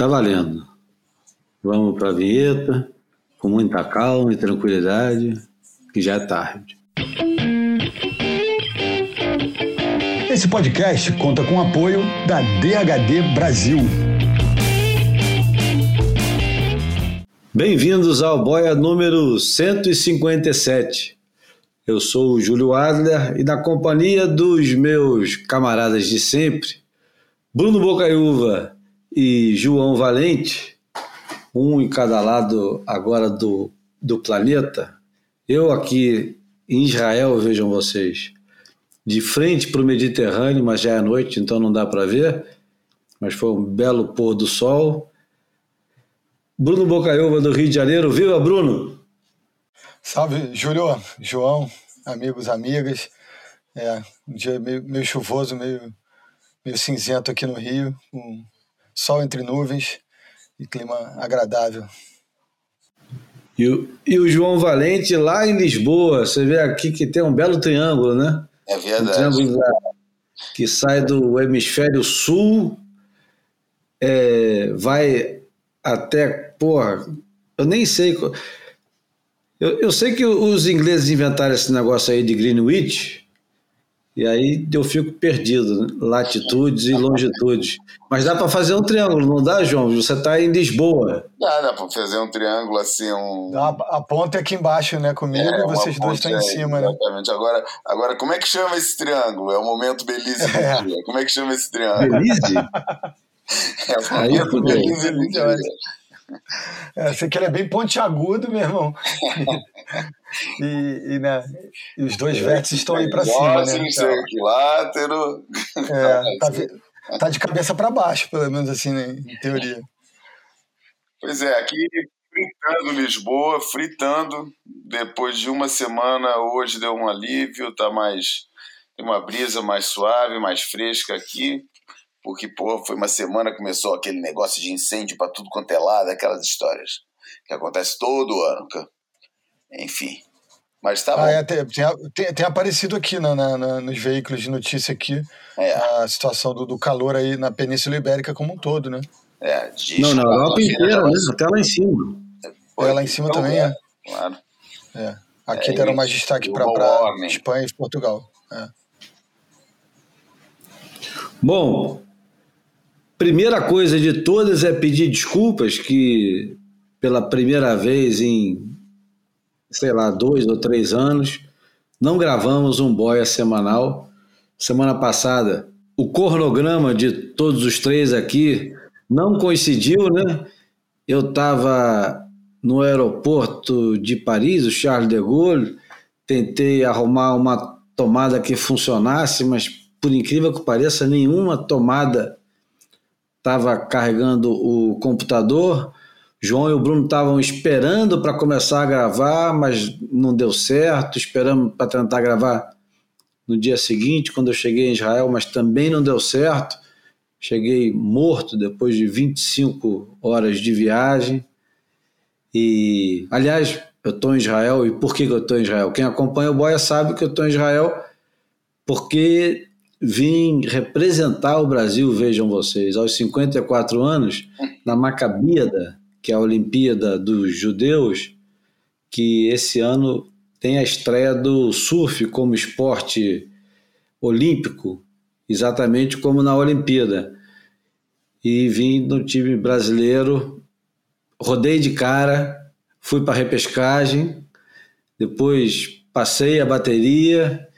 Tá valendo. Vamos para a vinheta, com muita calma e tranquilidade, que já é tarde. Esse podcast conta com o apoio da DHD Brasil. Bem-vindos ao Boia número 157. Eu sou o Júlio Adler e na companhia dos meus camaradas de sempre, Bruno Bocaiúva e João Valente, um em cada lado agora do, do planeta. Eu aqui em Israel, vejam vocês, de frente para o Mediterrâneo, mas já é noite, então não dá para ver, mas foi um belo pôr do sol. Bruno Bocaiúva do Rio de Janeiro, viva Bruno! Salve, Júlio, João, amigos, amigas. É, um dia meio, meio chuvoso, meio, meio cinzento aqui no Rio, com sol entre nuvens e clima agradável. E o, e o João Valente lá em Lisboa, você vê aqui que tem um belo triângulo, né? É verdade. Um triângulo que sai do hemisfério sul, é, vai até, porra, eu nem sei. Eu, eu sei que os ingleses inventaram esse negócio aí de Greenwich, e aí eu fico perdido, né? latitudes e longitudes. Mas dá para fazer um triângulo, não dá, João? Você está em Lisboa. Dá, dá para fazer um triângulo assim. Um... A, a ponta é aqui embaixo, né? Comigo é, e vocês dois estão em cima, né? Exatamente. Agora, agora, como é que chama esse triângulo? É o momento Belize é. do dia. Como é que chama esse triângulo? Belize? é o momento aí, Belize do dia. Sei que ele é bem pontiagudo, meu irmão. e, e, né, e os dois vértices estão aí para cima, né? Então, equilátero. É, tá, tá, de cabeça para baixo, pelo menos assim, né, em teoria. Pois é, aqui fritando Lisboa, fritando. Depois de uma semana, hoje deu um alívio, tá mais. Tem uma brisa mais suave, mais fresca aqui porque pô, foi uma semana que começou aquele negócio de incêndio para tudo quanto é lado, aquelas histórias que acontece todo ano. Enfim. Mas tá ah, bom. É, tem, tem, tem, aparecido aqui na, na, nos veículos de notícia aqui é. a situação do, do, calor aí na Península Ibérica como um todo, né? É, Não, na Europa inteira, né? até lá em cima. É, lá em cima então, também é. Claro. É. Aqui é, deram mais destaque para Espanha e Portugal. É. Bom, Primeira coisa de todas é pedir desculpas que pela primeira vez em, sei lá, dois ou três anos, não gravamos um boia semanal. Semana passada, o cronograma de todos os três aqui não coincidiu, né? Eu estava no aeroporto de Paris, o Charles de Gaulle, tentei arrumar uma tomada que funcionasse, mas por incrível que pareça, nenhuma tomada estava carregando o computador. João e o Bruno estavam esperando para começar a gravar, mas não deu certo. Esperamos para tentar gravar no dia seguinte, quando eu cheguei em Israel, mas também não deu certo. Cheguei morto depois de 25 horas de viagem. E, aliás, eu estou em Israel. E por que, que eu estou em Israel? Quem acompanha o Boia sabe que eu estou em Israel porque vim representar o Brasil, vejam vocês, aos 54 anos, na Macabíada, que é a Olimpíada dos Judeus, que esse ano tem a estreia do surf como esporte olímpico, exatamente como na Olimpíada. E vim no time brasileiro, rodei de cara, fui para repescagem, depois passei a bateria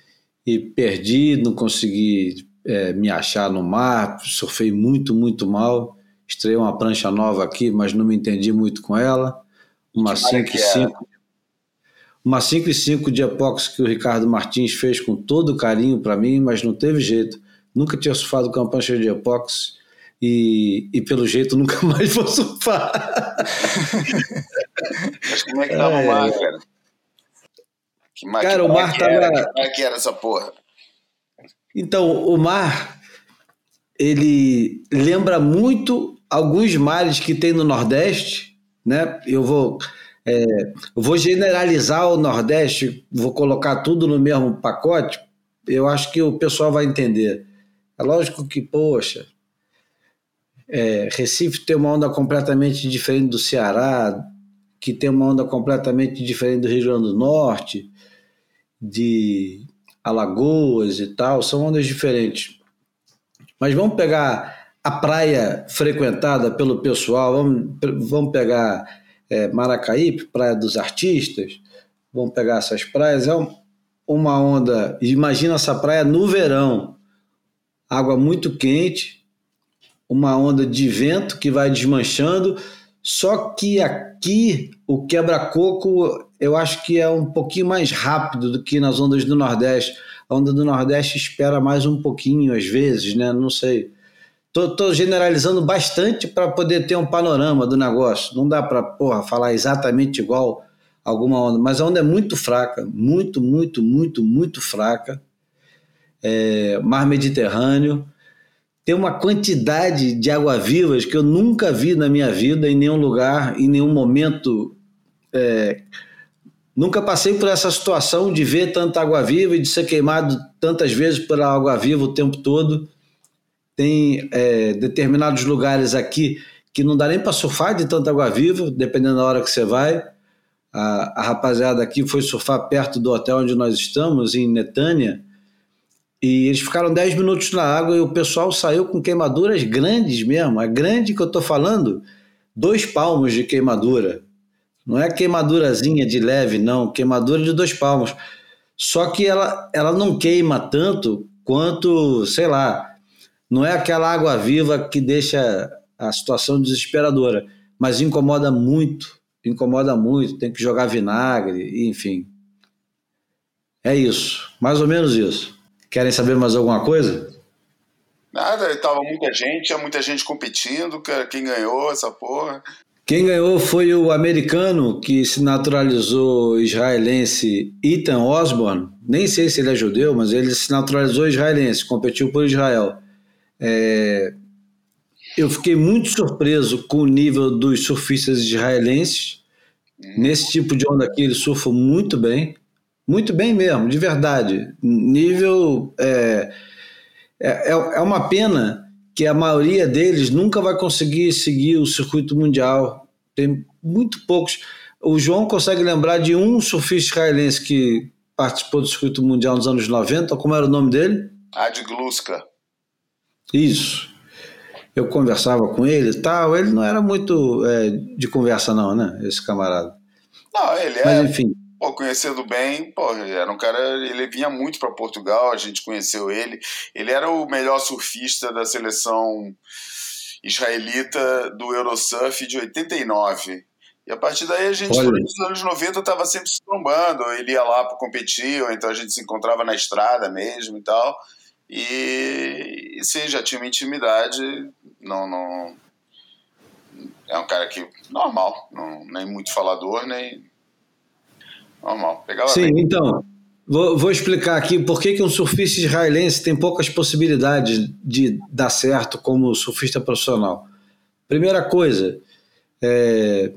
e perdi, não consegui é, me achar no mar, surfei muito, muito mal. Estreiei uma prancha nova aqui, mas não me entendi muito com ela. Uma 5 e 5. Uma 5 e 5 de epóxi que o Ricardo Martins fez com todo carinho para mim, mas não teve jeito. Nunca tinha surfado com uma prancha de epóxi e, e pelo jeito nunca mais vou surfar. mas como é que tá mar, cara? Que Cara, o mar tava. Como é que era essa porra? Então, o mar, ele lembra muito alguns mares que tem no Nordeste, né? Eu vou, é, eu vou generalizar o Nordeste, vou colocar tudo no mesmo pacote. Eu acho que o pessoal vai entender. É lógico que, poxa, É, Recife tem uma onda completamente diferente do Ceará, que tem uma onda completamente diferente do Rio Grande do Norte, de Alagoas e tal, são ondas diferentes. Mas vamos pegar a praia frequentada pelo pessoal, vamos, vamos pegar é, Maracaípe, Praia dos Artistas, vamos pegar essas praias, é uma onda, imagina essa praia no verão, água muito quente, uma onda de vento que vai desmanchando, só que aqui o quebra-coco eu acho que é um pouquinho mais rápido do que nas ondas do Nordeste. A onda do Nordeste espera mais um pouquinho às vezes, né? Não sei. Tô generalizando bastante para poder ter um panorama do negócio. Não dá para falar exatamente igual alguma onda, mas a onda é muito fraca, muito, muito, muito, muito fraca. É, mar Mediterrâneo tem uma quantidade de água-vivas que eu nunca vi na minha vida em nenhum lugar, em nenhum momento. É, nunca passei por essa situação de ver tanta água-viva e de ser queimado tantas vezes pela água-viva o tempo todo. Tem é, determinados lugares aqui que não dá nem para surfar de tanta água-viva, dependendo da hora que você vai. A, a rapaziada aqui foi surfar perto do hotel onde nós estamos, em Netânia e eles ficaram 10 minutos na água e o pessoal saiu com queimaduras grandes mesmo. A grande que eu estou falando, dois palmos de queimadura. Não é queimadurazinha de leve, não, queimadura de dois palmos. Só que ela, ela não queima tanto quanto, sei lá, não é aquela água viva que deixa a situação desesperadora, mas incomoda muito, incomoda muito, tem que jogar vinagre, enfim. É isso, mais ou menos isso. Querem saber mais alguma coisa? Nada, tava muita gente, muita gente competindo, quem ganhou essa porra. Quem ganhou foi o americano que se naturalizou israelense Ethan Osborne. Nem sei se ele é judeu, mas ele se naturalizou israelense, competiu por Israel. É... Eu fiquei muito surpreso com o nível dos surfistas israelenses. Nesse tipo de onda aqui, eles surfam muito bem. Muito bem mesmo, de verdade. Nível. É, é, é uma pena que a maioria deles nunca vai conseguir seguir o circuito mundial. Tem muito poucos. O João consegue lembrar de um surfista israelense que participou do circuito mundial nos anos 90. Como era o nome dele? Ad Gluska. Isso. Eu conversava com ele e tal. Ele não era muito é, de conversa, não, né? Esse camarada. Não, ele é. Mas, enfim pô, conhecendo bem, pô, era um cara, ele vinha muito para Portugal, a gente conheceu ele. Ele era o melhor surfista da seleção israelita do Eurosurf de 89. E a partir daí a gente, nos anos 90, estava sempre se trombando. Ele ia lá para competir, ou então a gente se encontrava na estrada mesmo e tal. E, e sim, já tinha uma intimidade. Não, não. É um cara que normal, não, nem muito falador, nem normal. Pegava Sim, bem. então, vou, vou, explicar aqui por que, que um surfista israelense tem poucas possibilidades de dar certo como surfista profissional. Primeira coisa, é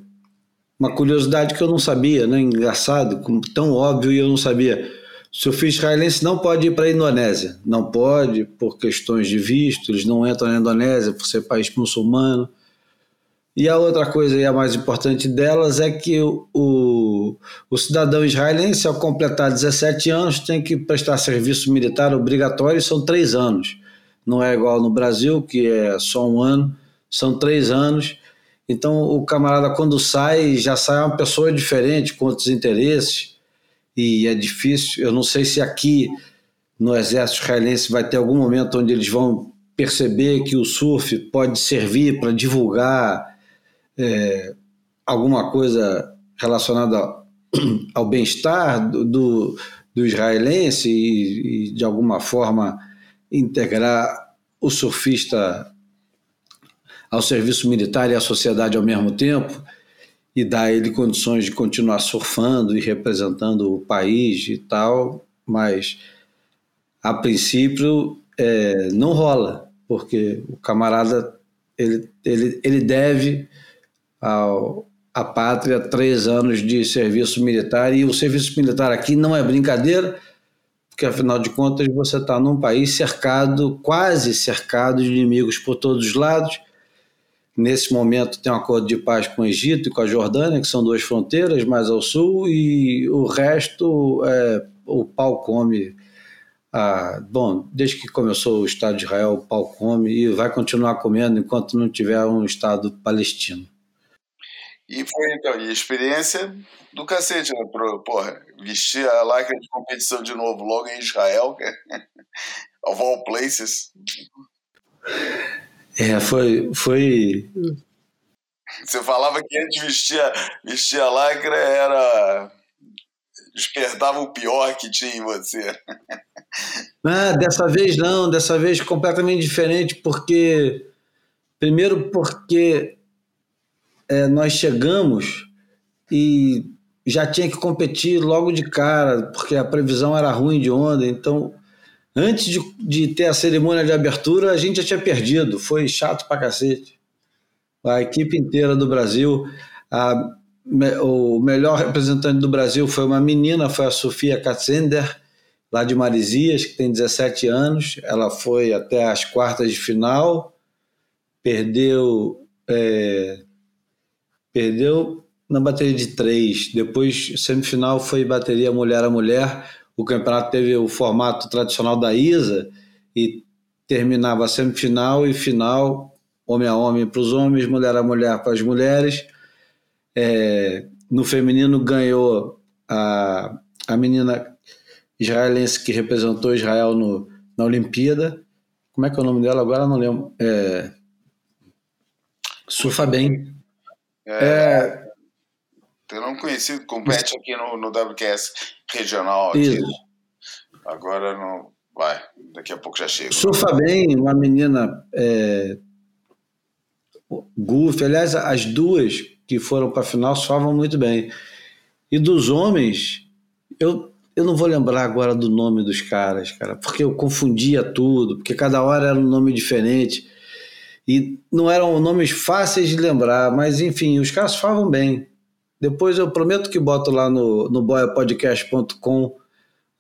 uma curiosidade que eu não sabia, né? engraçado, tão óbvio e eu não sabia. O surfista israelense não pode ir para a Indonésia, não pode por questões de visto, eles não entram na Indonésia por ser país muçulmano. E a outra coisa, e a mais importante delas, é que o, o, cidadão israelense, ao completar 17 anos, tem que prestar serviço militar obrigatório, são três anos. Não é igual no Brasil, que é só um ano, são três anos. Então, o camarada, quando sai, já sai uma pessoa diferente, com outros interesses, e é difícil. Eu não sei se aqui no exército israelense vai ter algum momento onde eles vão perceber que o surf pode servir para divulgar é, alguma coisa relacionada ao bem-estar do, do, do, israelense e, e, de alguma forma, integrar o surfista ao serviço militar e à sociedade ao mesmo tempo e dar ele condições de continuar surfando e representando o país e tal, mas a princípio é, não rola, porque o camarada ele, ele, ele deve ao, à pátria três anos de serviço militar e o serviço militar aqui não é brincadeira, porque afinal de contas você está num país cercado, quase cercado de inimigos por todos os lados nesse momento tem um acordo de paz com o Egito e com a Jordânia, que são duas fronteiras mais ao sul, e o resto é, o pau come. Ah, bom, desde que começou o Estado de Israel, o pau come e vai continuar comendo enquanto não tiver um Estado palestino. E foi então, e a experiência do cacete, né? Porra, vestir a lycra de competição de novo logo em Israel, of all places. É, foi, foi. Você falava que antes vestia, vestia a lycra era. despertava o pior que tinha em você. Ah, dessa vez não, dessa vez completamente diferente, porque. Primeiro, porque é, nós chegamos e já tinha que competir logo de cara, porque a previsão era ruim de onda, então antes de, de ter a cerimônia de abertura, a gente já tinha perdido, foi chato pra cacete. A equipe inteira do Brasil, a, o melhor representante do Brasil foi uma menina, foi a Sofia Katzender, lá de Marizias, que tem 17 anos. Ela foi até as quartas de final, perdeu é, Perdeu na bateria de três. Depois, semifinal foi bateria mulher a mulher. O campeonato teve o formato tradicional da ISA e terminava semifinal e final, homem a homem para os homens, mulher a mulher para as mulheres. É, no feminino ganhou a, a menina israelense que representou Israel no, na Olimpíada. Como é que é o nome dela agora? Não lembro. É, surfa bem. É, é... Tem um conhecido compete aqui no, no WQS regional. Aqui. Agora não. Vai, daqui a pouco já chega. Surfa bem, uma menina é, Goofy. Aliás, as duas que foram para a final surfavam muito bem. E dos homens, eu, eu não vou lembrar agora do nome dos caras, cara, porque eu confundia tudo, porque cada hora era um nome diferente. E não eram nomes fáceis de lembrar, mas enfim, os caras falavam bem. Depois eu prometo que boto lá no, no boiapodcast.com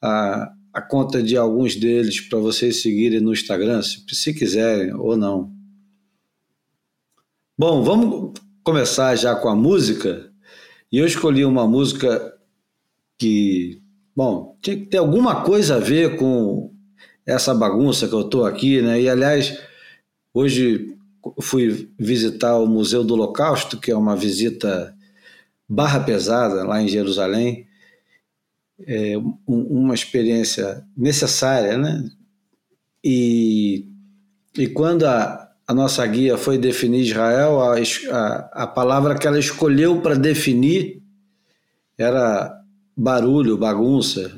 a, a conta de alguns deles para vocês seguirem no Instagram, se, se quiserem ou não. Bom, vamos começar já com a música. E eu escolhi uma música que, bom, tinha que ter alguma coisa a ver com essa bagunça que eu estou aqui, né? E aliás, hoje fui visitar o Museu do Holocausto, que é uma visita barra pesada lá em Jerusalém, é uma experiência necessária, né? E, e quando a, a nossa guia foi definir Israel, a, a, a palavra que ela escolheu para definir era barulho, bagunça,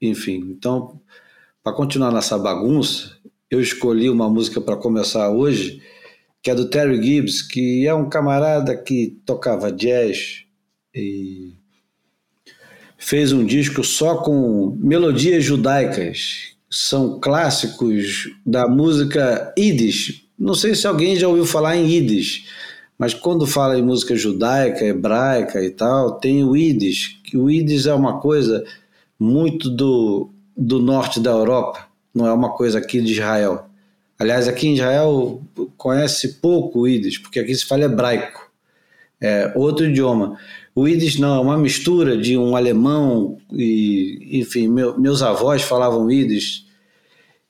enfim. Então, para continuar nessa bagunça, eu escolhi uma música para começar hoje que é do Terry Gibbs, que é um camarada que tocava jazz e fez um disco só com melodias judaicas. São clássicos da música Yiddish. Não sei se alguém já ouviu falar em Yiddish, mas quando fala em música judaica, hebraica e tal, tem o Yiddish. O Yiddish é uma coisa muito do, do norte da Europa, não é uma coisa aqui de Israel. Aliás, aqui em Israel conhece pouco o Yiddish, porque aqui se fala hebraico, é outro idioma. O Yiddish não, é uma mistura de um alemão e, enfim, meu, meus avós falavam Yiddish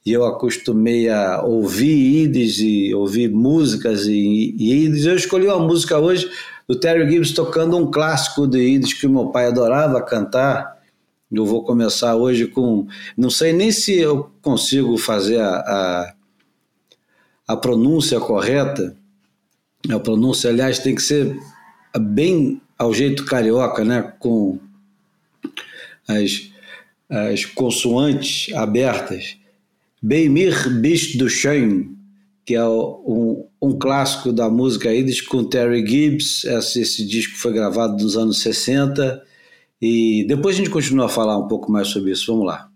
e eu acostumei a ouvir Yiddish e ouvir músicas e, e Yiddish. Eu escolhi uma música hoje do Terry Gibbs tocando um clássico de Yiddish que meu pai adorava cantar. Eu vou começar hoje com. Não sei nem se eu consigo fazer a, a a pronúncia correta, a pronúncia, aliás, tem que ser bem ao jeito carioca, né? com as, as consoantes abertas. Beimir Bicho do Chão, que é um, um clássico da música Yiddish com Terry Gibbs. Esse, esse disco foi gravado nos anos 60. E depois a gente continua a falar um pouco mais sobre isso. Vamos lá.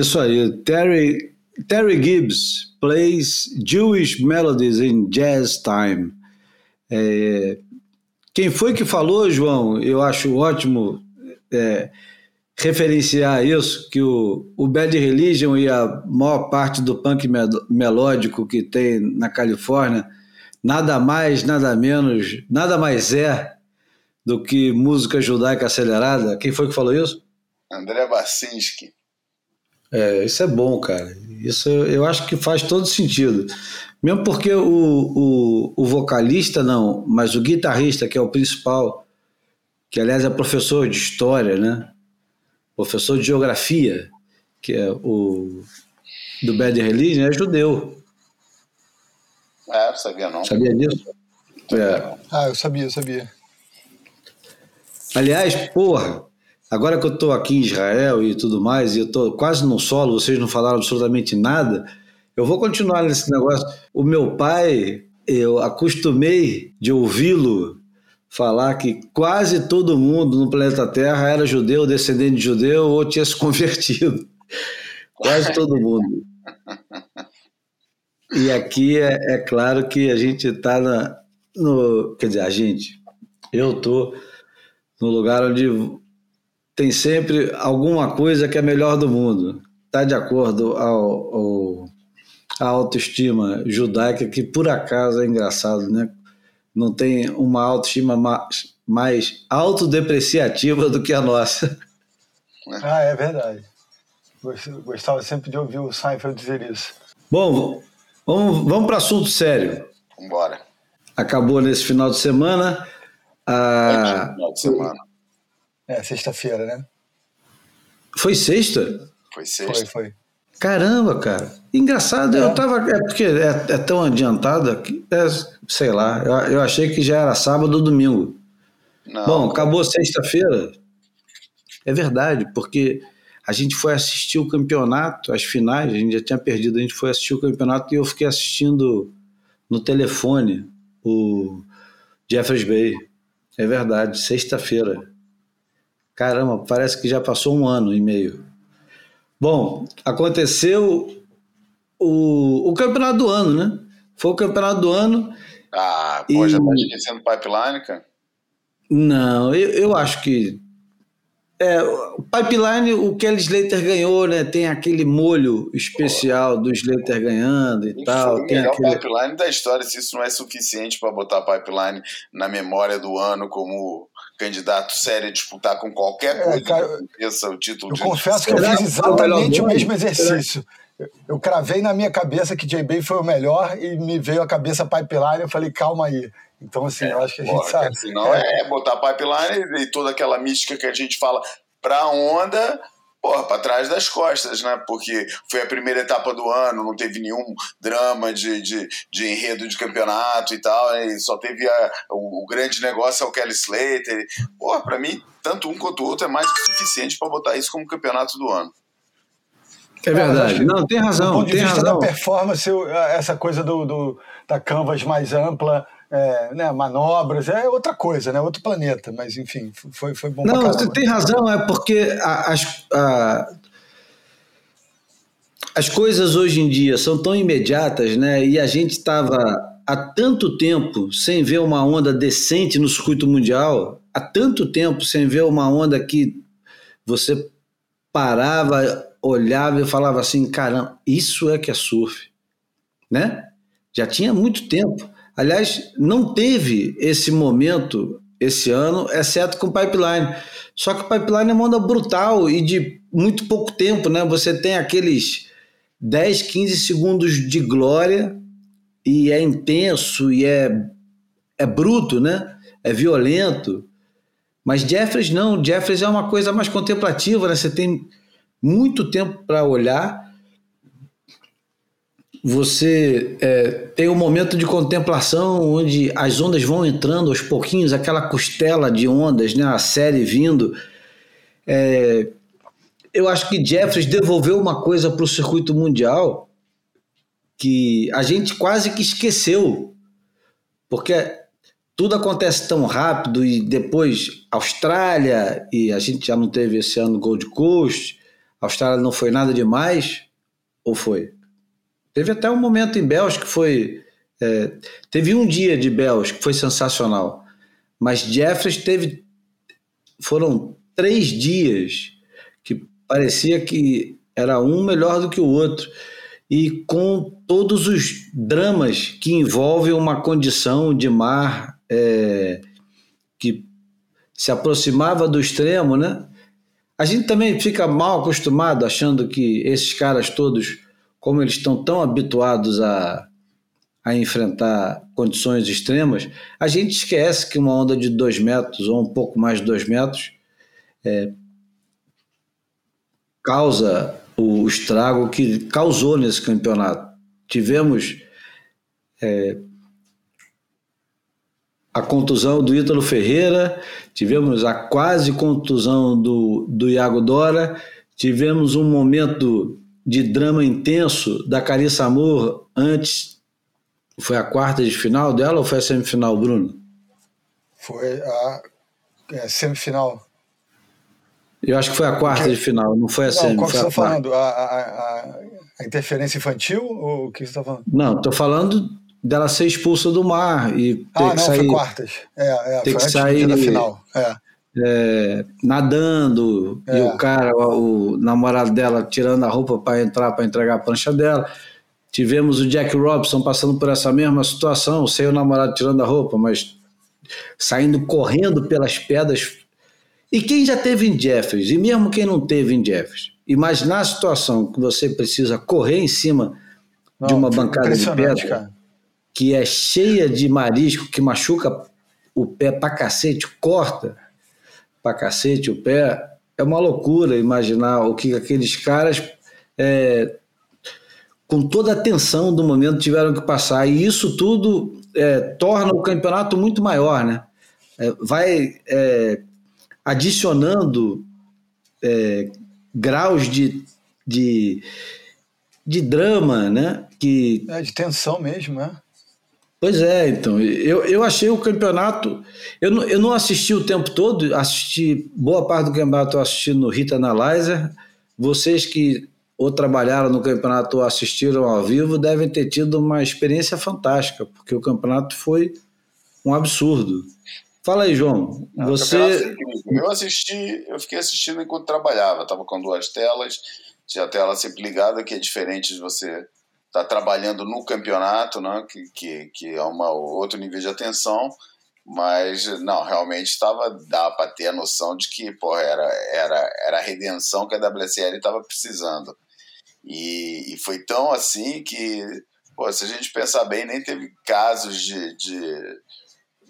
Isso aí. Terry, Terry Gibbs plays Jewish melodies in jazz time. É, quem foi que falou, João? Eu acho ótimo é, referenciar isso, que o, o Bad Religion e a maior parte do punk melódico que tem na Califórnia, nada mais, nada menos, nada mais é do que música judaica acelerada. Quem foi que falou isso? André Bacinski. É, isso é bom, cara. Isso eu acho que faz todo sentido. Mesmo porque o, o, o vocalista não, mas o guitarrista, que é o principal, que aliás é professor de história, né? professor de geografia, que é o do Bad Religion, é judeu. É, sabia não. Sabia disso? É. Ah, eu sabia, eu sabia. Aliás, porra, agora que eu estou aqui em Israel e tudo mais, e eu estou quase no solo, vocês não falaram absolutamente nada, eu vou continuar nesse negócio. O meu pai, eu acostumei de ouvi-lo falar que quase todo mundo no planeta Terra era judeu, descendente de judeu ou tinha se convertido. Quase todo mundo. E aqui é, é claro que a gente está no. Quer dizer, a gente. Eu estou no lugar onde tem sempre alguma coisa que é melhor do mundo. Está de acordo ao, ao, a autoestima judaica, que por acaso é engraçado, né? não tem uma autoestima mais, mais autodepreciativa do que a nossa. Ah, é verdade. Gostava sempre de ouvir o Seinfeld dizer isso. Bom, vamos, vamos para assunto sério. Vambora. Acabou nesse final de semana. A... É final de semana. É, sexta-feira, né? Foi sexta? Foi sexta. Foi, foi. Caramba, cara. Engraçado, é. eu tava. É porque é, é tão adiantado aqui. É, sei lá, eu, eu, achei que já era sábado ou domingo. Não. Bom, acabou sexta-feira. É verdade, porque a gente foi assistir o campeonato, as finais, a gente já tinha perdido, a gente foi assistir o campeonato e eu fiquei assistindo no telefone o Jeffers Bay. É verdade, sexta-feira. Caramba, parece que já passou um ano e meio. Bom, aconteceu o, o campeonato do ano, né? Foi o campeonato do ano. Ah, pô, e... já tá esquecendo pipeline, cara? Não, eu, eu acho que. É, o pipeline, o Kelly Slater ganhou, né? Tem aquele molho especial pô. do Slater ganhando e, e tal. Foi o melhor aquele... pipeline da história, se isso não é suficiente para botar pipeline na memória do ano como candidato sério a disputar com qualquer é, coisa é, cara, que o título eu de confesso que eu fiz exatamente o mesmo exercício. Eu cravei na minha cabeça que J-Bay foi o melhor e me veio a cabeça pipeline. Eu falei, calma aí. Então, assim, é, eu acho que a gente porra, sabe. Senão é. é botar pipeline e toda aquela mística que a gente fala pra onda porra, para trás das costas, né? Porque foi a primeira etapa do ano, não teve nenhum drama de, de, de enredo de campeonato e tal, né? e só teve a, o, o, grande negócio é o Kelly Slater. Porra, para mim, tanto um quanto o outro é mais que suficiente para botar isso como campeonato do ano. É verdade. Não, tem razão. Do ponto de tem vista razão. da performance, essa coisa do, do da canvas mais ampla, é, né, manobras, é outra coisa, né, outro planeta, mas enfim, foi, foi bom. Não, você tem razão, é porque as, a, as coisas hoje em dia são tão imediatas, né, e a gente estava há tanto tempo sem ver uma onda decente no circuito mundial, há tanto tempo sem ver uma onda que você parava, olhava e falava assim, caramba, isso é que é surf, né? Já tinha muito tempo. Aliás, não teve esse momento esse ano, exceto com o Pipeline. Só que o Pipeline é uma onda brutal e de muito pouco tempo, né? Você tem aqueles 10, 15 segundos de glória e é intenso e é, é bruto, né? É violento. Mas Jeffries não, Jeffries é uma coisa mais contemplativa, né? Você tem muito tempo para olhar você é, tem um momento de contemplação onde as ondas vão entrando aos pouquinhos, aquela costela de ondas, né, a série vindo. É, eu acho que Jeffries devolveu uma coisa para o circuito mundial que a gente quase que esqueceu, porque tudo acontece tão rápido e depois Austrália, e a gente já não teve esse ano Gold Coast, A Austrália não foi nada demais? Ou foi? Teve até um momento em Bells que foi. É, teve um dia de Bells que foi sensacional. Mas Jeffries teve. Foram três dias que parecia que era um melhor do que o outro. E com todos os dramas que envolvem uma condição de mar é, que se aproximava do extremo, né? A gente também fica mal acostumado achando que esses caras todos, como eles estão tão habituados a, a enfrentar condições extremas, a gente esquece que uma onda de dois metros ou um pouco mais de dois metros é, causa o estrago que causou nesse campeonato. Tivemos é, a contusão do Ítalo Ferreira, tivemos a quase contusão do, do Iago Dora, tivemos um momento de drama intenso da Carissa Amor antes. Foi a quarta de final dela ou foi a semifinal, Bruno? Foi a é, semifinal. Eu acho que foi a quarta Porque... de final, não foi a semifinal. Qual que você está falando? A, a, a, interferência infantil ou o que você está falando? Não, estou falando dela ser expulsa do mar e ter ah, que não, sair. Foi quartas. É, é, ter que sair da final. É. É, nadando é. e o cara, o, o, namorado dela, tirando a roupa para entrar para entregar a prancha dela. Tivemos o Jack Robson passando por essa mesma situação, sem o namorado tirando a roupa, mas saindo correndo pelas pedras. E quem já teve em Jeffers, e mesmo quem não teve em Jeffers, imaginar a situação que você precisa correr em cima não, de uma bancada de pedra. Cara que é cheia de marisco, que machuca o pé pra cacete, corta pra cacete o pé, é uma loucura imaginar o que aqueles caras, é, com toda a tensão do momento, tiveram que passar. E isso tudo é, torna o campeonato muito maior, né? É, vai é, adicionando é, graus de, de, de drama, né? Que, é, de tensão mesmo, né? Pois é, então, eu, eu achei o campeonato. Eu não, eu não assisti o tempo todo, assisti boa parte do campeonato eu assisti no Hit Analyzer. Vocês que ou trabalharam no campeonato ou assistiram ao vivo devem ter tido uma experiência fantástica, porque o campeonato foi um absurdo. Fala aí, João. Não, você. Eu assisti, eu fiquei assistindo enquanto trabalhava, estava com duas telas, tinha a tela sempre ligada, que é diferente de você está trabalhando no campeonato, né, que, que, que é uma outro nível de atenção, mas não, realmente estava dá para ter a noção de que porra, era, era, era a redenção que a WSL estava precisando. E, e, foi tão assim que, pô, se a gente pensar bem, nem teve casos de, de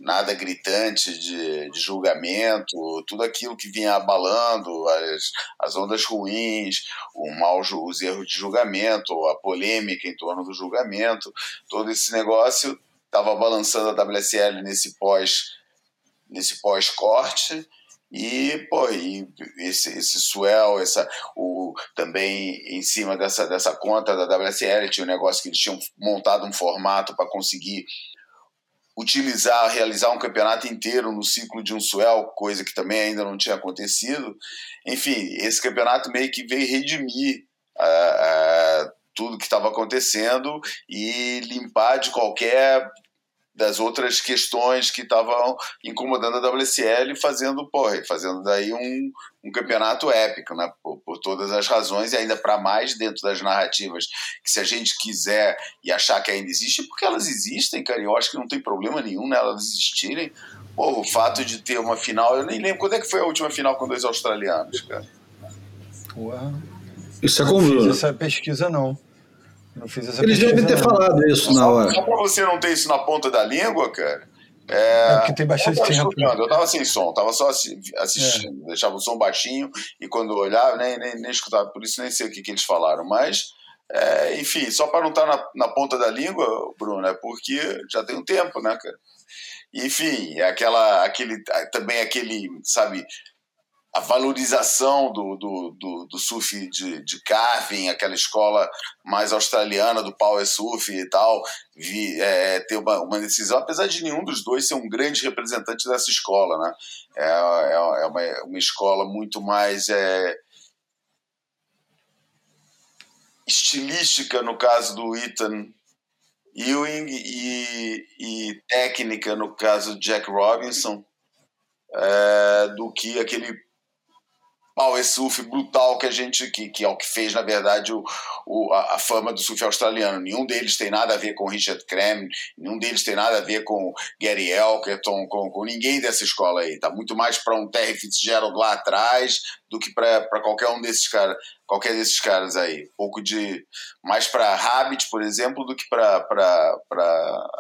nada gritante de, de, julgamento, tudo aquilo que vinha abalando, as, as ondas ruins, o mal, os erros de julgamento, a polêmica em torno do julgamento, todo esse negócio estava balançando a WSL nesse pós nesse pós-corte e, pô, e esse, esse swell, essa, o, também em cima dessa, dessa conta da WSL tinha um negócio que eles tinham montado um formato para conseguir utilizar, realizar um campeonato inteiro no ciclo de um swell, coisa que também ainda não tinha acontecido. Enfim, esse campeonato meio que veio redimir uh, uh, tudo que estava acontecendo e limpar de qualquer das outras questões que estavam incomodando a WSL, fazendo, porra, fazendo daí um, um campeonato épico, né? Por, por todas as razões, e ainda para mais dentro das narrativas, que se a gente quiser e achar que ainda existe, porque elas existem, cara, e eu acho que não tem problema nenhum nelas existirem. Pô, o fato de ter uma final, eu nem lembro quando é que foi a última final com dois australianos, cara. Ué. Isso é comum. essa pesquisa não. Não fiz essa Eles devem ter não. falado isso na hora. Só pra você não ter isso na ponta da língua, cara. É, é porque tem bastante tempo. Eu tava sem som, tava só assistindo, é. deixava o som baixinho e quando eu olhava, nem, nem, nem escutava, por isso nem sei o que, que eles falaram. Mas, é, enfim, só para não estar tá na, na ponta da língua, Bruno, é porque já tem um tempo, né, cara? Enfim, é aquela, aquele, também aquele, sabe, a valorização do, do, do, do, surf de, de carving, aquela escola mais australiana do power surf e tal, vi, é, ter uma, uma, decisão, apesar de nenhum dos dois ser um grande representante dessa escola, né? É, é, é uma, uma, escola muito mais é, estilística no caso do Ethan Ewing e, e técnica no caso do Jack Robinson é, do que aquele power surf brutal que a gente que, que é o que fez na verdade o, o a, a, fama do surf australiano. Nenhum deles tem nada a ver com Richard Krem nenhum deles tem nada a ver com Gary Elkerton com, com ninguém dessa escola aí. Tá muito mais para um Terry Fitzgerald lá atrás do que para qualquer um desses caras qualquer desses caras aí. Pouco de mais para Rabbit por exemplo do que para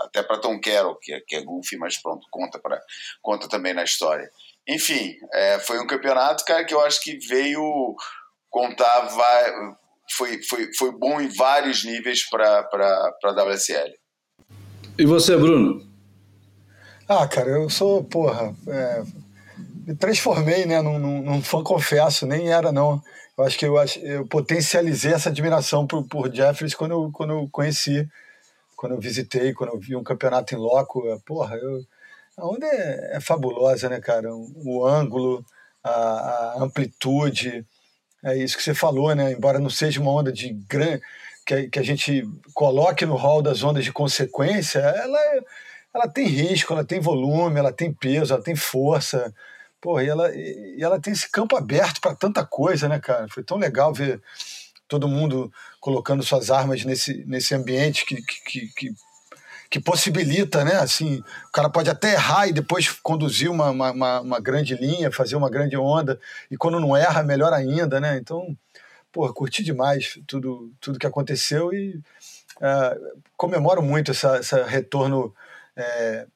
até para Tom Carroll que é, que é goofy mas pronto conta para conta também na história enfim, é, foi um campeonato, cara, que eu acho que veio contar, vai, foi, foi, foi bom em vários níveis para a WSL. E você, Bruno? Ah, cara, eu sou, porra, é, me transformei, né, num, num, num, fã confesso, nem era não. Eu acho que eu, eu potencializei essa admiração por, por Jeffries quando eu, quando eu conheci, quando eu visitei, quando eu vi um campeonato em loco. Porra, eu, a onda é, é fabulosa, né, cara? O ângulo, a, a, amplitude, é isso que você falou, né? Embora não seja uma onda de grande que, que a gente coloque no hall das ondas de consequência, ela, ela tem risco, ela tem volume, ela tem peso, ela tem força. Porra, e ela, e ela tem esse campo aberto para tanta coisa, né, cara? Foi tão legal ver todo mundo colocando suas armas nesse, nesse ambiente que, que, que que possibilita, né? Assim, o cara pode até errar e depois conduzir uma, uma, uma, grande linha, fazer uma grande onda, e quando não erra, melhor ainda, né? Então, pô, curti demais tudo, tudo que aconteceu e é, comemoro muito esse retorno é,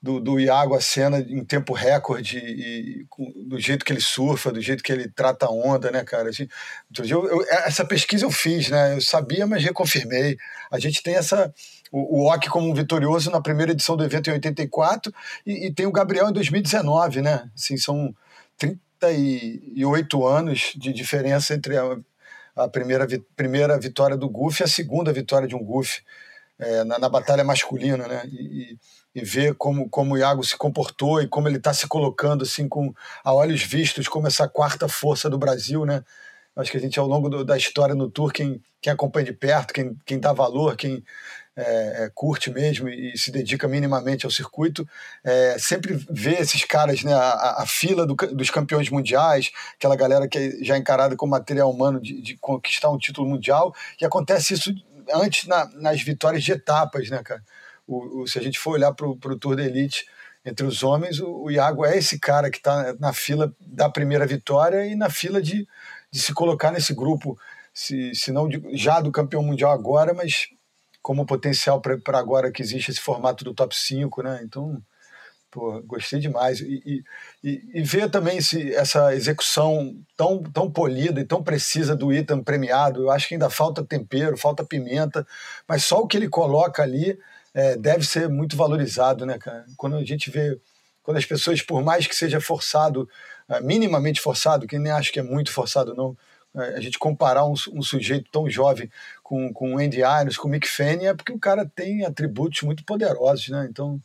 do, do Iago à cena em tempo recorde e, e, do jeito que ele surfa, do jeito que ele trata a onda, né, cara? Assim, eu, eu, essa pesquisa eu fiz, né? Eu sabia, mas reconfirmei. A gente tem essa o, o Ock como um vitorioso na primeira edição do evento em 84 e, e tem o Gabriel em 2019, né? Assim, são 38 anos de diferença entre a, a primeira, primeira vitória do Goofy e a segunda vitória de um Goofy é, na, na, batalha masculina, né? E, e, ver como, como o Iago se comportou e como ele está se colocando assim com a olhos vistos como essa quarta força do Brasil, né? Acho que a gente ao longo do, da história no Tour quem, quem acompanha de perto, quem, quem dá valor, quem é, é, curte mesmo e se dedica minimamente ao circuito, é, sempre vê esses caras, né, a, a fila do, dos campeões mundiais, aquela galera que é já encarada como material humano de, de conquistar um título mundial, e acontece isso antes na, nas vitórias de etapas, né, cara? O, o, se a gente for olhar para o Tour da Elite, entre os homens, o, o Iago é esse cara que está na fila da primeira vitória e na fila de, de se colocar nesse grupo, se, se não de, já do campeão mundial agora, mas como potencial para agora que existe esse formato do top 5, né? Então, pô, gostei demais. E, e, e ver também esse, essa execução tão, tão polida e tão precisa do Ethan premiado, eu acho que ainda falta tempero, falta pimenta, mas só o que ele coloca ali é, deve ser muito valorizado, né, cara? Quando a gente vê, quando as pessoas, por mais que seja forçado, é, minimamente forçado, que nem acho que é muito forçado, não, é, a gente comparar um, um, sujeito tão jovem com, com o Andy Irons, com o Mick Fanning, é porque o cara tem atributos muito poderosos, né? Então,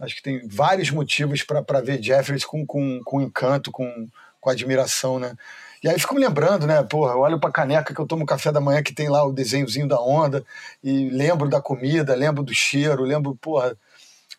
acho que tem vários motivos para ver Jeffries com, com, com encanto, com, com admiração, né? E aí fico me lembrando, né? Porra, eu olho para a caneca que eu tomo café da manhã que tem lá o desenhozinho da onda e lembro da comida, lembro do cheiro, lembro, porra,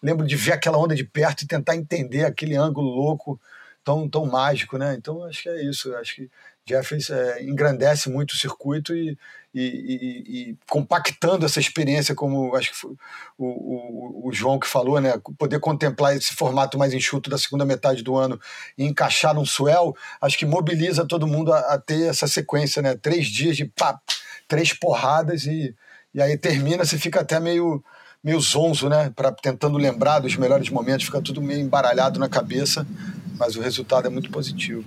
lembro de ver aquela onda de perto e tentar entender aquele ângulo louco tão, tão mágico, né? Então acho que é isso. Acho que Jeffries é, engrandece muito o circuito e, e, e, e, compactando essa experiência, como acho que o, o, o, João que falou, né? Poder contemplar esse formato mais enxuto da segunda metade do ano e encaixar um swell, acho que mobiliza todo mundo a, a ter essa sequência, né? Três dias de pá, três porradas e, e aí termina, você fica até meio meio zonzo, né? Para tentando lembrar dos melhores momentos, fica tudo meio embaralhado na cabeça, mas o resultado é muito positivo.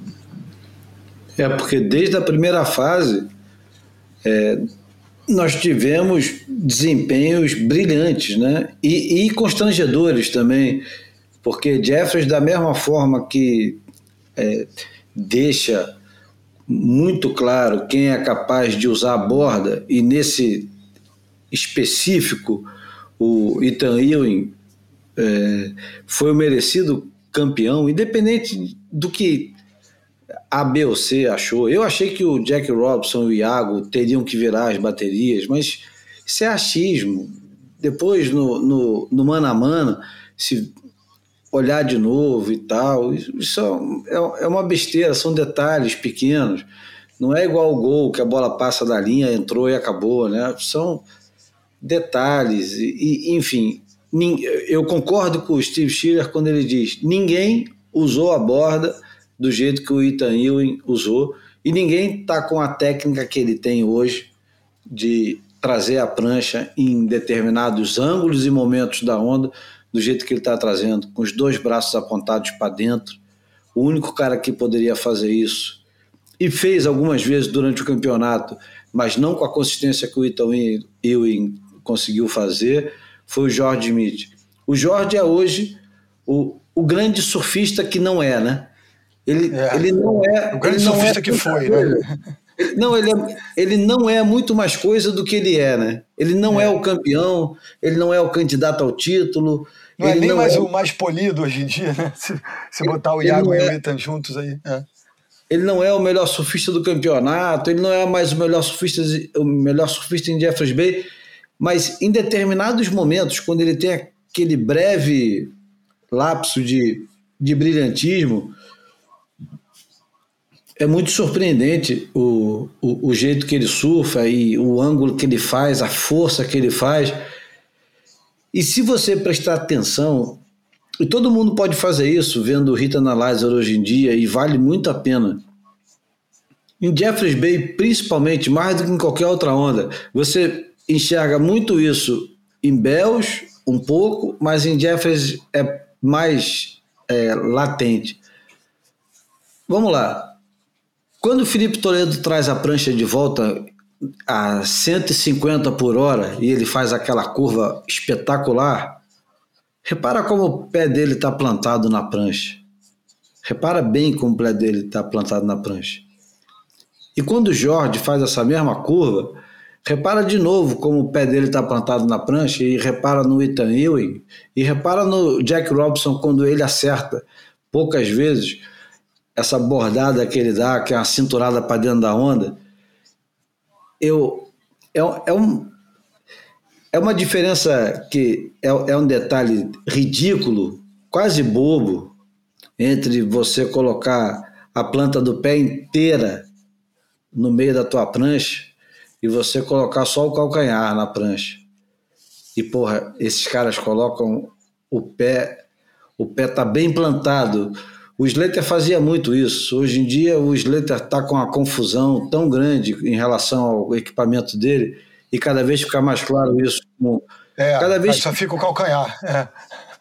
É porque desde a primeira fase é, nós tivemos desempenhos brilhantes, né? E, e, constrangedores também, porque Jeffers da mesma forma que é, deixa muito claro quem é capaz de usar a borda e nesse específico o Ethan Ewing é, foi o merecido campeão, independente do que A, B ou C achou. Eu achei que o Jack Robson e o Iago teriam que virar as baterias, mas isso é achismo. Depois, no, no, no mano a mano, se olhar de novo e tal, isso é, é uma besteira, são detalhes pequenos. Não é igual o gol, que a bola passa da linha, entrou e acabou, né? São detalhes, e, e enfim, eu concordo com o Steve Schiller quando ele diz: ninguém usou a borda do jeito que o Ethan Ewing usou e ninguém está com a técnica que ele tem hoje de trazer a prancha em determinados ângulos e momentos da onda do jeito que ele está trazendo, com os dois braços apontados para dentro. O único cara que poderia fazer isso e fez algumas vezes durante o campeonato, mas não com a consistência que o Ethan Ewing conseguiu fazer foi o Jorge Smith. O Jorge é hoje o, o grande surfista que não é, né? Ele, é, ele não é. O grande é surfista é que foi, né? Não, ele, é, ele não é muito mais coisa do que ele é, né? Ele não é, é o campeão, ele não é o candidato ao título. Não é nem não mais é... o mais polido hoje em dia, né? Se, se botar o Iago e o é- Ethan juntos aí. É. Ele não é o melhor surfista do campeonato, ele não é mais o melhor surfista, o melhor surfista em Jeffers Bay, mas em determinados momentos, quando ele tem aquele breve lapso de, de brilhantismo, é muito surpreendente o, o, o, jeito que ele surfa e o ângulo que ele faz, a força que ele faz. E se você prestar atenção, e todo mundo pode fazer isso vendo Rita Analyzer hoje em dia, e vale muito a pena. Em Jeffreys Bay, principalmente, mais do que em qualquer outra onda, você enxerga muito isso em Bells, um pouco, mas em Jeffers é mais é, latente. Vamos lá. Quando o Felipe Toledo traz a prancha de volta a 150 por hora e ele faz aquela curva espetacular, repara como o pé dele está plantado na prancha. Repara bem como o pé dele está plantado na prancha. E quando o Jorge faz essa mesma curva, Repara de novo como o pé dele está plantado na prancha e repara no Ethan Ewing e repara no Jack Robson quando ele acerta poucas vezes essa bordada que ele dá, que é uma cinturada para dentro da onda. Eu, é, é, um, é uma diferença que é, é um detalhe ridículo, quase bobo, entre você colocar a planta do pé inteira no meio da tua prancha e você colocar só o calcanhar na prancha. E porra, esses caras colocam o pé, o pé tá bem plantado. O Slater fazia muito isso. Hoje em dia o Slater tá com uma confusão tão grande em relação ao equipamento dele e cada vez fica mais claro isso. É, cada vez só fica o calcanhar. É.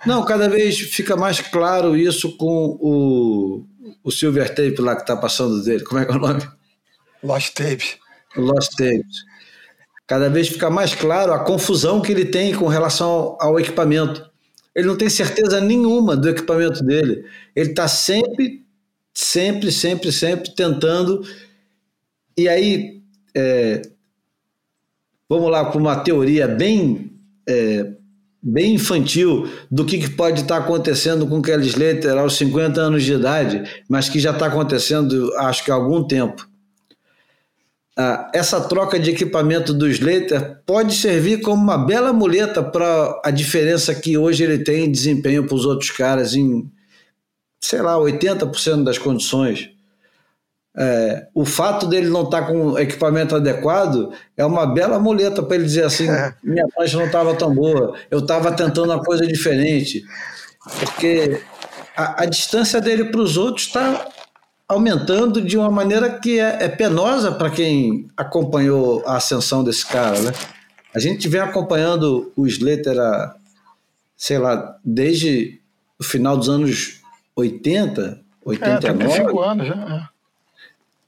Não, cada vez fica mais claro isso com o, o Silver Tape lá que tá passando dele. Como é que é o nome? Lost Tape. Lost Tapes. Cada vez fica mais claro a confusão que ele tem com relação ao equipamento. Ele não tem certeza nenhuma do equipamento dele. Ele está sempre, sempre, sempre, sempre tentando. E aí, é, vamos lá com uma teoria bem, é, bem infantil do que, que pode estar tá acontecendo com o Kelly Slater aos 50 anos de idade, mas que já está acontecendo acho que há algum tempo ah, essa troca de equipamento do Slater pode servir como uma bela muleta para a diferença que hoje ele tem em desempenho para os outros caras em, sei lá, 80% das condições. É, o fato dele não estar tá com equipamento adequado é uma bela muleta para ele dizer assim: minha prancha não estava tão boa, eu estava tentando uma coisa diferente. Porque a, a distância dele para os outros está aumentando de uma maneira que é, é penosa para quem acompanhou a ascensão desse cara, né? A gente vem acompanhando o Slater, a, sei lá, desde o final dos anos 80, 89. É, 35 anos já. É.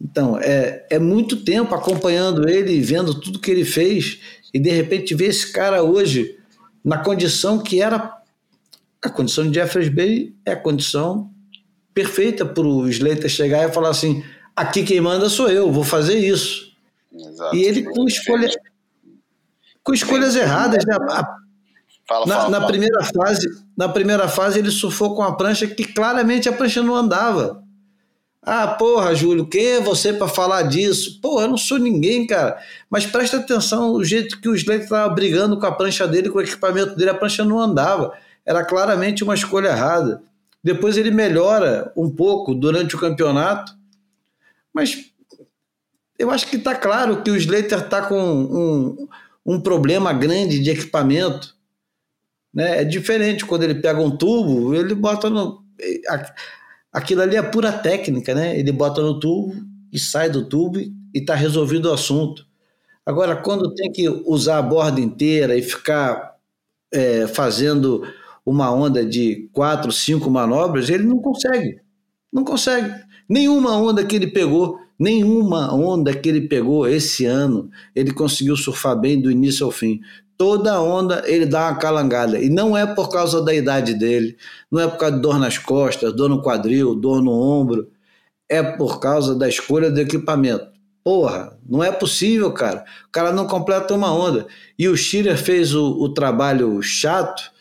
Então, é, é muito tempo acompanhando ele, vendo tudo que ele fez, e de repente ver esse cara hoje na condição que era. A condição de Jeffrey Bay é a condição perfeita para o Slater chegar e falar assim: aqui quem manda sou eu, vou fazer isso. Exato. E ele com, escolha, com escolhas erradas. Né? Fala, na, fala, na fala. primeira fase, na primeira fase ele surfou com a prancha que claramente a prancha não andava. Ah, porra, Júlio, quem é você para falar disso? Porra, eu não sou ninguém, cara. Mas presta atenção o jeito que o Slater estava brigando com a prancha dele, com o equipamento dele, a prancha não andava. Era claramente uma escolha errada. Depois ele melhora um pouco durante o campeonato, mas eu acho que está claro que o Slater está com um, um problema grande de equipamento. Né? É diferente quando ele pega um tubo, ele bota no aquilo ali é pura técnica, né? Ele bota no tubo e sai do tubo e está resolvido o assunto. Agora, quando tem que usar a borda inteira e ficar é, fazendo uma onda de quatro, cinco manobras, ele não consegue. Não consegue. Nenhuma onda que ele pegou, nenhuma onda que ele pegou esse ano, ele conseguiu surfar bem do início ao fim toda onda ele dá uma calangada. E não é por causa da idade dele, não é por causa de dor nas costas, dor no quadril, dor no ombro, é por causa da escolha do equipamento. Porra, não é possível, cara. O cara não completa uma onda. E o Schiller fez o, o trabalho chato,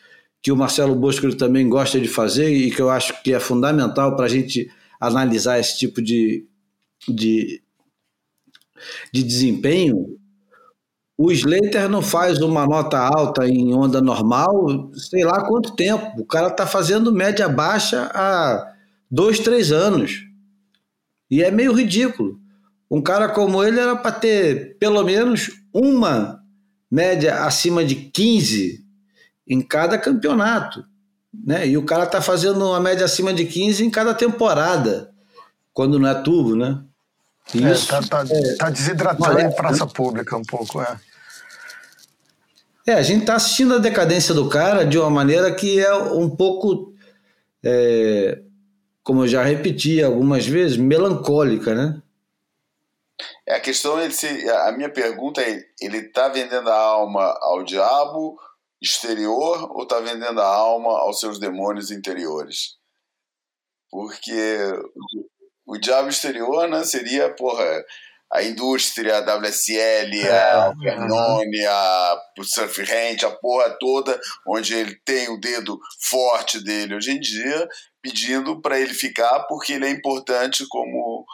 que o Marcelo Bosco também gosta de fazer e que eu acho que é fundamental para a gente analisar esse tipo de, de, de desempenho, o Slater não faz uma nota alta em onda normal, sei lá quanto tempo. O cara está fazendo média baixa há dois, três anos. E é meio ridículo. Um cara como ele era para ter pelo menos uma média acima de 15 em cada campeonato. Né? E o cara está fazendo uma média acima de 15 em cada temporada, quando não é tubo, né? Isso, é, tá, tá, é, tá desidratando em praça pública um pouco, é. É, a gente está assistindo a decadência do cara de uma maneira que é um pouco, é, como eu já repeti algumas vezes, melancólica, né? É, a questão é se, a minha pergunta é, ele está vendendo a alma ao diabo exterior ou está vendendo a alma aos seus demônios interiores? Porque o diabo exterior né, seria, porra, a indústria, a WSL, é, a Pernone, a Surf Rent, a porra toda, onde ele tem o dedo forte dele hoje em dia, pedindo para ele ficar porque ele é importante como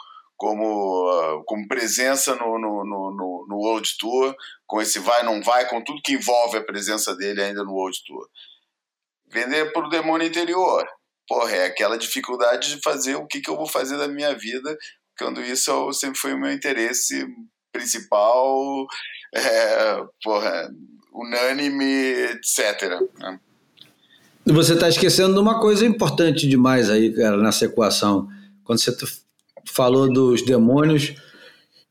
como, como presença no, no, no, no World Tour, com esse vai não vai, com tudo que envolve a presença dele ainda no World Tour. Vender para o demônio interior, porra, é aquela dificuldade de fazer o que, que eu vou fazer da minha vida, quando isso sempre foi o meu interesse principal, é, porra, unânime, etc. Né? Você está esquecendo de uma coisa importante demais aí, cara, nessa equação. Quando você falou dos demônios,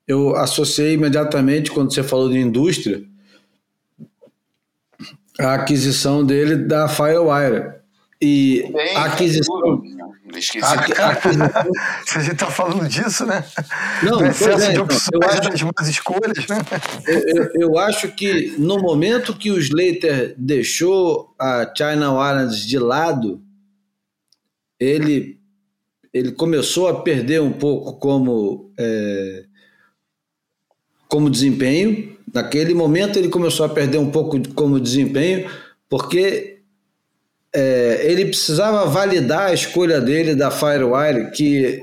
eu associei imediatamente, quando você falou de indústria, a aquisição dele da Firewire. E Bem, a aquisição. Esqueci. A, a, se a gente está falando disso, né? Não, Do excesso é, de opções eu acho, das más escolhas, né? Eu, eu, eu, acho que no momento que o Slater deixou a China Warrants de lado, ele, ele começou a perder um pouco como, é, como desempenho. Naquele momento ele começou a perder um pouco como desempenho, porque é, ele precisava validar a escolha dele da Firewire, que,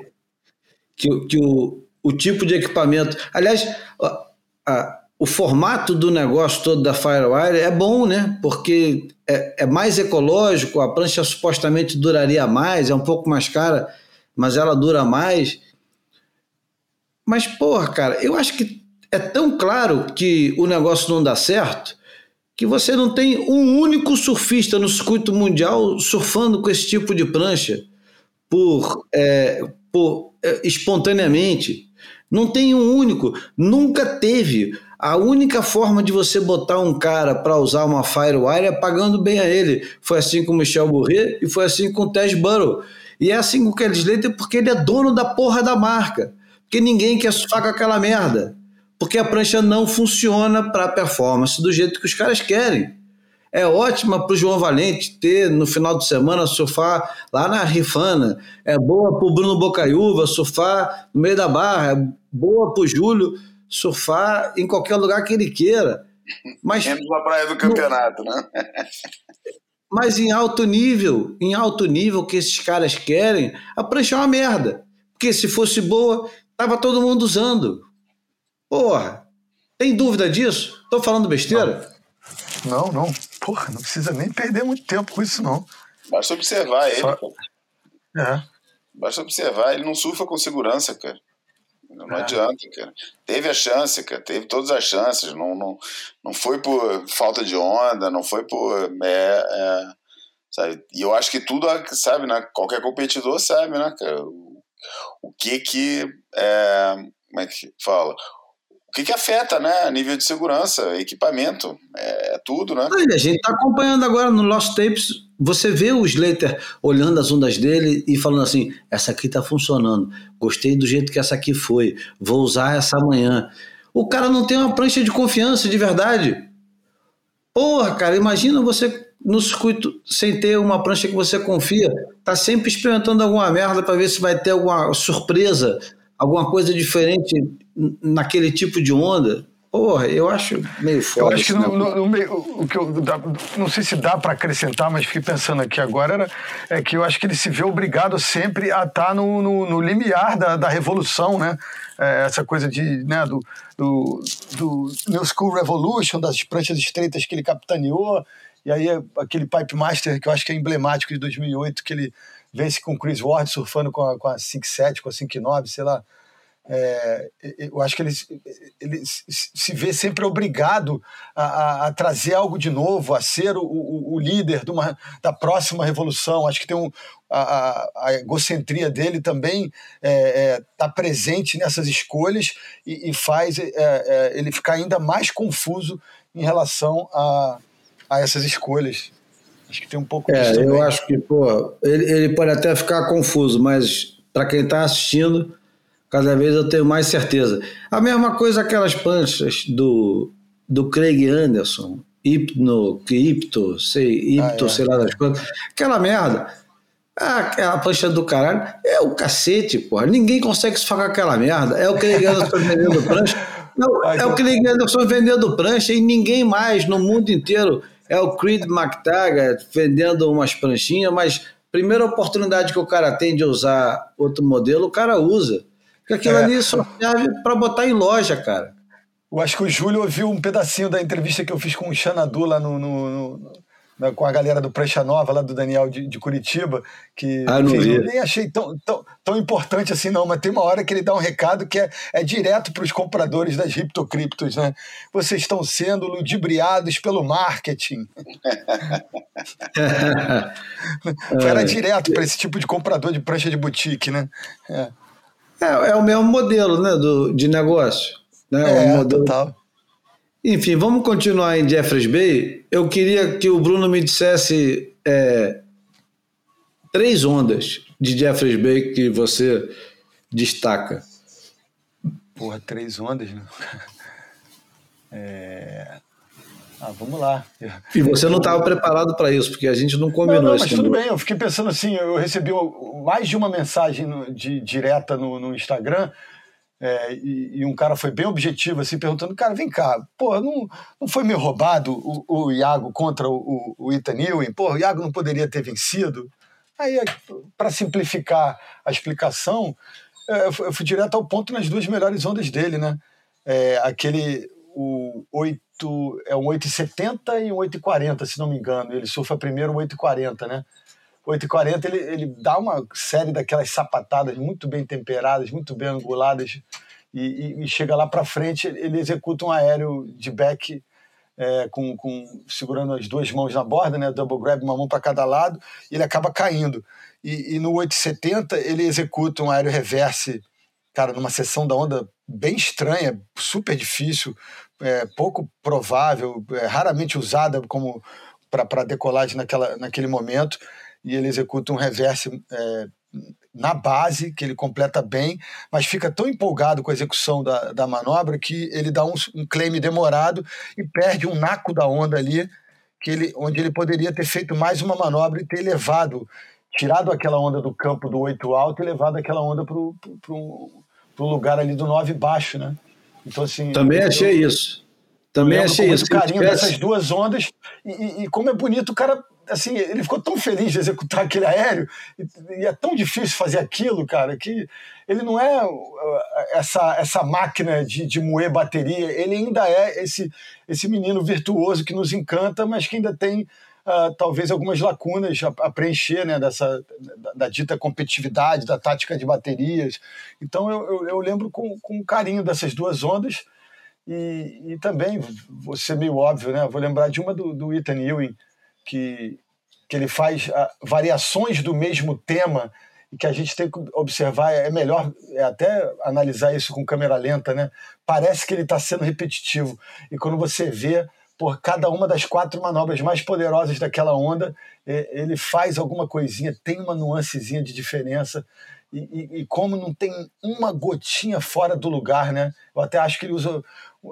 que, que o, o tipo de equipamento. Aliás, a, a, o formato do negócio todo da Firewire é bom, né? Porque é, é, mais ecológico, a prancha supostamente duraria mais, é um pouco mais cara, mas ela dura mais. Mas, porra, cara, eu acho que é tão claro que o negócio não dá certo que você não tem um único surfista no circuito mundial surfando com esse tipo de prancha por, é, por é, espontaneamente. Não tem um único, nunca teve. A única forma de você botar um cara para usar uma Firewire é pagando bem a ele. Foi assim com o Michel Bourret e foi assim com o Tess Burrow. E é assim com o Kelly Slater porque ele é dono da porra da marca. Porque ninguém quer surfar com aquela merda porque a prancha não funciona para a performance do jeito que os caras querem. É ótima para o João Valente ter no final de semana surfar lá na Rifana. É boa para o Bruno Bocaiúva surfar no meio da barra. É boa para o Júlio surfar em qualquer lugar que ele queira. Mas, Menos na praia do campeonato, né? mas em alto nível, em alto nível que esses caras querem, a prancha é uma merda. Porque se fosse boa, tava todo mundo usando. Porra, tem dúvida disso? Estou falando besteira? Não, não. Porra, não precisa nem perder muito tempo com isso, não. Basta observar ele. Só... É. Basta observar, ele não surfa com segurança, cara. Não é. adianta, cara. Teve a chance, cara. Teve todas as chances. Não, não, não foi por falta de onda, não foi por. É, é, sabe? E eu acho que tudo, sabe, né? Qualquer competidor sabe, né, cara? O, o que que. É, como é que fala? O que, que afeta, né? Nível de segurança, equipamento, é, é tudo, né? a gente está acompanhando agora no Lost Tapes você vê o Slater olhando as ondas dele e falando assim: essa aqui está funcionando, gostei do jeito que essa aqui foi, vou usar essa amanhã. O cara não tem uma prancha de confiança de verdade. Porra, cara, imagina você no circuito sem ter uma prancha que você confia, tá sempre experimentando alguma merda para ver se vai ter alguma surpresa, alguma coisa diferente naquele tipo de onda. Porra, eu acho meio foda. Eu acho que no, no, no meio, o que eu dá, não sei se dá para acrescentar, mas fiquei pensando aqui agora era, é que eu acho que ele se vê obrigado sempre a estar tá no, no, no limiar da, da revolução, né? É, essa coisa de, né, do, do, do New School Revolution, das pranchas estreitas que ele capitaneou, e aí aquele Pipe Master que eu acho que é emblemático de 2008, que ele vence com o Chris Ward surfando com a, com a 5.7, com a 5.9, sei lá é, eu acho que ele, ele se vê sempre obrigado a, a, a, trazer algo de novo, a ser o, o, o líder de uma, da próxima revolução. Acho que tem um, a, a egocentria dele também está é, é, tá presente nessas escolhas e, e faz é, é, ele ficar ainda mais confuso em relação a, a essas escolhas. Acho que tem um pouco é, disso. Eu acho que pô, ele, ele pode até ficar confuso, mas para quem está assistindo Cada vez eu tenho mais certeza. A mesma coisa aquelas panchas do, do Craig Anderson, Hipno, Ipto, sei, Ipto, ah, é. sei lá das coisas. Aquela merda. Ah, aquela pancha do caralho. É o cacete, porra. Ninguém consegue se falar aquela merda. É o Craig Anderson vendendo prancha. Não, é o Craig Anderson vendendo prancha e ninguém mais no mundo inteiro. É o Creed McTaggart vendendo umas pranchinhas, mas primeira oportunidade que o cara tem de usar outro modelo, o cara usa. Porque aquilo é. ali só serve para botar em loja, cara. Eu acho que o Júlio ouviu um pedacinho da entrevista que eu fiz com o Xanadu lá no, no, no, com a galera do Prancha Nova, lá do Daniel de, de Curitiba, que ah, não enfim, eu nem achei tão, tão, tão importante assim, não, mas tem uma hora que ele dá um recado que é, é direto para os compradores das criptocriptos, né? Vocês estão sendo ludibriados pelo marketing. Era direto para esse tipo de comprador de prancha de boutique, né? É. É, é o mesmo modelo né, do, de negócio. Né? É, o modelo... total. Enfim, vamos continuar em Jeffreys Bay. Eu queria que o Bruno me dissesse é, três ondas de Jeffreys Bay que você destaca. Porra, três ondas, né? É... Ah, vamos lá. E você não estava preparado para isso, porque a gente não combinou não, não, mas tudo bem, eu fiquei pensando assim, eu recebi mais de uma mensagem no, de, direta no, no Instagram, é, e, e, um cara foi bem objetivo, assim, perguntando, cara, vem cá, pô, não, não foi meio roubado o, o Iago contra o, o, Ethan Ewing? Pô, o Iago não poderia ter vencido? Aí, para simplificar a explicação, é, eu fui, eu fui direto ao ponto nas duas melhores ondas dele, né? É, aquele, o 8 8, é um 8,70 e um 8,40, se não me engano. Ele surfa primeiro um 8,40, né? 8,40 ele, ele dá uma série daquelas sapatadas muito bem temperadas, muito bem anguladas, e, e, chega lá para frente, ele executa um aéreo de back é, com, com, segurando as duas mãos na borda, né? Double grab, uma mão para cada lado, e ele acaba caindo. E, e no 870 ele executa um aéreo reverse, cara, numa seção da onda bem estranha, super difícil, é, pouco provável, é, raramente usada como para decolagem naquela, naquele momento, e ele executa um reverse é, na base, que ele completa bem, mas fica tão empolgado com a execução da, da manobra que ele dá um, um claim demorado e perde um naco da onda ali, que ele, onde ele poderia ter feito mais uma manobra e ter levado, tirado aquela onda do campo do 8 alto e levado aquela onda para o lugar ali do 9 baixo, né? Então, assim. Também eu, achei isso. Também achei isso. carinho tivesse... dessas duas ondas. E, e, como é bonito o cara assim, ele ficou tão feliz de executar aquele aéreo, e, e, é tão difícil fazer aquilo, cara, que ele não é uh, essa, essa máquina de, de moer bateria, ele ainda é esse, esse menino virtuoso que nos encanta, mas que ainda tem uh, talvez algumas lacunas a, a preencher, né, dessa, da, da, dita competitividade, da tática de baterias. Então eu, eu, eu lembro com, com carinho dessas duas ondas, e, e também, vou ser meio óbvio, né? Vou lembrar de uma do, do Ethan Ewing, que, que ele faz uh, variações do mesmo tema e que a gente tem que observar, é melhor é até analisar isso com câmera lenta, né? Parece que ele está sendo repetitivo. E quando você vê por cada uma das quatro manobras mais poderosas daquela onda, ele faz alguma coisinha, tem uma nuancezinha de diferença. E, e, e, como não tem uma gotinha fora do lugar, né? Eu até acho que ele usa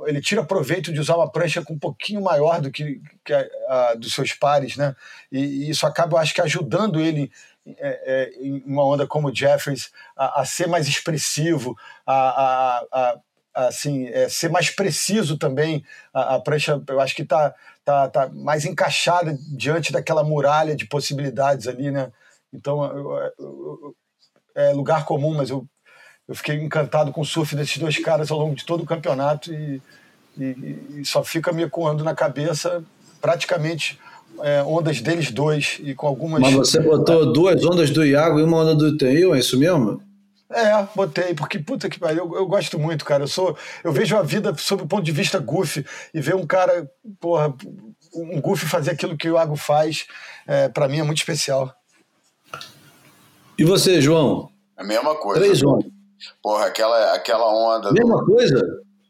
ele tira proveito de usar uma prancha com um pouquinho maior do que, que a, a, dos seus pares, né? E, e, isso acaba, eu acho que, ajudando ele é, é, em uma onda como o Jeffries a, a ser mais expressivo, a, assim, é, ser mais preciso também. A, prancha, eu acho que está tá, tá mais encaixada diante daquela muralha de possibilidades ali, né? Então, eu, eu, eu, é lugar comum, mas eu eu fiquei encantado com o surf desses dois caras ao longo de todo o campeonato e, e, e só fica me ecoando na cabeça praticamente é, ondas deles dois e com algumas. Mas você botou duas ondas do Iago e uma onda do Tenil, é isso mesmo? É, botei, porque puta que pariu, eu, eu gosto muito, cara. Eu sou, eu vejo a vida sob o ponto de vista goofy e ver um cara, porra, um goofy fazer aquilo que o Iago faz, é, para mim é muito especial. E você, João? A mesma coisa. Três ondas. Porra, aquela, aquela onda. Mesma do, coisa?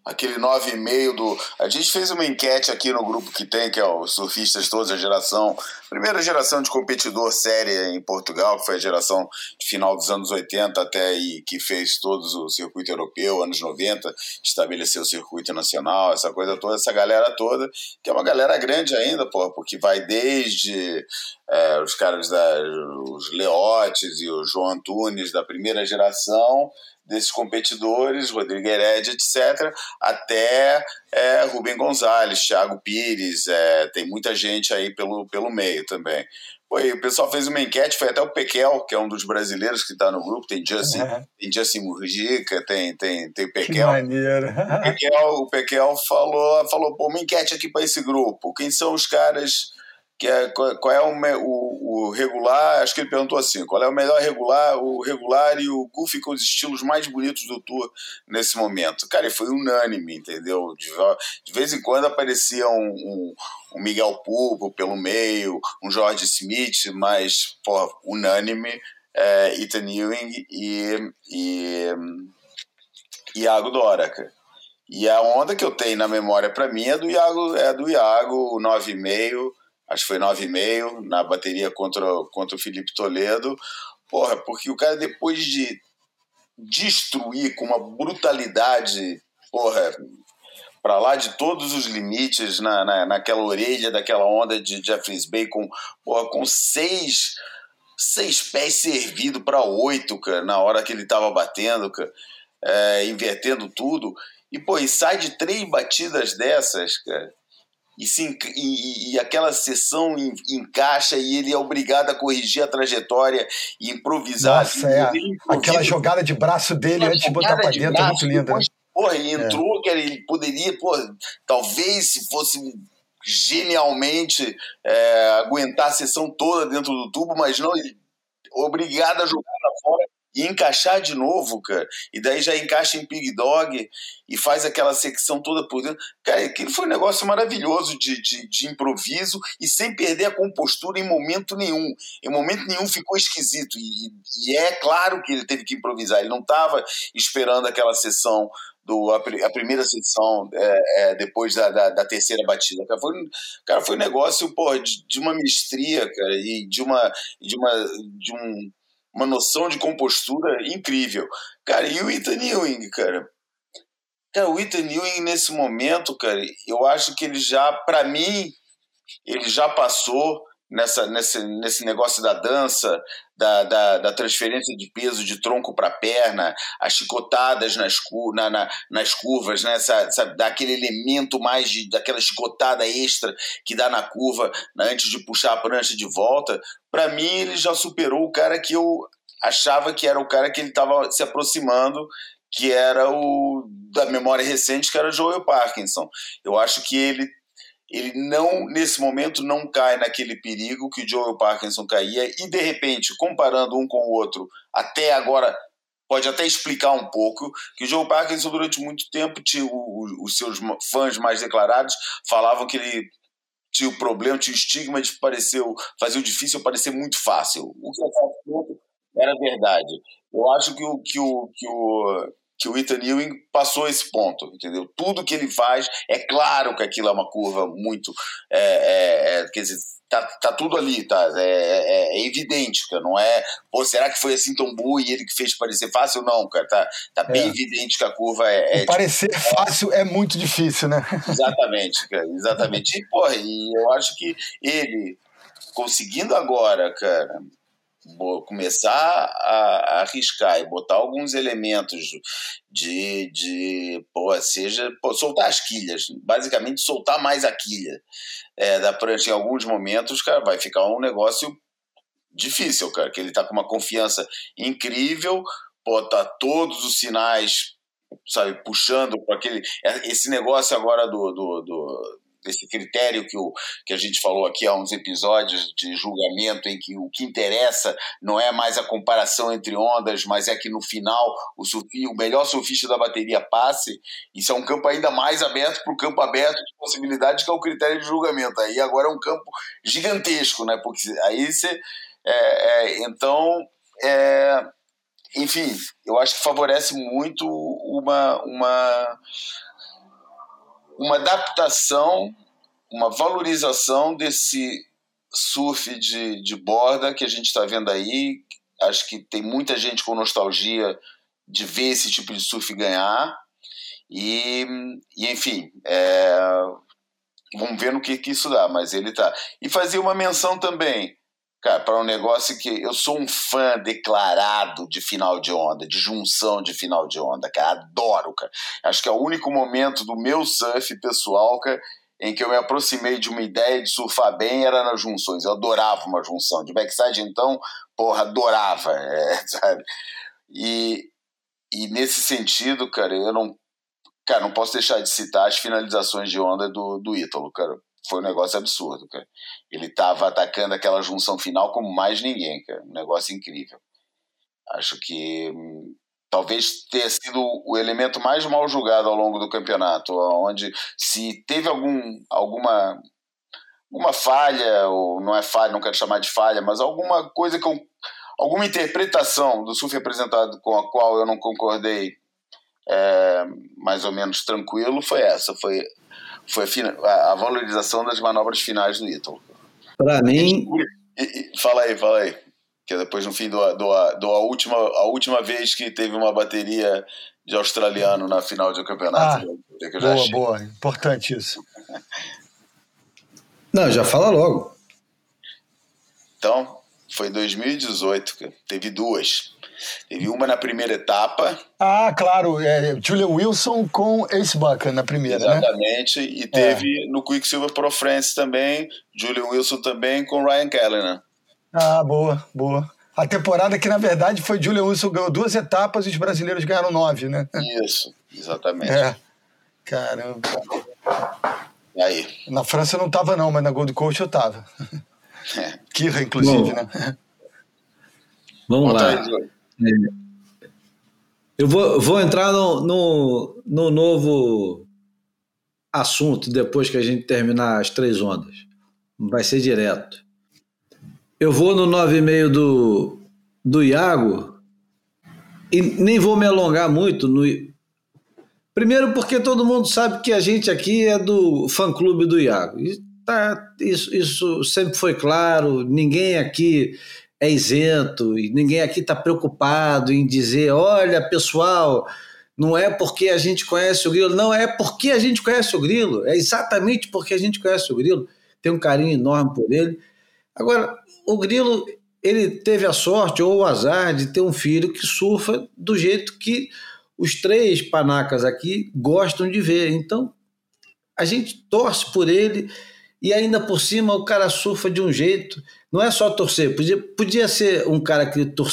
Aquele 9,5 do. A gente fez uma enquete aqui no grupo que tem, que é o Surfistas Todos, a geração. Primeira geração de competidor séria em Portugal, que foi a geração de final dos anos 80 até aí, que fez todos o circuito europeu, anos 90, estabeleceu o circuito nacional, essa coisa toda, essa galera toda, que é uma galera grande ainda, porra, porque vai desde é, os caras da. os Leotes e o João Antunes da primeira geração desses competidores, Rodrigo Heredia, etc., até é, Rubem Gonzalez, Thiago Pires, é, tem muita gente aí pelo, pelo meio também. Foi, o pessoal fez uma enquete, foi até o Pequel, que é um dos brasileiros que está no grupo, tem Justin, é. tem Justin Murgica, tem, tem, tem Pequel. Que maneiro. O Pequel, o Pequel falou, falou, pô, uma enquete aqui para esse grupo, quem são os caras que é qual é o, o, o, regular, acho que ele perguntou assim, qual é o melhor regular, o regular e o Goofy com os estilos mais bonitos do tour nesse momento. Cara, foi unânime, entendeu? De, de vez em quando aparecia um, um, um, Miguel Pulpo pelo meio, um George Smith, mas, pô, unânime, é, Ethan Ewing e, e, e Iago Dora, cara. E a onda que eu tenho na memória para mim é do Iago, é do Iago, o 9,5 acho que foi 9,5 na bateria contra, contra o Felipe Toledo. Porra, porque o cara depois de destruir com uma brutalidade, porra, para lá de todos os limites na, na, naquela orelha daquela onda de Jeffries Bay com, porra, com seis, seis pés servido para oito, cara, na hora que ele estava batendo, cara, é, invertendo tudo. E, pô, e sai de três batidas dessas, cara, e, se, e, e, aquela sessão encaixa e ele é obrigado a corrigir a trajetória e improvisar. Nossa, é. Aquela jogada de braço dele antes de botar para de dentro é braço, é muito linda. Depois, porra, ele é. entrou, é. ele poderia, porra, talvez se fosse genialmente é, aguentar a sessão toda dentro do tubo, mas não, ele obrigado a jogar e encaixar de novo, cara. E daí já encaixa em Pig Dog e faz aquela secção toda por dentro. Cara, aquilo foi um negócio maravilhoso de, de, de, improviso e sem perder a compostura em momento nenhum. Em momento nenhum ficou esquisito. E, e é claro que ele teve que improvisar. Ele não estava esperando aquela sessão do a, a primeira sessão é, é, depois da, da, da, terceira batida. Cara, foi, cara, foi um negócio porra, de, de uma mestria, cara, e de uma de uma de um uma noção de compostura incrível. Cara, e o Ethan Ewing, cara? Cara, o Ethan Ewing nesse momento, cara, eu acho que ele já, para mim, ele já passou nessa, nesse, nesse negócio da dança, da, da, da transferência de peso de tronco para perna, as chicotadas nas, na, na, nas curvas, né? sabe, daquele elemento mais de, daquela chicotada extra que dá na curva né? antes de puxar a prancha de volta. Para mim, ele já superou o cara que eu achava que era o cara que ele estava se aproximando, que era o da memória recente, que era Joel Parkinson. Eu acho que ele ele não, nesse momento, não cai naquele perigo que o Joel Parkinson caía, e de repente, comparando um com o outro, até agora pode até explicar um pouco que o Joe Parkinson durante muito tempo tinha os seus fãs mais declarados falavam que ele tinha o problema, tinha o estigma de parecer, fazer o difícil parecer muito fácil. O que era verdade. Eu acho que o que o, que o que o Ethan Ewing passou esse ponto, entendeu? Tudo que ele faz, é claro que aquilo é uma curva muito, é, é, é, quer dizer, tá, tá tudo ali, tá? É, é, é, evidente, cara, não é, pô, será que foi assim tão boa e ele que fez parecer fácil? Não, cara, tá, tá bem é. evidente que a curva é... é parecer tipo, fácil é muito difícil, né? Exatamente, cara, exatamente. E, porra, e eu acho que ele, conseguindo agora, cara, começar a, arriscar e botar alguns elementos de, de pô, seja pô, soltar as quilhas, basicamente soltar mais a quilha. É, da prancha em alguns momentos, cara, vai ficar um negócio difícil, cara, que ele tá com uma confiança incrível, pô, tá todos os sinais, sabe, puxando para aquele é, esse negócio agora do, do, do esse critério que, o, que a gente falou aqui há uns episódios de julgamento, em que o que interessa não é mais a comparação entre ondas, mas é que no final o, surfi, o melhor surfista da bateria passe. Isso é um campo ainda mais aberto para o campo aberto de possibilidades, que é o critério de julgamento. Aí agora é um campo gigantesco, né? Porque aí você. É, é, então. É, enfim, eu acho que favorece muito uma, uma uma adaptação, uma valorização desse surf de, de borda que a gente está vendo aí. Acho que tem muita gente com nostalgia de ver esse tipo de surf ganhar. E, e enfim, é, vamos ver no que, que isso dá, mas ele tá. E fazer uma menção também cara, para um negócio que eu sou um fã declarado de final de onda, de junção de final de onda, cara, adoro, cara. Acho que é o único momento do meu surf pessoal, cara, em que eu me aproximei de uma ideia de surfar bem era nas junções. Eu adorava uma junção. De backside, então, porra, adorava, é, sabe? E, e nesse sentido, cara, eu não. Cara, não posso deixar de citar as finalizações de onda do, do Ítalo, cara foi um negócio absurdo, cara. Ele estava atacando aquela junção final como mais ninguém, cara. Um negócio incrível. Acho que hum, talvez tenha sido o elemento mais mal julgado ao longo do campeonato, onde se teve algum, alguma uma falha, ou não é falha, não quero chamar de falha, mas alguma coisa com alguma interpretação do surf apresentado com a qual eu não concordei é, mais ou menos tranquilo foi essa, foi foi a, a valorização das manobras finais do Ítalo. Para mim. Fala aí, fala aí. Que é depois, no fim, do, do, do, a, última, a última vez que teve uma bateria de australiano na final do campeonato. Ah, boa, achei. boa. Importante isso. Não, já fala logo. Então, foi em 2018, teve duas. Teve uma na primeira etapa. Ah, claro, é, Julian Wilson com Ace Bucker na primeira, né? Exatamente, né? e teve é. no Quicksilver Pro France também, Julian Wilson também com Ryan Kellner. Ah, boa, boa. A temporada que, na verdade, foi Julian Wilson ganhou duas etapas e os brasileiros ganharam nove, né? Isso, exatamente. É. Caramba. E aí? Na França eu não tava, não, mas na Gold Coast eu tava. É. Kirra, inclusive, Bom, né? Vamos Conta lá. Aí, é. Eu vou, vou entrar no, no, no, novo assunto depois que a gente terminar as três ondas. Vai ser direto. Eu vou no 9,5 do, do Iago e nem vou me alongar muito. No... Primeiro, porque todo mundo sabe que a gente aqui é do fã-clube do Iago. Tá, isso, isso sempre foi claro, ninguém aqui é isento e ninguém aqui está preocupado em dizer: olha, pessoal, não é porque a gente conhece o grilo, não, é porque a gente conhece o grilo, é exatamente porque a gente conhece o grilo, tem um carinho enorme por ele. Agora, o Grilo, ele teve a sorte ou o azar de ter um filho que surfa do jeito que os três panacas aqui gostam de ver. Então, a gente torce por ele e ainda por cima o cara surfa de um jeito. Não é só torcer, podia, podia ser um cara que tor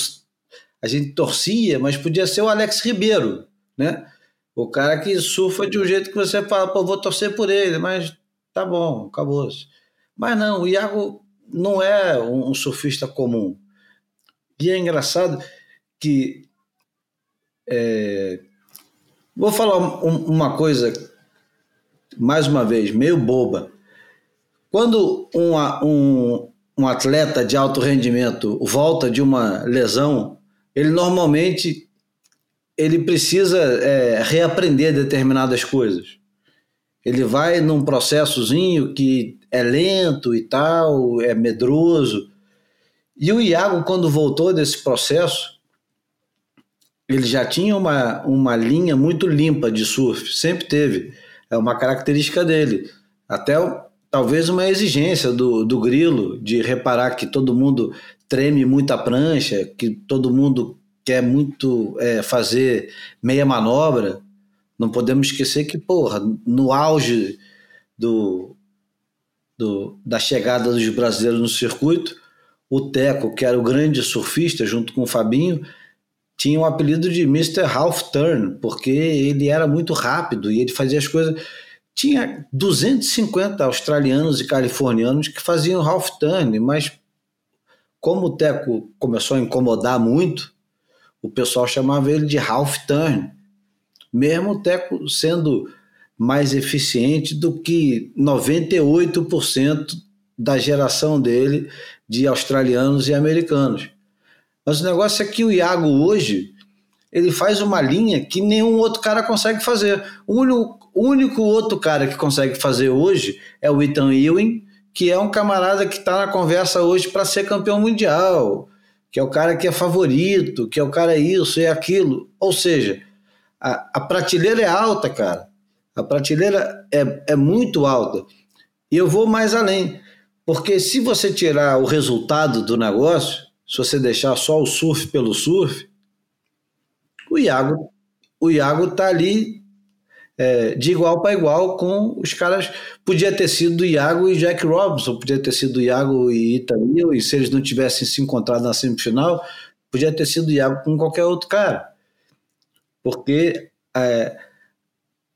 a gente torcia, mas podia ser o Alex Ribeiro, né? O cara que surfa de um jeito que você fala, pô, vou torcer por ele, mas tá bom, acabou. -se. Mas não, o Iago não é um surfista comum. E é engraçado que. É, vou falar uma coisa, mais uma vez, meio boba. Quando um, um, um atleta de alto rendimento volta de uma lesão, ele normalmente ele precisa é, reaprender determinadas coisas. Ele vai num processozinho que é lento e tal, é medroso. E o Iago, quando voltou desse processo, ele já tinha uma, uma linha muito limpa de surf, sempre teve. É uma característica dele. Até talvez uma exigência do, do grilo de reparar que todo mundo treme muita prancha, que todo mundo quer muito é, fazer meia manobra, não podemos esquecer que, porra, no auge do, do, da chegada dos brasileiros no circuito, o Teco, que era o grande surfista, junto com o Fabinho, tinha o apelido de Mr. Half Turn, porque ele era muito rápido e ele fazia as coisas. Tinha 250 australianos e californianos que faziam half turn, mas como o Teco começou a incomodar muito, o pessoal chamava ele de half turn, mesmo o Teco sendo mais eficiente do que 98% da geração dele de australianos e americanos. Mas o negócio é que o Iago hoje ele faz uma linha que nenhum outro cara consegue fazer. O único, único outro cara que consegue fazer hoje é o Ethan Ewing, que é um camarada que está na conversa hoje para ser campeão mundial que é o cara que é favorito, que é o cara isso e aquilo. Ou seja, a, a prateleira é alta, cara. A prateleira é, é muito alta. E eu vou mais além. Porque se você tirar o resultado do negócio, se você deixar só o surf pelo surf, o Iago, o Iago tá ali é, de igual para igual com os caras. Podia ter sido Iago e Jack Robinson, podia ter sido Iago e Itamil, e se eles não tivessem se encontrado na semifinal, podia ter sido Iago com qualquer outro cara. Porque é,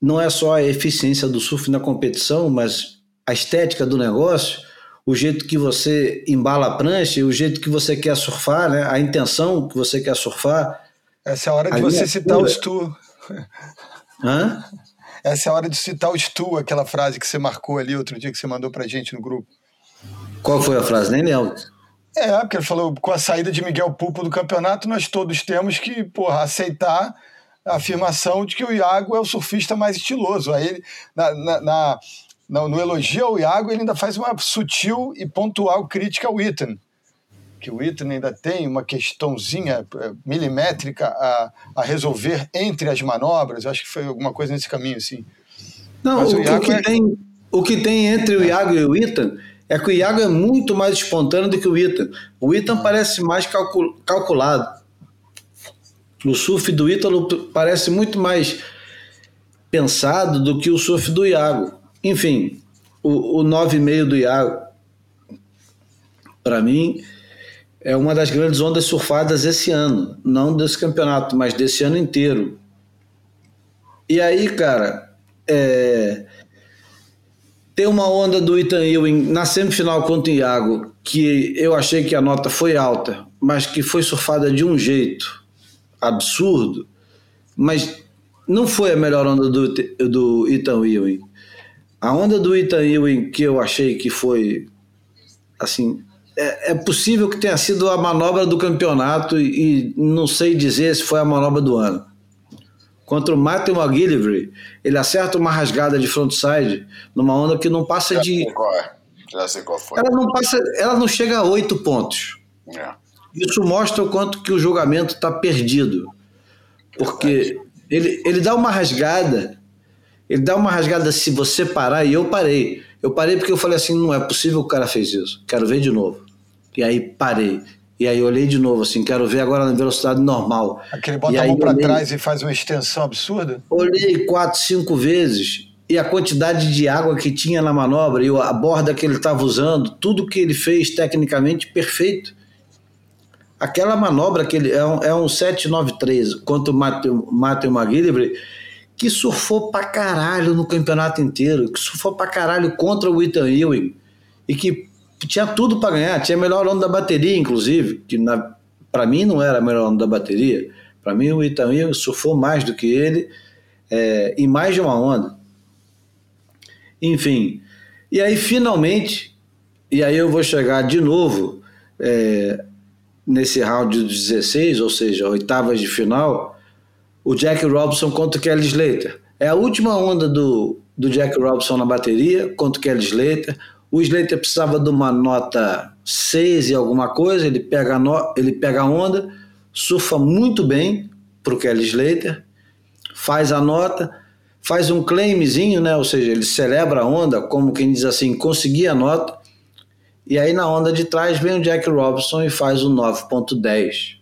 não é só a eficiência do surf na competição, mas a estética do negócio, o jeito que você embala a prancha, o jeito que você quer surfar, né? a intenção que você quer surfar. Essa é a hora de você citar o Stu. Hã? Essa é a hora de citar o Stu, aquela frase que você marcou ali outro dia que você mandou pra gente no grupo. Qual foi a frase? Nem lembro. É, porque ele falou, com a saída de Miguel Pulpo do campeonato, nós todos temos que, porra, aceitar a afirmação de que o Iago é o surfista mais estiloso. Aí ele, na, na, na no elogio ao Iago, ele ainda faz uma sutil e pontual crítica ao Ethan que o Itten ainda tem uma questãozinha eh, milimétrica a, a resolver entre as manobras. Eu acho que foi alguma coisa nesse caminho, assim. Não, o, o, que é... tem, o que tem entre o Iago e o Itten é que o Iago é muito mais espontâneo do que o Itten. O Itten parece mais calcul, calculado. O surf do Ítalo parece muito mais pensado do que o surf do Iago. Enfim, o, o 9,5 do Iago, para mim, é uma das grandes ondas surfadas esse ano, não desse campeonato, mas desse ano inteiro. E aí, cara, é... tem uma onda do Ethan Ewing na semifinal contra o Iago, que eu achei que a nota foi alta, mas que foi surfada de um jeito absurdo, mas não foi a melhor onda do, do Ethan Ewing. A onda do Ethan Ewing que eu achei que foi assim é, é, possível que tenha sido a manobra do campeonato e, e, não sei dizer se foi a manobra do ano. Contra o Matthew McGillivray, ele acerta uma rasgada de frontside numa onda que não passa Já de. Sei qual é. Já sei qual foi. Ela não, passa, ela não chega a oito pontos. É. Isso mostra o quanto que o julgamento está perdido. Porque ele, ele dá uma rasgada, ele dá uma rasgada se você parar, e eu parei. Eu parei porque eu falei assim: não é possível que o cara fez isso, quero ver de novo. E aí parei. E aí olhei de novo, assim, quero ver agora na velocidade normal. Aquele bota e a mão para trás e faz uma extensão absurda? Olhei quatro, cinco vezes e a quantidade de água que tinha na manobra e a borda que ele estava usando, tudo que ele fez tecnicamente perfeito. Aquela manobra que ele é um, é um 793 contra o Matthew McGillivray, que surfou pra caralho no campeonato inteiro, que surfou pra caralho contra o Ethan Ewing e que tinha tudo para ganhar, tinha melhor onda da bateria, inclusive, que para mim não era a melhor onda da bateria. Para mim, o Ewing surfou mais do que ele é, em mais de uma onda. Enfim, e aí finalmente, e aí eu vou chegar de novo é, nesse round de 16, ou seja, oitavas de final, o Jack Robson contra o Kelly Slater. É a última onda do, do Jack Robson na bateria contra o Kelly Slater. O Slater precisava de uma nota 6 e alguma coisa, ele pega no, ele pega a onda, surfa muito bem para o Kelly Slater, faz a nota, faz um claimzinho, né? ou seja, ele celebra a onda, como quem diz assim, consegui a nota, e aí na onda de trás vem o Jack Robinson e faz o 9.10.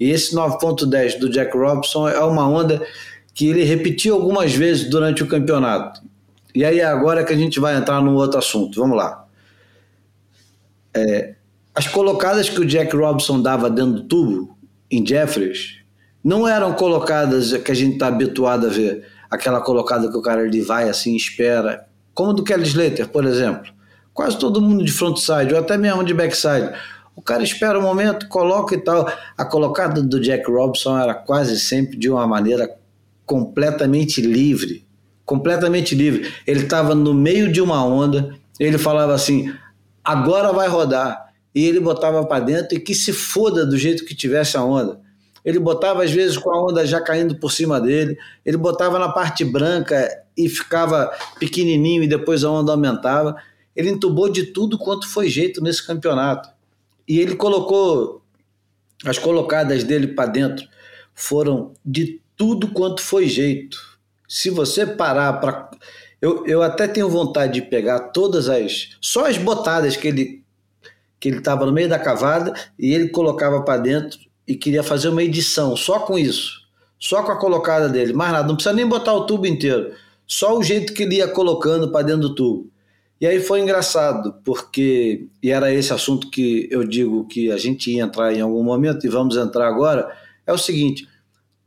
E esse 9.10 do Jack Robinson é uma onda que ele repetiu algumas vezes durante o campeonato. E aí agora que a gente vai entrar num outro assunto. Vamos lá. É, as colocadas que o Jack Robinson dava dentro do tubo, em Jeffries, não eram colocadas que a gente está habituado a ver. Aquela colocada que o cara ele vai assim, espera. Como do Kelly Slater, por exemplo. Quase todo mundo de frontside, ou até mesmo de backside. O cara espera um momento, coloca e tal. A colocada do Jack Robinson era quase sempre de uma maneira completamente livre. Completamente livre. Ele estava no meio de uma onda, ele falava assim: agora vai rodar. E ele botava para dentro e que se foda do jeito que tivesse a onda. Ele botava às vezes com a onda já caindo por cima dele, ele botava na parte branca e ficava pequenininho e depois a onda aumentava. Ele entubou de tudo quanto foi jeito nesse campeonato. E ele colocou as colocadas dele para dentro foram de tudo quanto foi jeito. Se você parar para eu, eu até tenho vontade de pegar todas as só as botadas que ele que ele estava no meio da cavada e ele colocava para dentro e queria fazer uma edição só com isso, só com a colocada dele, mais nada, não precisa nem botar o tubo inteiro, só o jeito que ele ia colocando para dentro do tubo. E aí foi engraçado, porque, e era esse assunto que eu digo que a gente ia entrar em algum momento, e vamos entrar agora, é o seguinte,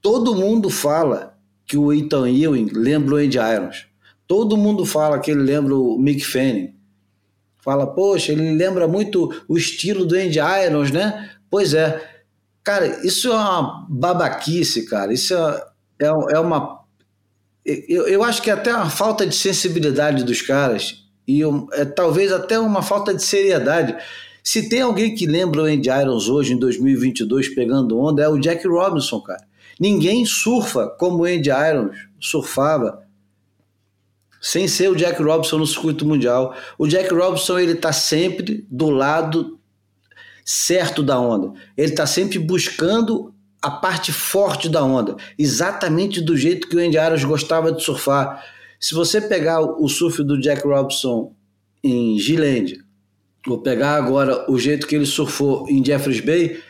todo mundo fala que o Ethan Ewing lembra o Andy Irons, todo mundo fala que ele lembra o Mick Fanning, fala, poxa, ele lembra muito o estilo do Andy Irons, né? Pois é, cara, isso é uma babaquice, cara, isso é, é, é uma... Eu, eu acho que é até uma falta de sensibilidade dos caras e é, talvez até uma falta de seriedade. Se tem alguém que lembra o Andy Irons hoje, em 2022, pegando onda, é o Jack Robinson, cara. Ninguém surfa como o Andy Irons surfava sem ser o Jack Robinson no circuito mundial. O Jack Robinson ele está sempre do lado certo da onda. Ele está sempre buscando a parte forte da onda, exatamente do jeito que o Andy Irons gostava de surfar. Se você pegar o surf do Jack Robinson em Gilende, ou pegar agora o jeito que ele surfou em Jeffreys Bay,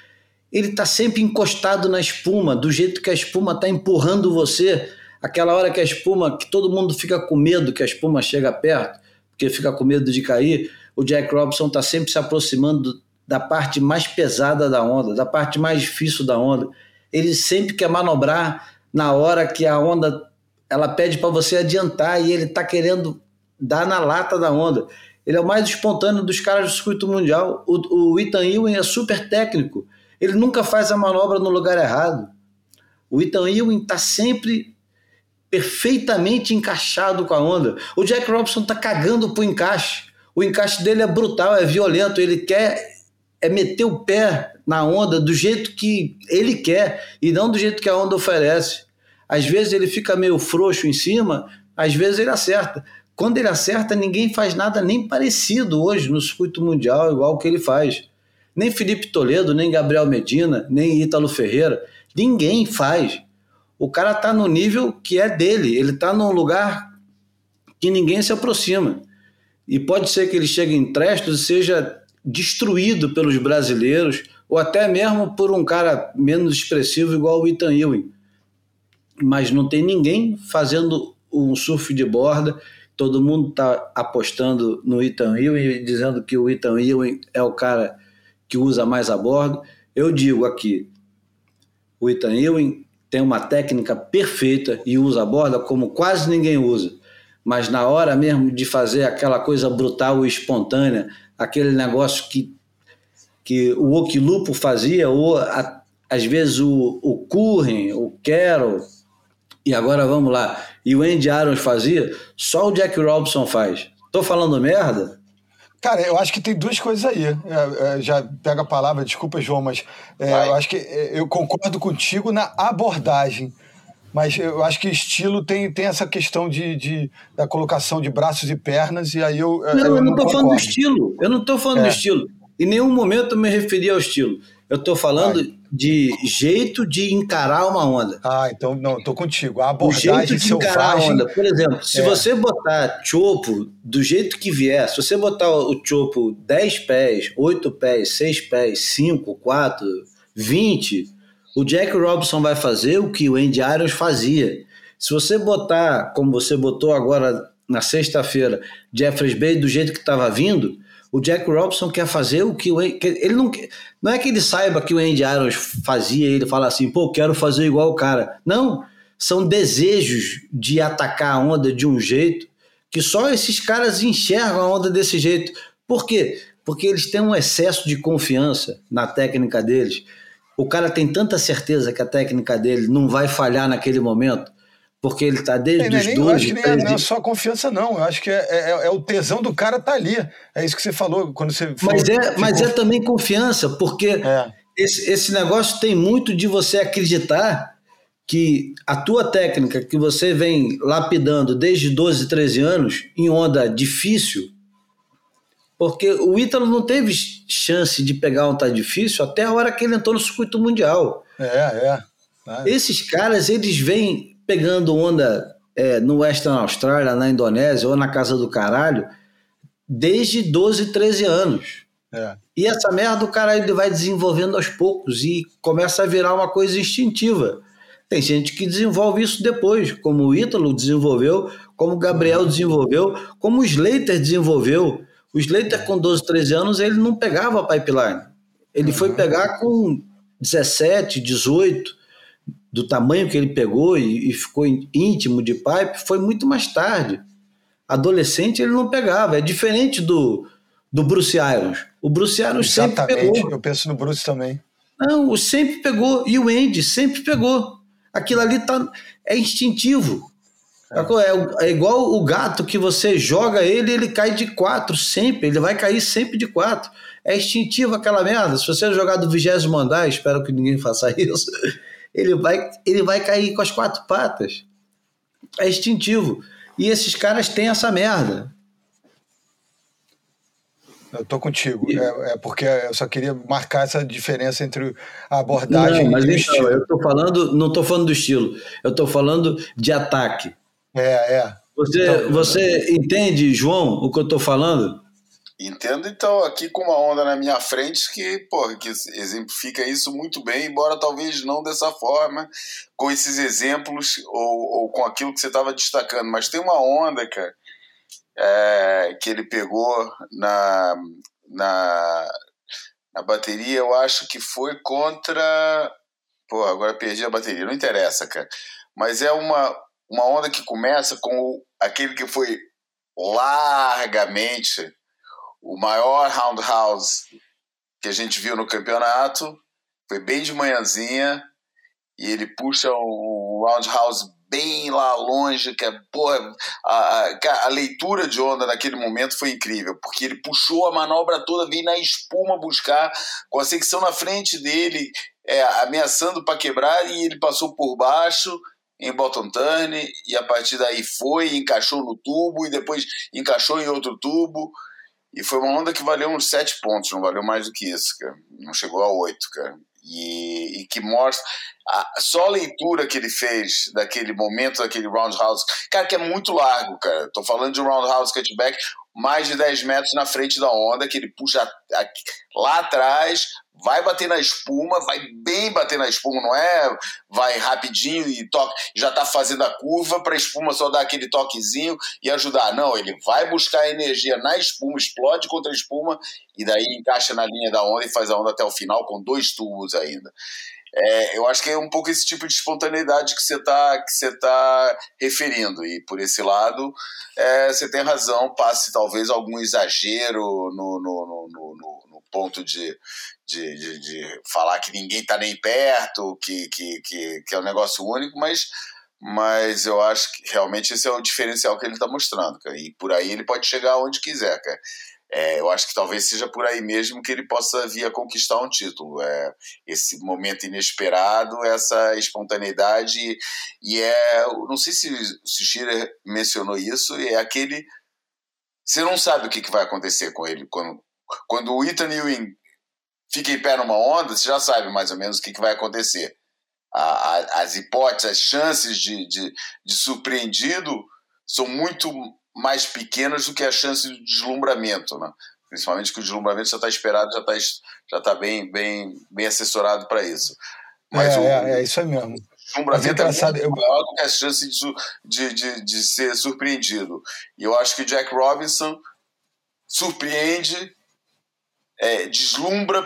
ele está sempre encostado na espuma, do jeito que a espuma está empurrando você. Aquela hora que a espuma, que todo mundo fica com medo que a espuma chega perto, porque fica com medo de cair, o Jack Robinson está sempre se aproximando da parte mais pesada da onda, da parte mais difícil da onda. Ele sempre quer manobrar na hora que a onda ela pede para você adiantar e ele está querendo dar na lata da onda. Ele é o mais espontâneo dos caras do circuito mundial. O, o Ethan Ewing é super técnico. Ele nunca faz a manobra no lugar errado. O Ethan Ewing está sempre perfeitamente encaixado com a onda. O Jack Robinson está cagando pro encaixe. O encaixe dele é brutal, é violento. Ele quer é meter o pé na onda do jeito que ele quer e não do jeito que a onda oferece. Às vezes ele fica meio frouxo em cima, às vezes ele acerta. Quando ele acerta, ninguém faz nada nem parecido hoje no circuito mundial, igual que ele faz. Nem Felipe Toledo, nem Gabriel Medina, nem Ítalo Ferreira. Ninguém faz. O cara está no nível que é dele, ele está num lugar que ninguém se aproxima. E pode ser que ele chegue em Trestos e seja destruído pelos brasileiros, ou até mesmo por um cara menos expressivo igual o Ethan Ewing. Mas não tem ninguém fazendo um surf de borda, todo mundo está apostando no Ethan Ewing, dizendo que o Ethan Ewing é o cara que usa mais a bordo. Eu digo aqui, o Ethan Ewing tem uma técnica perfeita e usa a borda como quase ninguém usa. Mas na hora mesmo de fazer aquela coisa brutal e espontânea, aquele negócio que, que o Okilupo fazia, ou a, às vezes o, o Curren, o Carroll, e agora vamos lá, e o Andy Arons fazia, só o Jack Robinson faz. Tô falando merda? Cara, eu acho que tem duas coisas aí. É, é, já pega a palavra, desculpa, João, mas é, eu acho que é, eu concordo contigo na abordagem. Mas eu acho que estilo tem, tem essa questão de, de da colocação de braços e pernas, e aí eu. Não, eu, eu não estou falando do estilo. Eu não estou falando do estilo. Em nenhum momento eu me referi ao estilo. Eu estou falando Ai. de jeito de encarar uma onda. Ah, então não, estou contigo. A abordagem o jeito de encarar a onda. Por exemplo, se é. você botar chopo do jeito que vier, se você botar o chopo 10 pés, 8 pés, 6 pés, 5, 4, 20, o Jack Robinson vai fazer o que o Andy Irons fazia. Se você botar, como você botou agora na sexta-feira, Jeffrey Bay do jeito que estava vindo, o Jack Robinson quer fazer o que o ele não não é que ele saiba que o Andy Irons fazia, ele fala assim, pô, quero fazer igual o cara. Não, são desejos de atacar a onda de um jeito que só esses caras enxergam a onda desse jeito. Por quê? Porque eles têm um excesso de confiança na técnica deles. O cara tem tanta certeza que a técnica dele não vai falhar naquele momento porque ele está desde é, os nem, 12... Eu acho que nem, é, não é só confiança, não. Eu acho que é, é, é, o tesão do cara tá ali. É isso que você falou quando você... Falou, mas, é, mas é também confiança, porque é. esse, esse negócio tem muito de você acreditar que a tua técnica que você vem lapidando desde 12, 13 anos, em onda difícil, porque o Ítalo não teve chance de pegar um tá difícil até a hora que ele entrou no circuito mundial. É, é. é. Esses caras, eles vêm pegando onda é, no Western Austrália, na Indonésia ou na casa do caralho, desde 12, 13 anos. É. E essa merda o cara ele vai desenvolvendo aos poucos e começa a virar uma coisa instintiva. Tem gente que desenvolve isso depois, como o Ítalo desenvolveu, como o Gabriel desenvolveu, como o Slater desenvolveu. O Slater com 12, 13 anos, ele não pegava pipeline. Ele uhum. foi pegar com 17, 18 do tamanho que ele pegou e, e, ficou íntimo de pipe foi muito mais tarde. Adolescente ele não pegava. É diferente do, do Bruce Irons. O Bruce Irons Exatamente. sempre pegou. Eu penso no Bruce também. Não, o sempre pegou. E o Andy sempre pegou. Aquilo ali tá, é instintivo. É. É, é igual o gato que você joga ele ele cai de quatro sempre. Ele vai cair sempre de quatro. É instintivo aquela merda. Se você jogar do vigésimo andar, espero que ninguém faça isso ele vai, ele vai cair com as quatro patas. É instintivo. E esses caras têm essa merda. Eu tô contigo. É, é, porque eu só queria marcar essa diferença entre a abordagem não, mas e o então, estilo. Eu tô falando, não tô falando do estilo. Eu tô falando de ataque. É, é. Você, então, você entende, João, o que eu tô falando? Entendo, então, aqui com uma onda na minha frente que, porra, que exemplifica isso muito bem, embora talvez não dessa forma, com esses exemplos ou, ou com aquilo que você estava destacando. Mas tem uma onda, cara, é, que ele pegou na, na, na bateria, eu acho que foi contra. Pô, agora perdi a bateria, não interessa, cara. Mas é uma, uma onda que começa com aquele que foi largamente o maior roundhouse que a gente viu no campeonato. Foi bem de manhãzinha e ele puxa um roundhouse bem lá longe, que é, porra, a, a, a, leitura de onda naquele momento foi incrível, porque ele puxou a manobra toda, veio na espuma buscar, com a secção na frente dele, é, ameaçando para quebrar, e ele passou por baixo em bottom turn, e a partir daí foi, encaixou no tubo, e depois encaixou em outro tubo, e foi uma onda que valeu uns sete pontos, não valeu mais do que isso, cara. Não chegou a oito, cara. E, e, que mostra a, só a leitura que ele fez daquele momento, daquele roundhouse, cara, que é muito largo, cara. Tô falando de um roundhouse cutback mais de 10 metros na frente da onda, que ele puxa lá atrás, vai bater na espuma, vai bem bater na espuma, não é? Vai rapidinho e toca, já tá fazendo a curva para a espuma só dar aquele toquezinho e ajudar. Não, ele vai buscar energia na espuma, explode contra a espuma e daí encaixa na linha da onda e faz a onda até o final com dois tubos ainda. É, eu acho que é um pouco esse tipo de espontaneidade que você está que você tá referindo. E por esse lado, é, você tem razão, passe talvez algum exagero no, no, no, no ponto de, de, de, de, falar que ninguém está nem perto, que, que, que, que é um negócio único, mas mas eu acho que realmente esse é o diferencial que ele está mostrando, cara. E por aí ele pode chegar onde quiser, cara. É, eu acho que talvez seja por aí mesmo que ele possa vir a conquistar um título. É, esse momento inesperado, essa espontaneidade, e é. Não sei se, se o Schiller mencionou isso, é aquele. Você não sabe o que, que vai acontecer com ele. Quando, quando o Ethan Ewing fica em pé numa onda, você já sabe mais ou menos o que, que vai acontecer. A, a, as hipóteses, as chances de, de, de surpreendido são muito mais pequenas do que a chance de deslumbramento, né? Principalmente que o deslumbramento já está esperado, já está já tá bem, bem, bem assessorado para isso. Mas é, o, é, é, isso aí mesmo. O deslumbramento é, é muito maior do que a chance de, de, de, de ser surpreendido. E eu acho que o Jack Robinson surpreende, é, deslumbra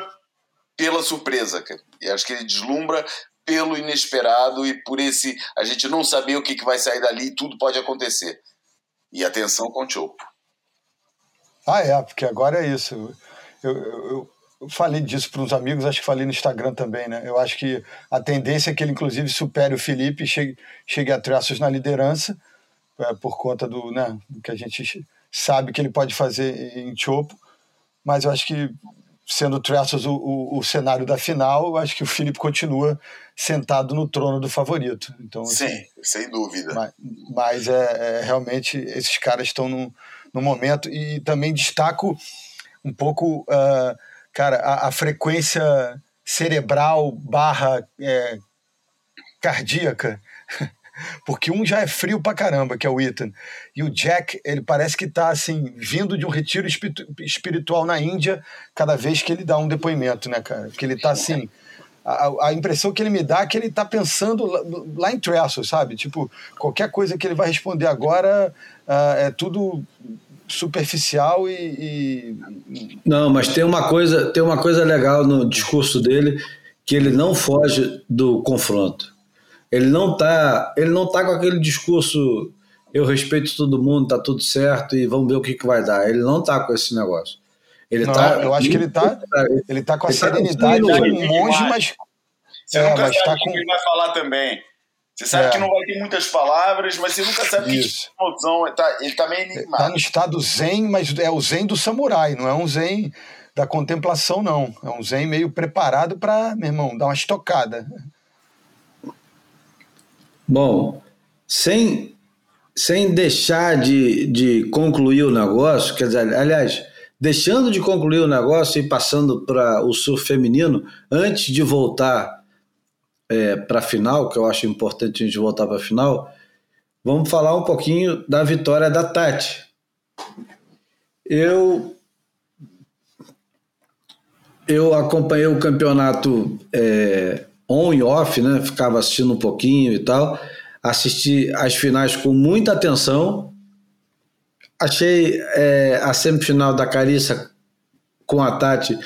pela surpresa, cara. E acho que ele deslumbra pelo inesperado e por esse a gente não saber o que, que vai sair dali e tudo pode acontecer. E atenção com o Chopo. Ah, é, porque agora é isso. Eu, eu, eu falei disso para uns amigos, acho que falei no Instagram também, né? Eu acho que a tendência é que ele, inclusive, supere o Felipe e chegue, chegue a traços na liderança, é, por conta do, né, do que a gente sabe que ele pode fazer em Chopo. Mas eu acho que sendo Trestles o, o, o, cenário da final, eu acho que o Felipe continua sentado no trono do favorito. Então, Sim, assim, sem dúvida. Mas, mas é, é, realmente esses caras estão no, no momento e também destaco um pouco, uh, cara, a, a, frequência cerebral barra é, cardíaca porque um já é frio pra caramba, que é o Ethan. E o Jack, ele parece que tá assim, vindo de um retiro espiritual na Índia, cada vez que ele dá um depoimento, né, cara? Que ele tá assim. A, a impressão que ele me dá é que ele tá pensando lá, lá em Trestle, sabe? Tipo, qualquer coisa que ele vai responder agora uh, é tudo superficial e, e, Não, mas tem uma coisa, tem uma coisa legal no discurso dele que ele não foge do confronto. Ele não tá, ele não tá com aquele discurso eu respeito todo mundo, tá tudo certo e vamos ver o que, que vai dar. Ele não tá com esse negócio. Ele não, tá, eu acho que ele tá, ele tá com a tá serenidade tá de um monge, mas você é, nunca sabe tá com... o que ele vai falar também. Você sabe é. que não vai ter muitas palavras, mas você nunca sabe Isso. que emoção. Ele tá, ele tá meio enigmático. Tá no estado zen, mas é o zen do samurai, não é um zen da contemplação, não. É um zen meio preparado para, meu irmão, dar uma estocada. Bom, sem, sem deixar de, de concluir o negócio, quer dizer, aliás, deixando de concluir o negócio e passando para o surf feminino, antes de voltar é, para a final, que eu acho importante a gente voltar para a final, vamos falar um pouquinho da vitória da Tati. Eu eu acompanhei o campeonato é, on e off, né? Ficava assistindo um pouquinho e tal. Assisti as finais com muita atenção. Achei é, a semifinal da Carissa com a Tati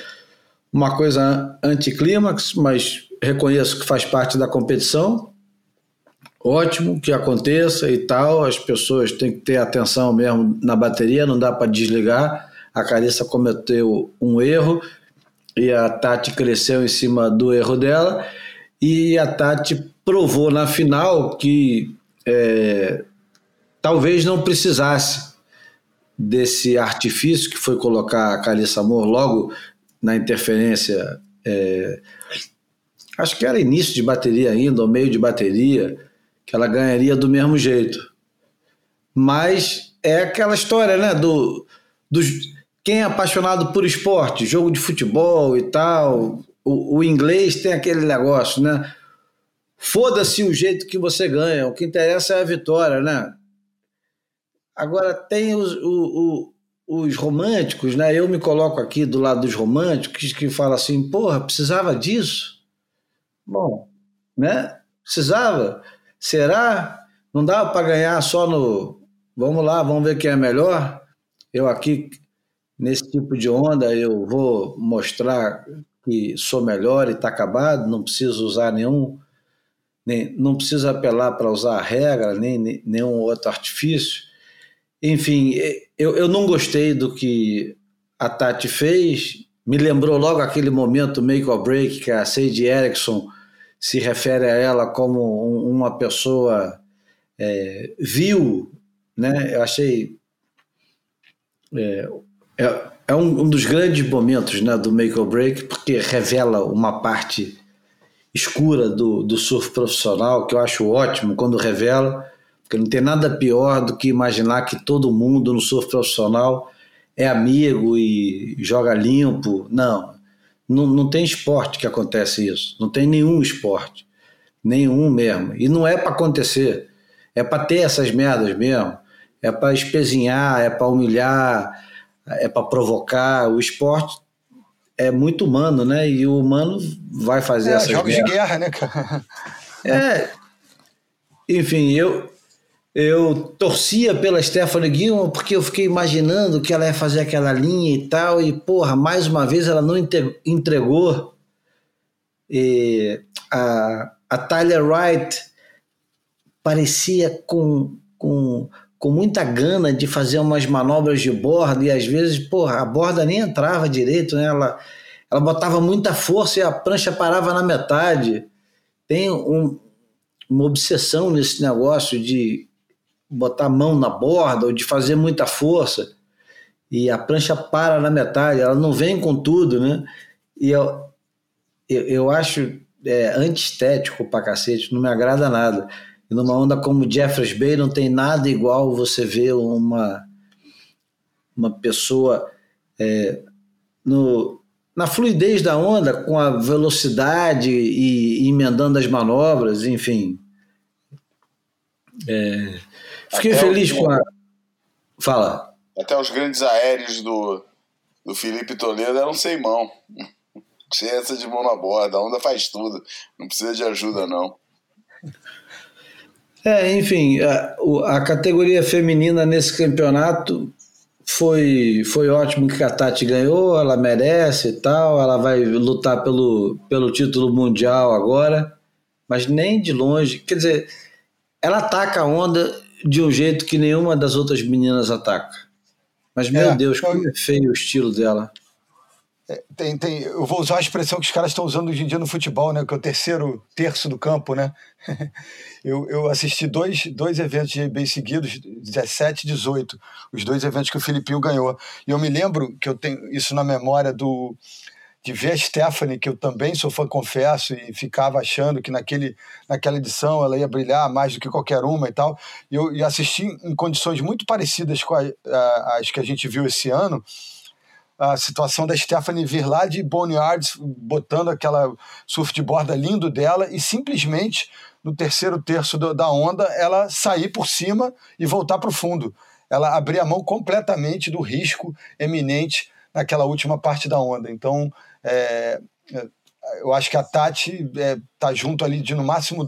uma coisa anticlímax, mas reconheço que faz parte da competição. Ótimo que aconteça e tal. As pessoas têm que ter atenção mesmo na bateria, não dá para desligar. A Carissa cometeu um erro e a Tati cresceu em cima do erro dela. E a Tati provou na final que é, talvez não precisasse desse artifício que foi colocar a Calissa Amor logo na interferência. É, acho que era início de bateria ainda, ou meio de bateria, que ela ganharia do mesmo jeito. Mas é aquela história, né? Do, dos, quem é apaixonado por esporte, jogo de futebol e tal, o, o inglês tem aquele negócio, né? Foda-se o jeito que você ganha, o que interessa é a vitória, né? Agora tem os, o, o, os românticos, né? Eu me coloco aqui do lado dos românticos que falam assim, porra, precisava disso? Bom, né? Precisava? Será? Não dava para ganhar só no. Vamos lá, vamos ver quem é melhor. Eu aqui, nesse tipo de onda, eu vou mostrar que sou melhor e está acabado, não preciso usar nenhum. Nem, não preciso apelar para usar a regra, nem, nem nenhum outro artifício. Enfim, eu, eu não gostei do que a Tati fez. Me lembrou logo aquele momento make or break que a Sadie Erickson se refere a ela como um, uma pessoa é, vil, né? Eu achei é, é, é um, um, dos grandes momentos né, do make or break porque revela uma parte escura do, do surf profissional que eu acho ótimo quando revela porque não tem nada pior do que imaginar que todo mundo no surf profissional é amigo e joga limpo. Não, não, não tem esporte que acontece isso. Não tem nenhum esporte. Nenhum mesmo. E não é para acontecer. É para ter essas merdas mesmo. É para espezinhar, é para humilhar, é para provocar. O esporte é muito humano, né? E o humano vai fazer é, essas jogos merdas. de guerra, né, cara? É. Enfim, eu, eu torcia pela Stephanie Gilman porque eu fiquei imaginando que ela ia fazer aquela linha e tal, e porra, mais uma vez ela não entregou. E a, a Tyler Wright parecia com, com, com muita gana de fazer umas manobras de borda, e às vezes, porra, a borda nem entrava direito, né? Ela, ela botava muita força e a prancha parava na metade. Tem um, uma obsessão nesse negócio de botar a mão na borda ou de fazer muita força e a prancha para na metade, ela não vem com tudo, né? E eu, eu, eu acho é, antiestético pra cacete, não me agrada nada. E numa onda como Jeffers Bay não tem nada igual você ver uma, uma pessoa é, no, na fluidez da onda, com a velocidade e, e emendando as manobras, enfim. É, Fiquei Até feliz com a. Fala. Até os grandes aéreos do, do Felipe Toledo eram sem mão. Sem essa de mão na borda. A onda faz tudo. Não precisa de ajuda, não. É, enfim, a, a categoria feminina nesse campeonato foi, foi ótimo que a Tati ganhou, ela merece e tal, ela vai lutar pelo, pelo título mundial agora, mas nem de longe. Quer dizer, ela ataca a onda de um jeito que nenhuma das outras meninas ataca. Mas, meu é, Deus, como é feio o estilo dela. É, tem, tem, eu vou usar a expressão que os caras estão usando hoje em dia no futebol, né? Que é o terceiro terço do campo, né? eu, eu assisti dois, dois eventos bem seguidos, 17 e 18, os dois eventos que o Filipinho ganhou. E eu me lembro que eu tenho isso na memória do de ver a Stephanie, que eu também sou fã, confesso, e ficava achando que naquele, naquela edição ela ia brilhar mais do que qualquer uma e tal. E eu e assisti em condições muito parecidas com a, a, as que a gente viu esse ano, a situação da Stephanie vir lá de Boneyard, botando aquela surf de borda lindo dela e simplesmente no terceiro terço do, da onda ela sair por cima e voltar para o fundo. Ela abrir a mão completamente do risco eminente naquela última parte da onda. Então, é, é, eu acho que a Tati é, tá junto ali de no máximo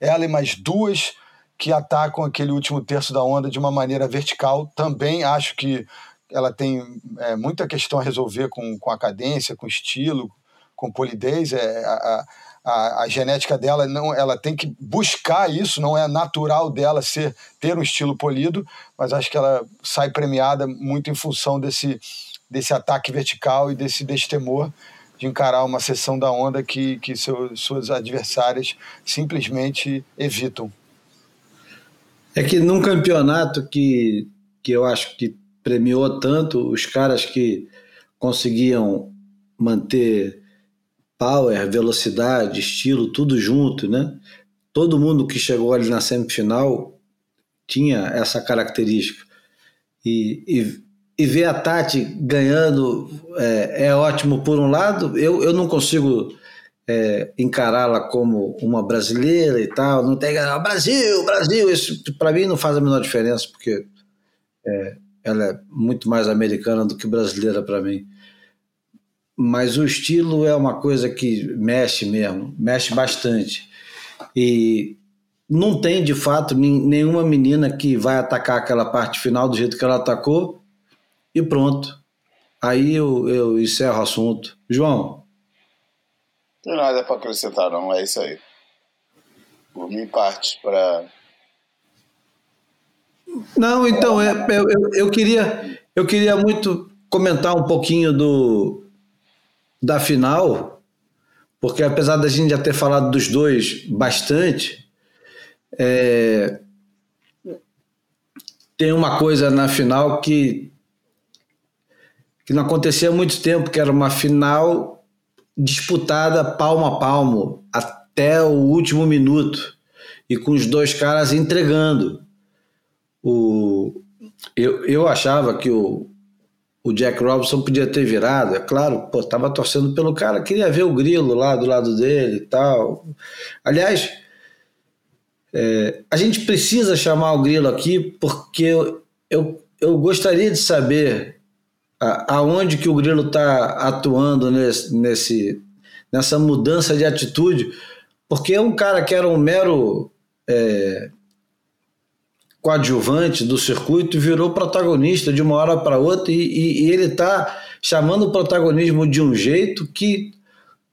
ela e mais duas que atacam aquele último terço da onda de uma maneira vertical. Também acho que ela tem é, muita questão a resolver com, com a cadência, com estilo, com polidez. É, a, a, a, genética dela não, ela tem que buscar isso, não é natural dela ser ter um estilo polido, mas acho que ela sai premiada muito em função desse desse ataque vertical e desse destemor de encarar uma sessão da onda que, que seu, suas adversárias simplesmente evitam. É que num campeonato que, que eu acho que premiou tanto os caras que conseguiam manter power, velocidade, estilo, tudo junto, né? Todo mundo que chegou ali na semifinal tinha essa característica. E, e e ver a Tati ganhando é, é ótimo por um lado. Eu, eu não consigo é, encará-la como uma brasileira e tal. Não tem ah, Brasil, Brasil. Isso para mim não faz a menor diferença porque é, ela é muito mais americana do que brasileira para mim. Mas o estilo é uma coisa que mexe mesmo, mexe bastante. E não tem de fato nenhuma menina que vai atacar aquela parte final do jeito que ela atacou e pronto. Aí eu, eu encerro o assunto. João. Não tem nada para acrescentar, não. É isso aí. Por mim, parte para. Não, então, é, eu, eu, queria, eu queria muito comentar um pouquinho do, da final, porque apesar da gente já ter falado dos dois bastante, é, tem uma coisa na final que que não acontecia há muito tempo, que era uma final disputada palmo a palmo até o último minuto e com os dois caras entregando. O, eu, eu achava que o, o Jack Robinson podia ter virado, é claro, pô, tava torcendo pelo cara, queria ver o grilo lá do lado dele e tal. Aliás, é, a gente precisa chamar o grilo aqui porque eu, eu, eu gostaria de saber aonde que o Grilo está atuando nesse, nesse, nessa mudança de atitude, porque é um cara que era um mero é, coadjuvante do circuito virou protagonista de uma hora para outra e, e, e ele está chamando o protagonismo de um jeito que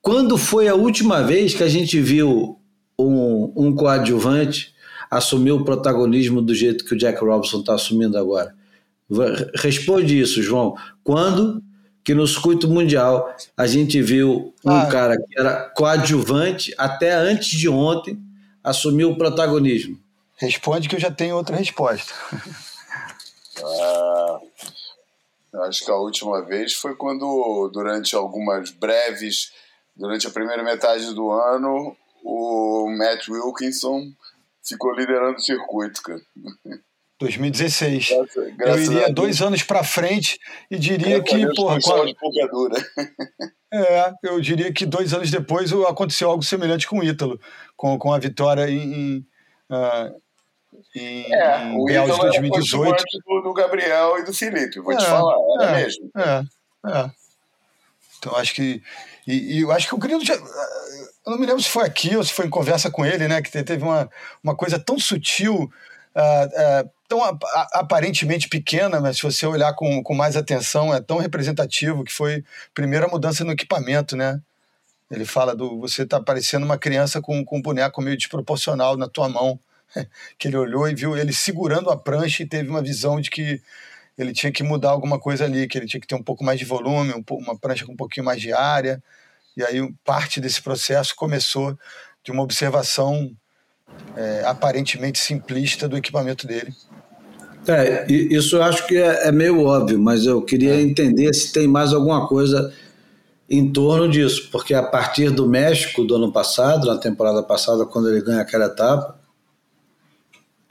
quando foi a última vez que a gente viu um, um coadjuvante assumir o protagonismo do jeito que o Jack Robinson está assumindo agora? Responde isso, João. Quando que no circuito mundial a gente viu um ah. cara que era coadjuvante até antes de ontem assumir o protagonismo? Responde que eu já tenho outra resposta. Ah, acho que a última vez foi quando, durante algumas breves, durante a primeira metade do ano, o Matt Wilkinson ficou liderando o circuito, cara. 2016. Graças, graças eu iria dois anos para frente e diria que. Porra, qual... é, eu diria que dois anos depois aconteceu algo semelhante com o Ítalo, com, com a vitória em. uh, em, é, em o Ítalo 2018. É do, do Gabriel e do Felipe, vou é, te falar, é, é mesmo. É, é. Então acho que. E, e, eu acho que o Grilo já. Eu não me lembro se foi aqui ou se foi em conversa com ele, né? Que teve uma, uma coisa tão sutil. Uh, uh, tão aparentemente pequena, mas se você olhar com, com mais atenção, é tão representativo que foi a primeira mudança no equipamento, né? Ele fala do você tá parecendo uma criança com, com um boneco meio desproporcional na tua mão. que ele olhou e viu ele segurando a prancha e teve uma visão de que ele tinha que mudar alguma coisa ali, que ele tinha que ter um pouco mais de volume, um, uma prancha com um pouquinho mais de área. E aí parte desse processo começou de uma observação é, aparentemente simplista do equipamento dele. É, isso eu acho que é, é meio óbvio, mas eu queria é. entender se tem mais alguma coisa em torno disso, porque a partir do México do ano passado, na temporada passada, quando ele ganha aquela etapa,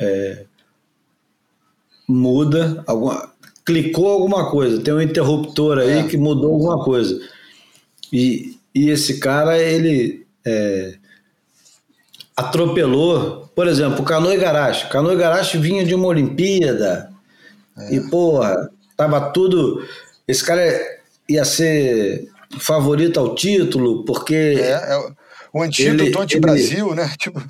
é, muda, alguma, clicou alguma coisa, tem um interruptor aí é. que mudou alguma coisa. E, e esse cara, ele é, atropelou por exemplo, o Canoe Garache. Canoe Garache vinha de uma Olimpíada é. e, porra, tava tudo. Esse cara ia ser favorito ao título, porque. É, é o antídoto anti-Brasil, né? Tipo...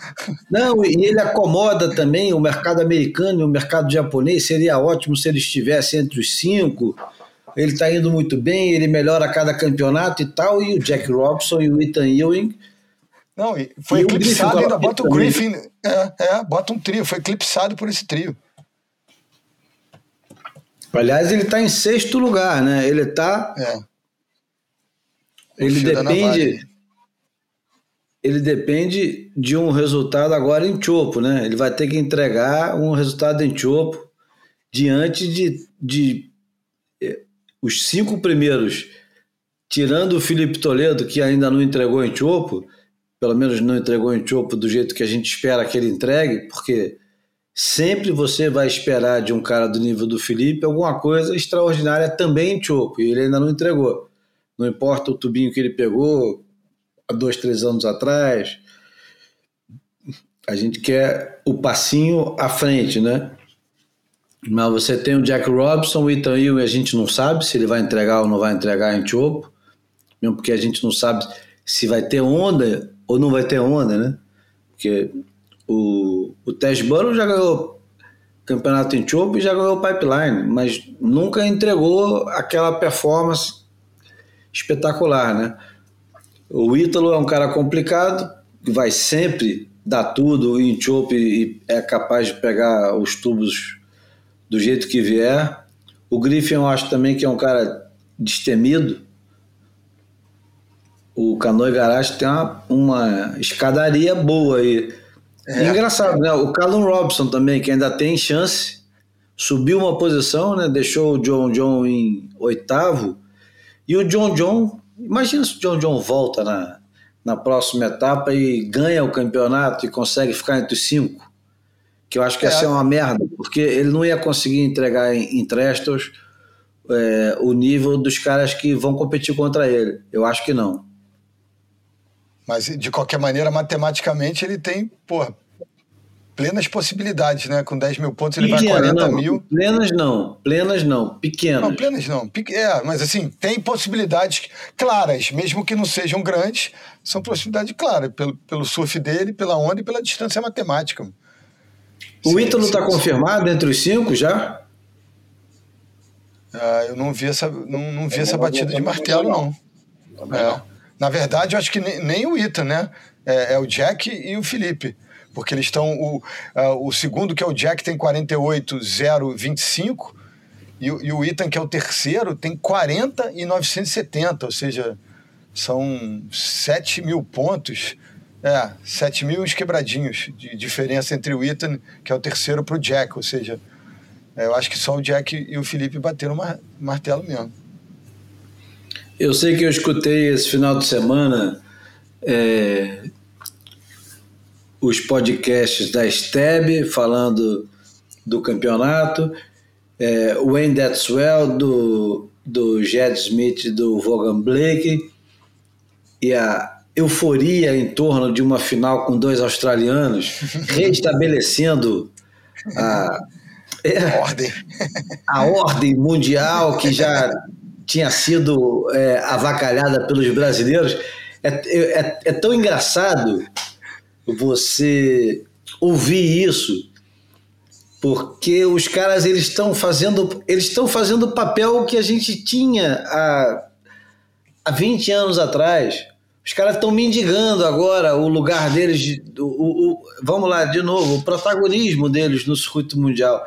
Não, e ele acomoda também o mercado americano e o mercado japonês. Seria ótimo se ele estivesse entre os cinco. Ele está indo muito bem, ele melhora a cada campeonato e tal. E o Jack Robson e o Ethan Ewing não, foi e eclipsado, ainda bota o Griffin. É, é, bota um trio, foi eclipsado por esse trio. Aliás, ele está em sexto lugar, né? Ele está. É. Ele depende. Ele depende de um resultado agora em Chopo, né? Ele vai ter que entregar um resultado em Chopo diante de, de eh, os cinco primeiros, tirando o Felipe Toledo, que ainda não entregou em Chopo, pelo menos não entregou em Chopo do jeito que a gente espera que ele entregue, porque sempre você vai esperar de um cara do nível do Felipe alguma coisa extraordinária também em Chopo, e ele ainda não entregou. Não importa o tubinho que ele pegou há dois, três anos atrás, a gente quer o passinho à frente, né? Mas você tem o Jack Robson, o Ethan Hill, e a gente não sabe se ele vai entregar ou não vai entregar em Chopo, mesmo porque a gente não sabe se vai ter onda ou não vai ter onda, né? Porque o, o Tess Burrow já ganhou campeonato em Chopo e já ganhou Pipeline, mas nunca entregou aquela performance espetacular, né? O Ítalo é um cara complicado, que vai sempre dar tudo em Chopo e é capaz de pegar os tubos do jeito que vier. O Griffin eu acho também que é um cara destemido, o Canoe Garage tem uma, uma escadaria boa aí. É. engraçado, né? O Callum Robson também, que ainda tem chance, subiu uma posição, né? Deixou o John John em oitavo. E o John John, imagina se o John John volta na, na próxima etapa e ganha o campeonato e consegue ficar entre os cinco. Que eu acho que é. ia ser uma merda, porque ele não ia conseguir entregar em, em Trestles é, o nível dos caras que vão competir contra ele. Eu acho que não. Mas, de qualquer maneira, matematicamente, ele tem, pô, plenas possibilidades, né? Com 10 mil pontos ele Pequena, vai 40 não, mil. Plenas não, plenas não, pequenas. Não, plenas não. É, mas assim, tem possibilidades claras, mesmo que não sejam grandes, são possibilidades claras, pelo, pelo surf dele, pela onda e pela distância matemática. O Ítalo está confirmado entre os cinco já? Ah, eu não vi essa, não, não vi essa batida de martelo, não. não. É. Na verdade, eu acho que nem, nem o Ita, né? É, é, o Jack e o Felipe. Porque eles estão. O, uh, o segundo, que é o Jack, tem 48,025. E, e o Ethan, que é o terceiro, tem 40 e 970. Ou seja, são 7 mil pontos. É, 7 mil uns quebradinhos de diferença entre o Ethan, que é o terceiro, para o Jack. Ou seja, é, eu acho que só o Jack e o Felipe bateram o martelo mesmo. Eu sei que eu escutei esse final de semana é, os podcasts da STEB falando do campeonato, é, o Wayne That's do, do Jed Smith do Vaughan Blake e a euforia em torno de uma final com dois australianos, restabelecendo a, é, ordem. a ordem mundial que já tinha sido é, avacalhada pelos brasileiros. É, é, é, tão engraçado você ouvir isso, porque os caras eles estão fazendo eles estão fazendo o papel que a gente tinha há, há 20 anos atrás. Os caras estão mendigando agora o lugar deles, de, o, o, vamos lá, de novo, o protagonismo deles no circuito mundial.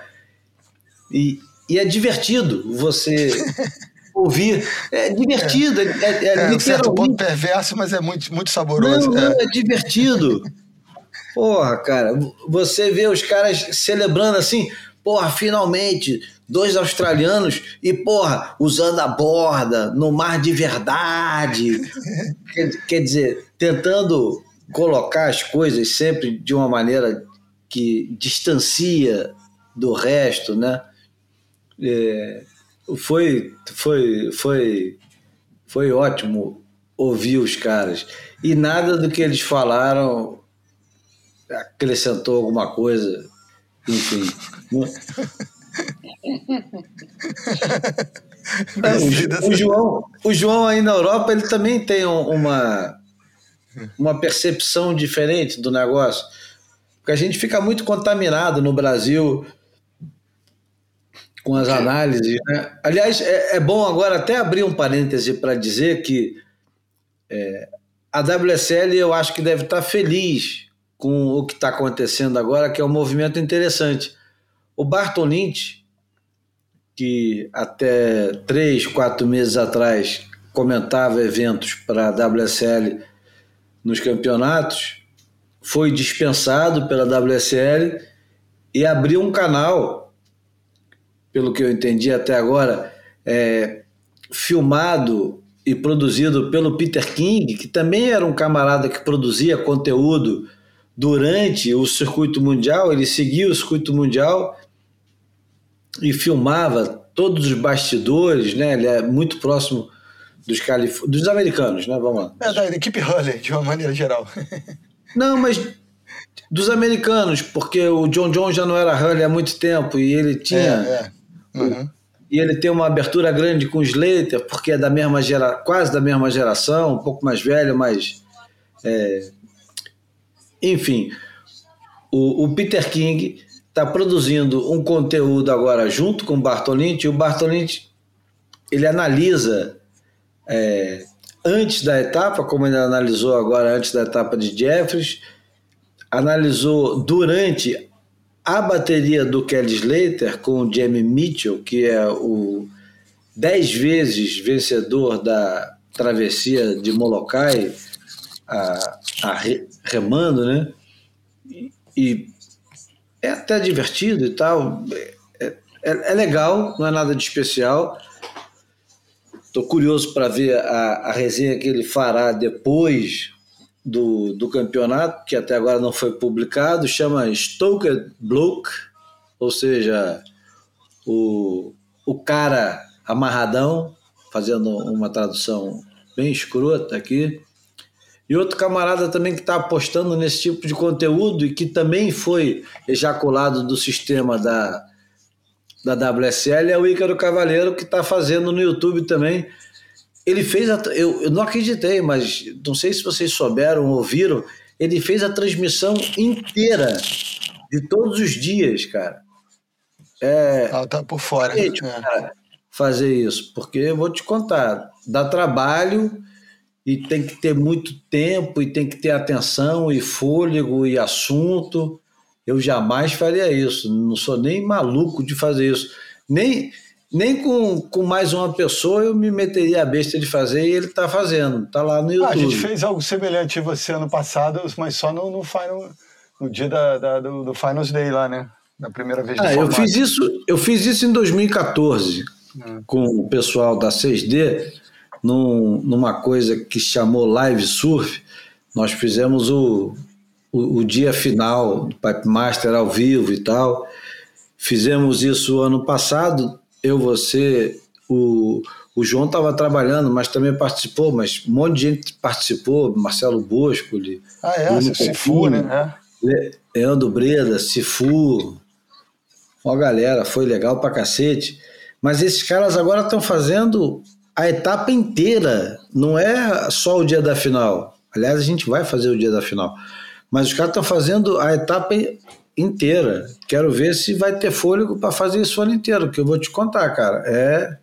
E, e é divertido você ouvir. É divertido. É, é, é, é um certo ponto perverso, mas é muito, muito saboroso. Não, é. é divertido. Porra, cara, você vê os caras celebrando assim, porra, finalmente, dois australianos e, porra, usando a borda no mar de verdade. quer, quer dizer, tentando colocar as coisas sempre de uma maneira que distancia do resto, né? É, foi, foi, foi, foi ótimo ouvir os caras. E nada do que eles falaram acrescentou alguma coisa, enfim. o, o, João, o João aí na Europa ele também tem uma, uma percepção diferente do negócio. Porque a gente fica muito contaminado no Brasil com as análises. Né? Aliás, é, é, bom agora até abrir um parêntese para dizer que é, a WSL eu acho que deve estar feliz com o que está acontecendo agora, que é um movimento interessante. O Bartolint, que até três, quatro meses atrás comentava eventos para a WSL nos campeonatos, foi dispensado pela WSL e abriu um canal pelo que eu entendi até agora, é, filmado e produzido pelo Peter King, que também era um camarada que produzia conteúdo durante o circuito mundial, ele seguia o circuito mundial e filmava todos os bastidores, né? Ele é muito próximo dos, calif dos americanos, né? Vamos lá. É, da equipe Hurley, de uma maneira geral. Não, mas dos americanos, porque o John John já não era Hurley há muito tempo e ele tinha. É, é. Uhum. E ele tem uma abertura grande com o Slater, porque é da mesma gera, quase da mesma geração, um pouco mais velho, mas. É... Enfim, o, o Peter King está produzindo um conteúdo agora junto com o Bartolini, e o Bartolini ele analisa é, antes da etapa, como ele analisou agora antes da etapa de Jeffries, analisou durante a bateria do Kelly Slater com o Jamie Mitchell, que é o dez vezes vencedor da travessia de Molokai, a, a remando, né? E, e, é até divertido e tal. É, é, é, legal, não é nada de especial. Estou curioso para ver a, a resenha que ele fará depois do, do campeonato, que até agora não foi publicado, chama Stoker Bloke, ou seja, o, o cara amarradão, fazendo uma tradução bem escrota aqui. E outro camarada também que está apostando nesse tipo de conteúdo e que também foi ejaculado do sistema da, da WSL é o Ícaro Cavaleiro, que está fazendo no YouTube também ele fez a, eu, eu não acreditei, mas não sei se vocês souberam, ouviram, ele fez a transmissão inteira de todos os dias, cara. É, ah, tá por fora. Gente, é. cara, fazer isso, porque eu vou te contar, dá trabalho e tem que ter muito tempo e tem que ter atenção e fôlego e assunto. Eu jamais faria isso, não sou nem maluco de fazer isso. Nem nem com, com mais uma pessoa eu me meteria a besta de fazer e ele está fazendo, está lá no YouTube. Ah, a gente fez algo semelhante você ano passado, mas só no, no, final, no dia da, da do, do, Finals Day lá, né? Na primeira vez ah, eu fiz isso Eu fiz isso em 2014 hum. com o pessoal da 6D, num, numa coisa que chamou Live Surf. Nós fizemos o, o, o dia final do Pipe Master ao vivo e tal. Fizemos isso ano passado, eu, você, o, o João estava trabalhando, mas também participou, mas um monte de gente participou, Marcelo Bosco, ah, é, Cifu, né? É. Leandro Breda, Cifu, uma galera, foi legal pra cacete. Mas esses caras agora estão fazendo a etapa inteira, não é só o dia da final. Aliás, a gente vai fazer o dia da final. Mas os caras estão fazendo a etapa inteira. Quero ver se vai ter fôlego para fazer isso o ano inteiro, que eu vou te contar, cara. É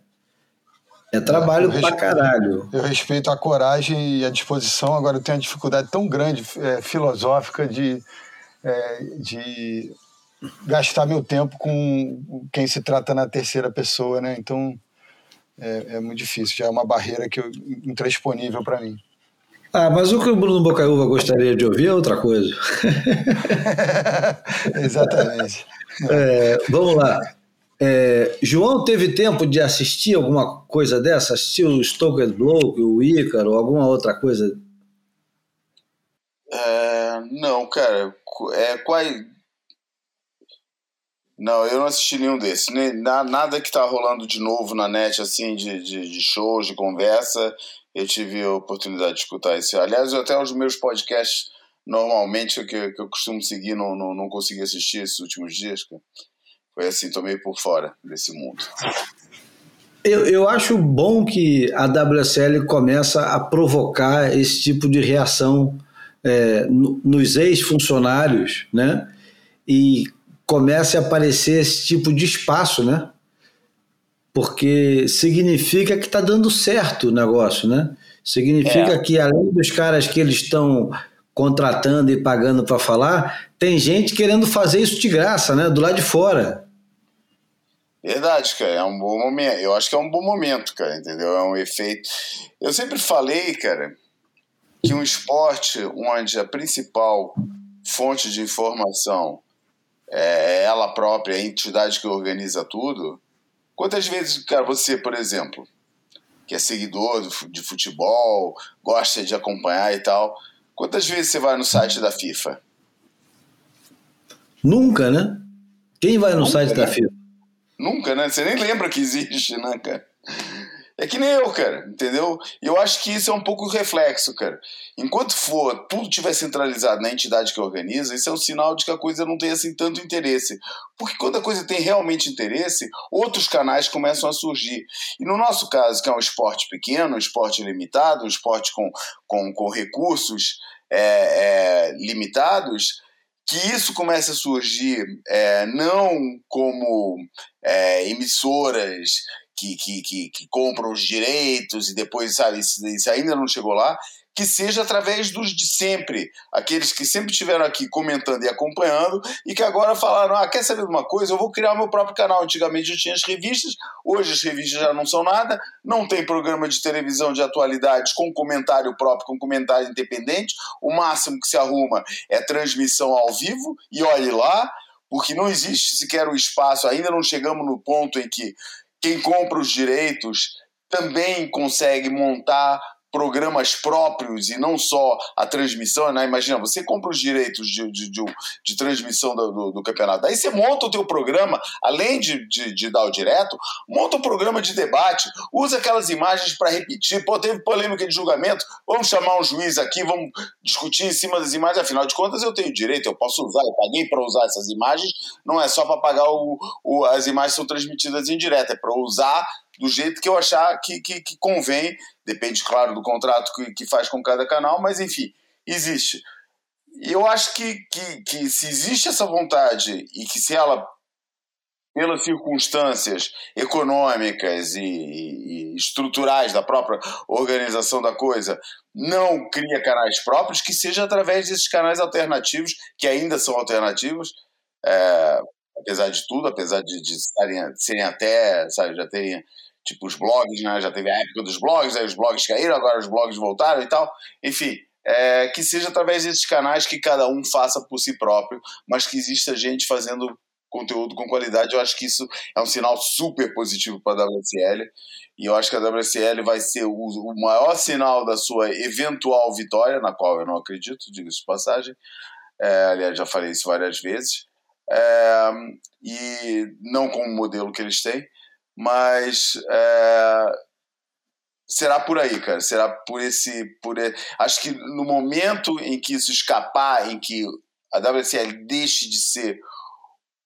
é trabalho eu pra caralho. Eu respeito a coragem e a disposição, agora eu tenho uma dificuldade tão grande é, filosófica de, é, de gastar meu tempo com quem se trata na terceira pessoa, né? Então é, é muito difícil, já é uma barreira que eu, intransponível para mim. Ah, mas o que o Bruno Bocaiúva gostaria de ouvir é outra coisa. Exatamente. É, vamos lá. É, João teve tempo de assistir alguma coisa dessa? Assistiu o Stoker Bloke, o Ícaro, alguma outra coisa? É, não, cara. É, qual... Não, eu não assisti nenhum desses. Nada que tá rolando de novo na net, assim, de, de, de shows, de conversa eu tive a oportunidade de escutar isso. Aliás, até os meus podcasts, normalmente, que, que eu costumo seguir, não, não, não consegui assistir esses últimos dias. Foi assim, tomei por fora desse mundo. Eu, eu acho bom que a WSL começa a provocar esse tipo de reação é, nos ex-funcionários, né? E comece a aparecer esse tipo de espaço, né? porque significa que está dando certo o negócio, né? Significa é. que além dos caras que eles estão contratando e pagando para falar, tem gente querendo fazer isso de graça, né? Do lado de fora. Verdade, cara, é um bom momento. Eu acho que é um bom momento, cara, entendeu? É um efeito. Eu sempre falei, cara, que um esporte onde a principal fonte de informação é ela própria, a entidade que organiza tudo, Quantas vezes, cara, você, por exemplo, que é seguidor de futebol, gosta de acompanhar e tal, quantas vezes você vai no site da FIFA? Nunca, né? Quem vai no Nunca, site né? da FIFA? Nunca, né? Você nem lembra que existe, né, cara? É que nem eu, cara, entendeu? Eu acho que isso é um pouco reflexo, cara. Enquanto for tudo estiver centralizado na entidade que organiza, isso é um sinal de que a coisa não tem assim tanto interesse. Porque quando a coisa tem realmente interesse, outros canais começam a surgir. E no nosso caso, que é um esporte pequeno, um esporte limitado, um esporte com, com, com recursos é, é, limitados, que isso comece a surgir é, não como é, emissoras que, que, que, que, compram os direitos e depois, sabe, isso, ainda não chegou lá, que seja através dos de sempre, aqueles que sempre estiveram aqui comentando e acompanhando e que agora falaram: ah, quer saber de uma coisa? Eu vou criar meu próprio canal. Antigamente eu tinha as revistas, hoje as revistas já não são nada, não tem programa de televisão de atualidades com comentário próprio, com comentário independente. O máximo que se arruma é transmissão ao vivo e olhe lá, porque não existe sequer o espaço, ainda não chegamos no ponto em que quem compra os direitos também consegue montar programas próprios e não só a transmissão, né? Imagina, você compra os direitos de, de, de, de transmissão do, do, do, campeonato, aí você monta o teu programa, além de, de, de, dar o direto, monta um programa de debate, usa aquelas imagens para repetir, pô, teve polêmica de julgamento, vamos chamar um juiz aqui, vamos discutir em cima das imagens, afinal de contas eu tenho direito, eu posso usar, eu paguei para usar essas imagens, não é só para pagar o, o, as imagens são transmitidas em direto, é para usar do jeito que eu achar que, que, que convém, depende, claro, do contrato que, que faz com cada canal, mas enfim, existe. E eu acho que, que, que se existe essa vontade e que se ela, pelas circunstâncias econômicas e, e, estruturais da própria organização da coisa, não cria canais próprios, que seja através desses canais alternativos, que ainda são alternativos, é, apesar de tudo, apesar de, de, de serem até, sabe, já terem tipo os blogs, né? Já teve a época dos blogs, aí os blogs caíram, agora os blogs voltaram e tal. Enfim, é, que seja através desses canais que cada um faça por si próprio, mas que exista gente fazendo conteúdo com qualidade. Eu acho que isso é um sinal super positivo para a WSL. E eu acho que a WSL vai ser o, o maior sinal da sua eventual vitória, na qual eu não acredito, diga-se de passagem. É, aliás, já falei isso várias vezes. É, e não com o modelo que eles têm. Mas é, será por aí, cara. Será por esse, por acho que no momento em que isso escapar, em que a WSL deixe de ser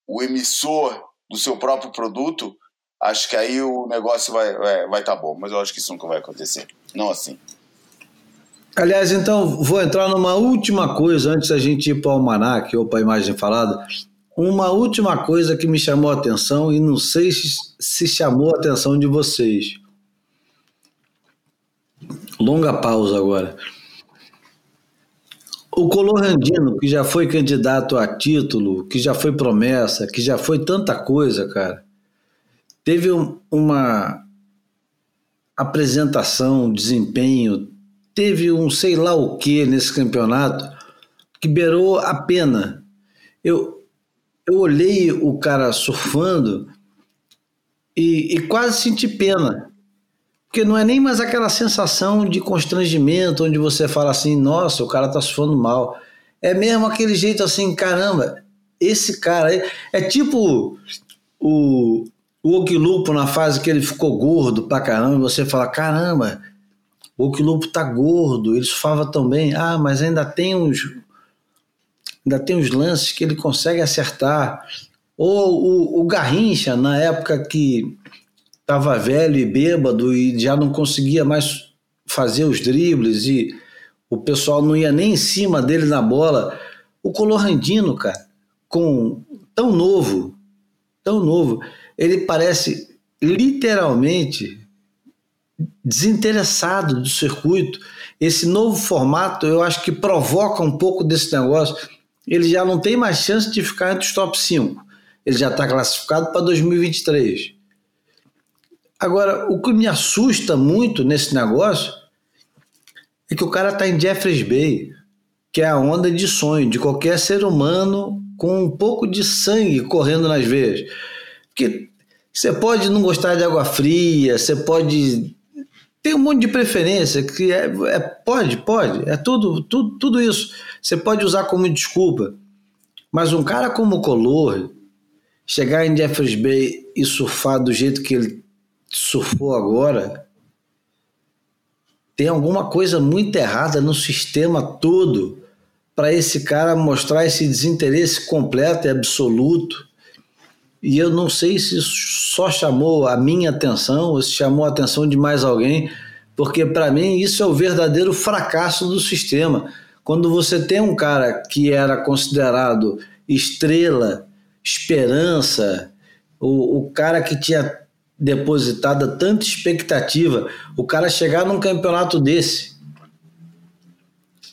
o emissor do seu próprio produto, acho que aí o negócio vai vai vai tá bom. Mas eu acho que isso nunca vai acontecer. Não assim. Aliás, então, vou entrar numa última coisa antes da gente ir para o Almanac ou para a imagem falada. Uma última coisa que me chamou a atenção e não sei se chamou a atenção de vocês. Longa pausa agora. O Colorandino, que já foi candidato a título, que já foi promessa, que já foi tanta coisa, cara, teve uma apresentação, desempenho, teve um sei lá o que nesse campeonato que beirou a pena. Eu, eu olhei o cara surfando e, e, quase senti pena. Porque não é nem mais aquela sensação de constrangimento onde você fala assim, nossa, o cara tá surfando mal. É mesmo aquele jeito assim, caramba, esse cara aí. É tipo o, o Okilupo na fase que ele ficou gordo pra caramba, você fala, caramba, o Okilupo tá gordo, ele surfava tão bem. Ah, mas ainda tem uns, ainda tem os lances que ele consegue acertar. Ou o, o Garrincha, na época que estava velho e bêbado e já não conseguia mais fazer os dribles e o pessoal não ia nem em cima dele na bola. O Colorandino, cara, com tão novo, tão novo, ele parece literalmente desinteressado do circuito. Esse novo formato, eu acho que provoca um pouco desse negócio ele já não tem mais chance de ficar entre os top 5. Ele já está classificado para 2023. Agora, o que me assusta muito nesse negócio é que o cara está em Jeffreys Bay, que é a onda de sonho de qualquer ser humano com um pouco de sangue correndo nas veias. Porque você pode não gostar de água fria, você pode tem um monte de preferência que é, é, pode, pode, é tudo, tudo, tudo isso. Você pode usar como desculpa. Mas um cara como o Color, chegar em Jeffers Bay e surfar do jeito que ele surfou agora, tem alguma coisa muito errada no sistema todo para esse cara mostrar esse desinteresse completo e absoluto. E eu não sei se isso só chamou a minha atenção ou se chamou a atenção de mais alguém, porque para mim isso é o verdadeiro fracasso do sistema. Quando você tem um cara que era considerado estrela, esperança, o, o cara que tinha depositado tanta expectativa, o cara chegar num campeonato desse.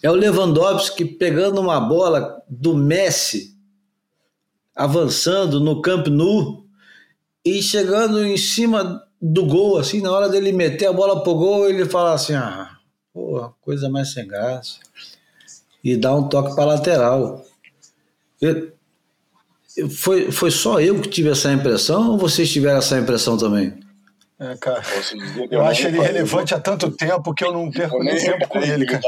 É o Lewandowski pegando uma bola do Messi, avançando no Camp Nou e chegando em cima do gol, assim, na hora dele meter a bola pro gol, ele fala assim: ah, porra, coisa mais sem graça. E dá um toque para lateral. Eu, foi, foi só eu que tive essa impressão ou vocês tiveram essa impressão também? É, cara, eu acho ele relevante há tanto tempo que eu não perco nem tempo com ele, cara.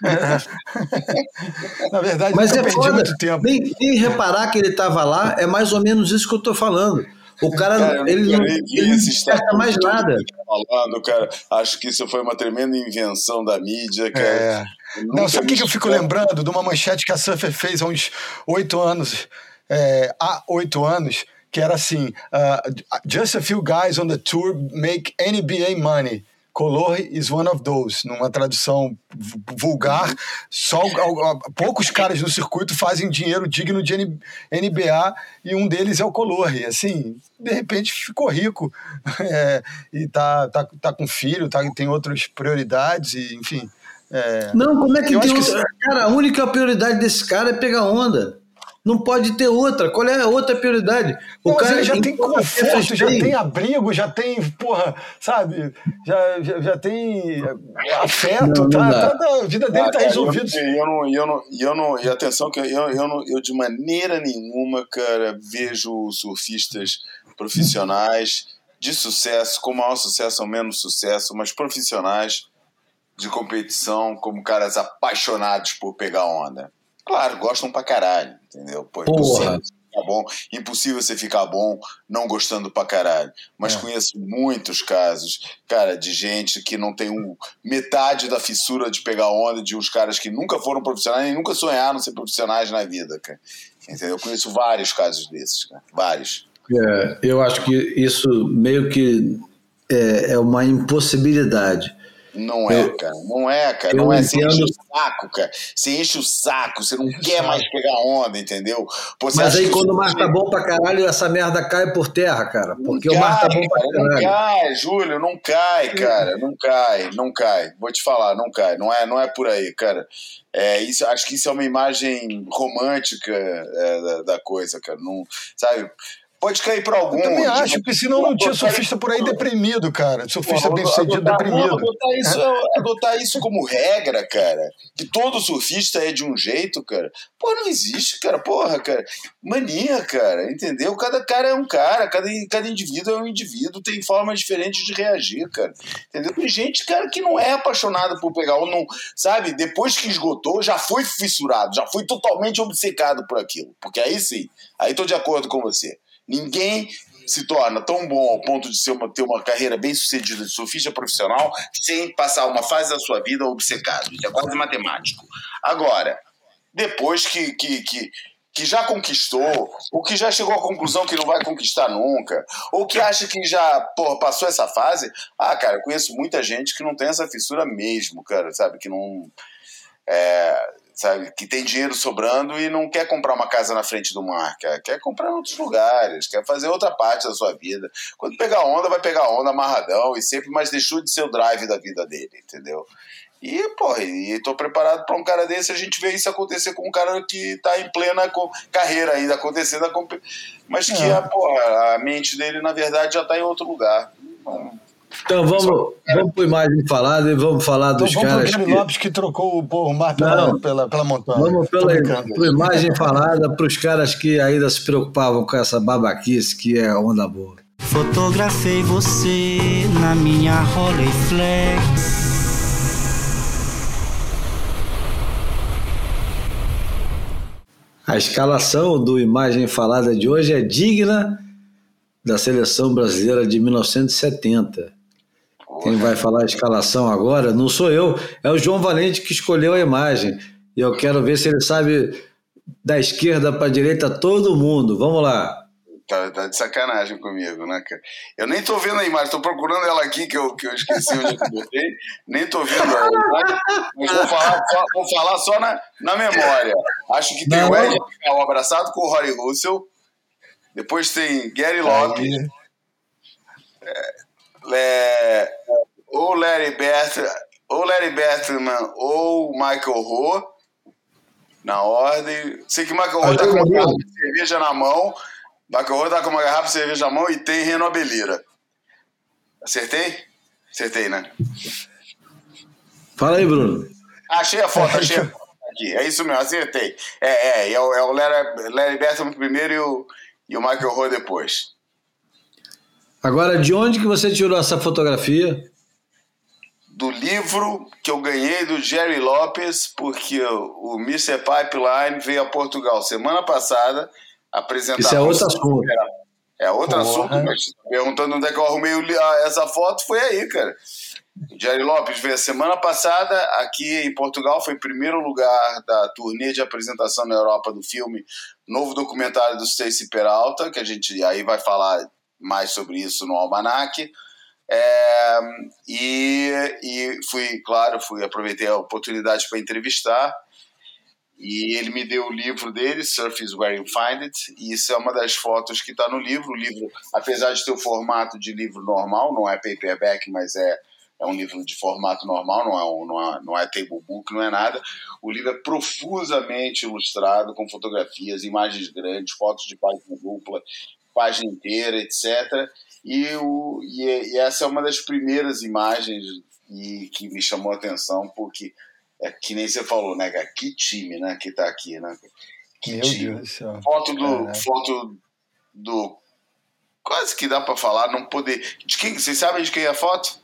Na verdade, Mas é foda. muito tempo. Nem, nem reparar que ele estava lá, é mais ou menos isso que eu estou falando. O cara, cara ele não, ele não acerta mais nada. Falando, cara, acho que isso foi uma tremenda invenção da mídia, cara. É. Não, sabe o que, que eu fico lembrando de uma manchete que a Surfer fez há uns oito anos, é, há oito anos, que era assim: uh, Just a few guys on the tour make NBA money. Color is one of those. Numa tradução vulgar, só poucos caras no circuito fazem dinheiro digno de NBA e um deles é o Color. E assim, de repente ficou rico é, e tá, tá, tá com filho, tá, tem outras prioridades, e, enfim. É, não, como é que tem outra? Que... Cara, a única prioridade desse cara é pegar onda. Não pode ter outra. Qual é a outra prioridade? O não, cara já tem conforto, já tem abrigo, já tem, porra, sabe? Já, já, já tem afeto, não, tá, não tá, a vida dele ah, tá resolvida. Eu, eu, não, eu, não, eu não, e atenção que eu, eu, não, eu de maneira nenhuma, cara, vejo surfistas profissionais de sucesso, com maior sucesso ou menos sucesso, mas profissionais de competição como caras apaixonados por pegar onda. Claro, gostam pra caralho, entendeu? Pô, impossível ficar bom, impossível você ficar bom não gostando pra caralho. Mas é. conheço muitos casos, cara, de gente que não tem um, metade da fissura de pegar onda de uns caras que nunca foram profissionais e nunca sonharam ser profissionais na vida, cara. Entendeu? Eu conheço vários casos desses, cara. Vários. É, eu acho que isso meio que é, é uma impossibilidade não é, cara. Não é, cara. Não é. Você enche o saco, cara. Você enche o saco. Você não quer mais pegar onda, entendeu? Pô, Mas aí quando o mar tá bom pra caralho, essa merda cai por terra, cara. Porque cai, o mar tá bom pra caralho. Não cai, Júlio. Não cai, cara. Não cai, não cai. Vou te falar, não cai. Não é, não é por aí, cara. É, isso, acho que isso é uma imagem romântica é, da, da, coisa, cara. Não, sabe? Pode cair para algum. Eu também acho, porque senão não tinha surfista por aí deprimido, cara. Surfista bem sucedido deprimido. Adotar isso, adotar isso como regra, cara. Que todo surfista é de um jeito, cara. Pô, não existe, cara. Porra, cara. Mania, cara. Entendeu? Cada cara é um cara, cada, cada indivíduo é um indivíduo, tem formas diferentes de reagir, cara. Entendeu? Tem gente, cara, que não é apaixonada por pegar ou não, sabe? Depois que esgotou, já foi fissurado, já foi totalmente obcecado por aquilo. Porque aí sim, aí tô de acordo com você. Ninguém se torna tão bom ao ponto de ser uma, ter uma carreira bem sucedida de surfista profissional sem passar uma fase da sua vida obcecado. Isso é quase matemático. Agora, depois que, que, que, que já conquistou, ou que já chegou à conclusão que não vai conquistar nunca, ou que acha que já porra, passou essa fase, ah, cara, eu conheço muita gente que não tem essa fissura mesmo, cara, sabe? Que não. É, sabe? Que tem dinheiro sobrando e não quer comprar uma casa na frente do mar, quer, quer comprar em outros lugares, quer fazer outra parte da sua vida. Quando pegar onda, vai pegar onda amarradão e sempre, mas deixou de ser o drive da vida dele, entendeu? E, pô, e tô preparado para um cara desse, a gente vê isso acontecer com um cara que tá em plena carreira ainda acontecendo, mas que é. a, porra, a mente dele, na verdade, já tá em outro lugar. Então, então vamos, vamos para imagem falada e vamos falar dos então, vamos caras. Vamos que... Lopes que trocou o mar pela, Não, pela, pela montanha. Vamos pela, pela imagem falada para os caras que ainda se preocupavam com essa babaquice que é onda boa. Fotografei você na minha Rolleiflex. A escalação do Imagem Falada de hoje é digna da seleção brasileira de 1970. Quem vai falar a escalação agora não sou eu, é o João Valente que escolheu a imagem. E eu quero ver se ele sabe da esquerda para a direita todo mundo. Vamos lá. Tá, tá, de sacanagem comigo, né, cara? Eu nem tô vendo a imagem, tô procurando ela aqui, que eu, que eu esqueci onde eu botei. Nem tô vendo ela, mas vou falar, só, vou falar só na, na memória. Acho que tem não, o Ed Carl abraçado com o Rory Russell. Depois tem Gary Lopes. É, é, ou Larry Bertram, ou Larry Bertman ou Michael Ho na ordem. Sei que Michael Ho tá com uma garrafa de cerveja na mão. Michael Ho tá com uma garrafa de cerveja na mão e tem Renobelira. Acertei? Acertei, né? Fala aí, Bruno. Achei a foto, achei a foto aqui. É isso mesmo, acertei. É, é, é o, é o Larry, Larry Bertman primeiro e o, e o Michael Ho depois. Agora, de onde que você tirou essa fotografia? Do livro que eu ganhei do Jerry Lopes, porque o Mr. Pipeline veio a Portugal semana passada apresentar. Isso é outro assunto. É outro Porra. assunto, mas perguntando onde é que eu arrumei essa foto, foi aí, cara. Jerry Lopes veio a semana passada aqui em Portugal, foi primeiro lugar da turnê de apresentação na Europa do filme Novo Documentário do Stacy Peralta, que a gente aí vai falar mais sobre isso no Almanac. É, e, e fui, claro, fui aproveitei a oportunidade para entrevistar. E ele me deu o livro dele, Surf is Where You Find It, e isso é uma das fotos que está no livro. O livro, apesar de ter o formato de livro normal, não é paperback, mas é, é um livro de formato normal, não é, não, é, não é table book, não é nada. O livro é profusamente ilustrado, com fotografias, imagens grandes, fotos de página dupla, página inteira, etc. E, o, e, e, essa é uma das primeiras imagens e, que me chamou a atenção, porque é que nem você falou, né, cara? Que time, né, que tá aqui, né? Que Meu time. Deus do céu. Foto do, foto do. Quase que dá para falar, não poder. De quem? Vocês sabem de quem é a foto?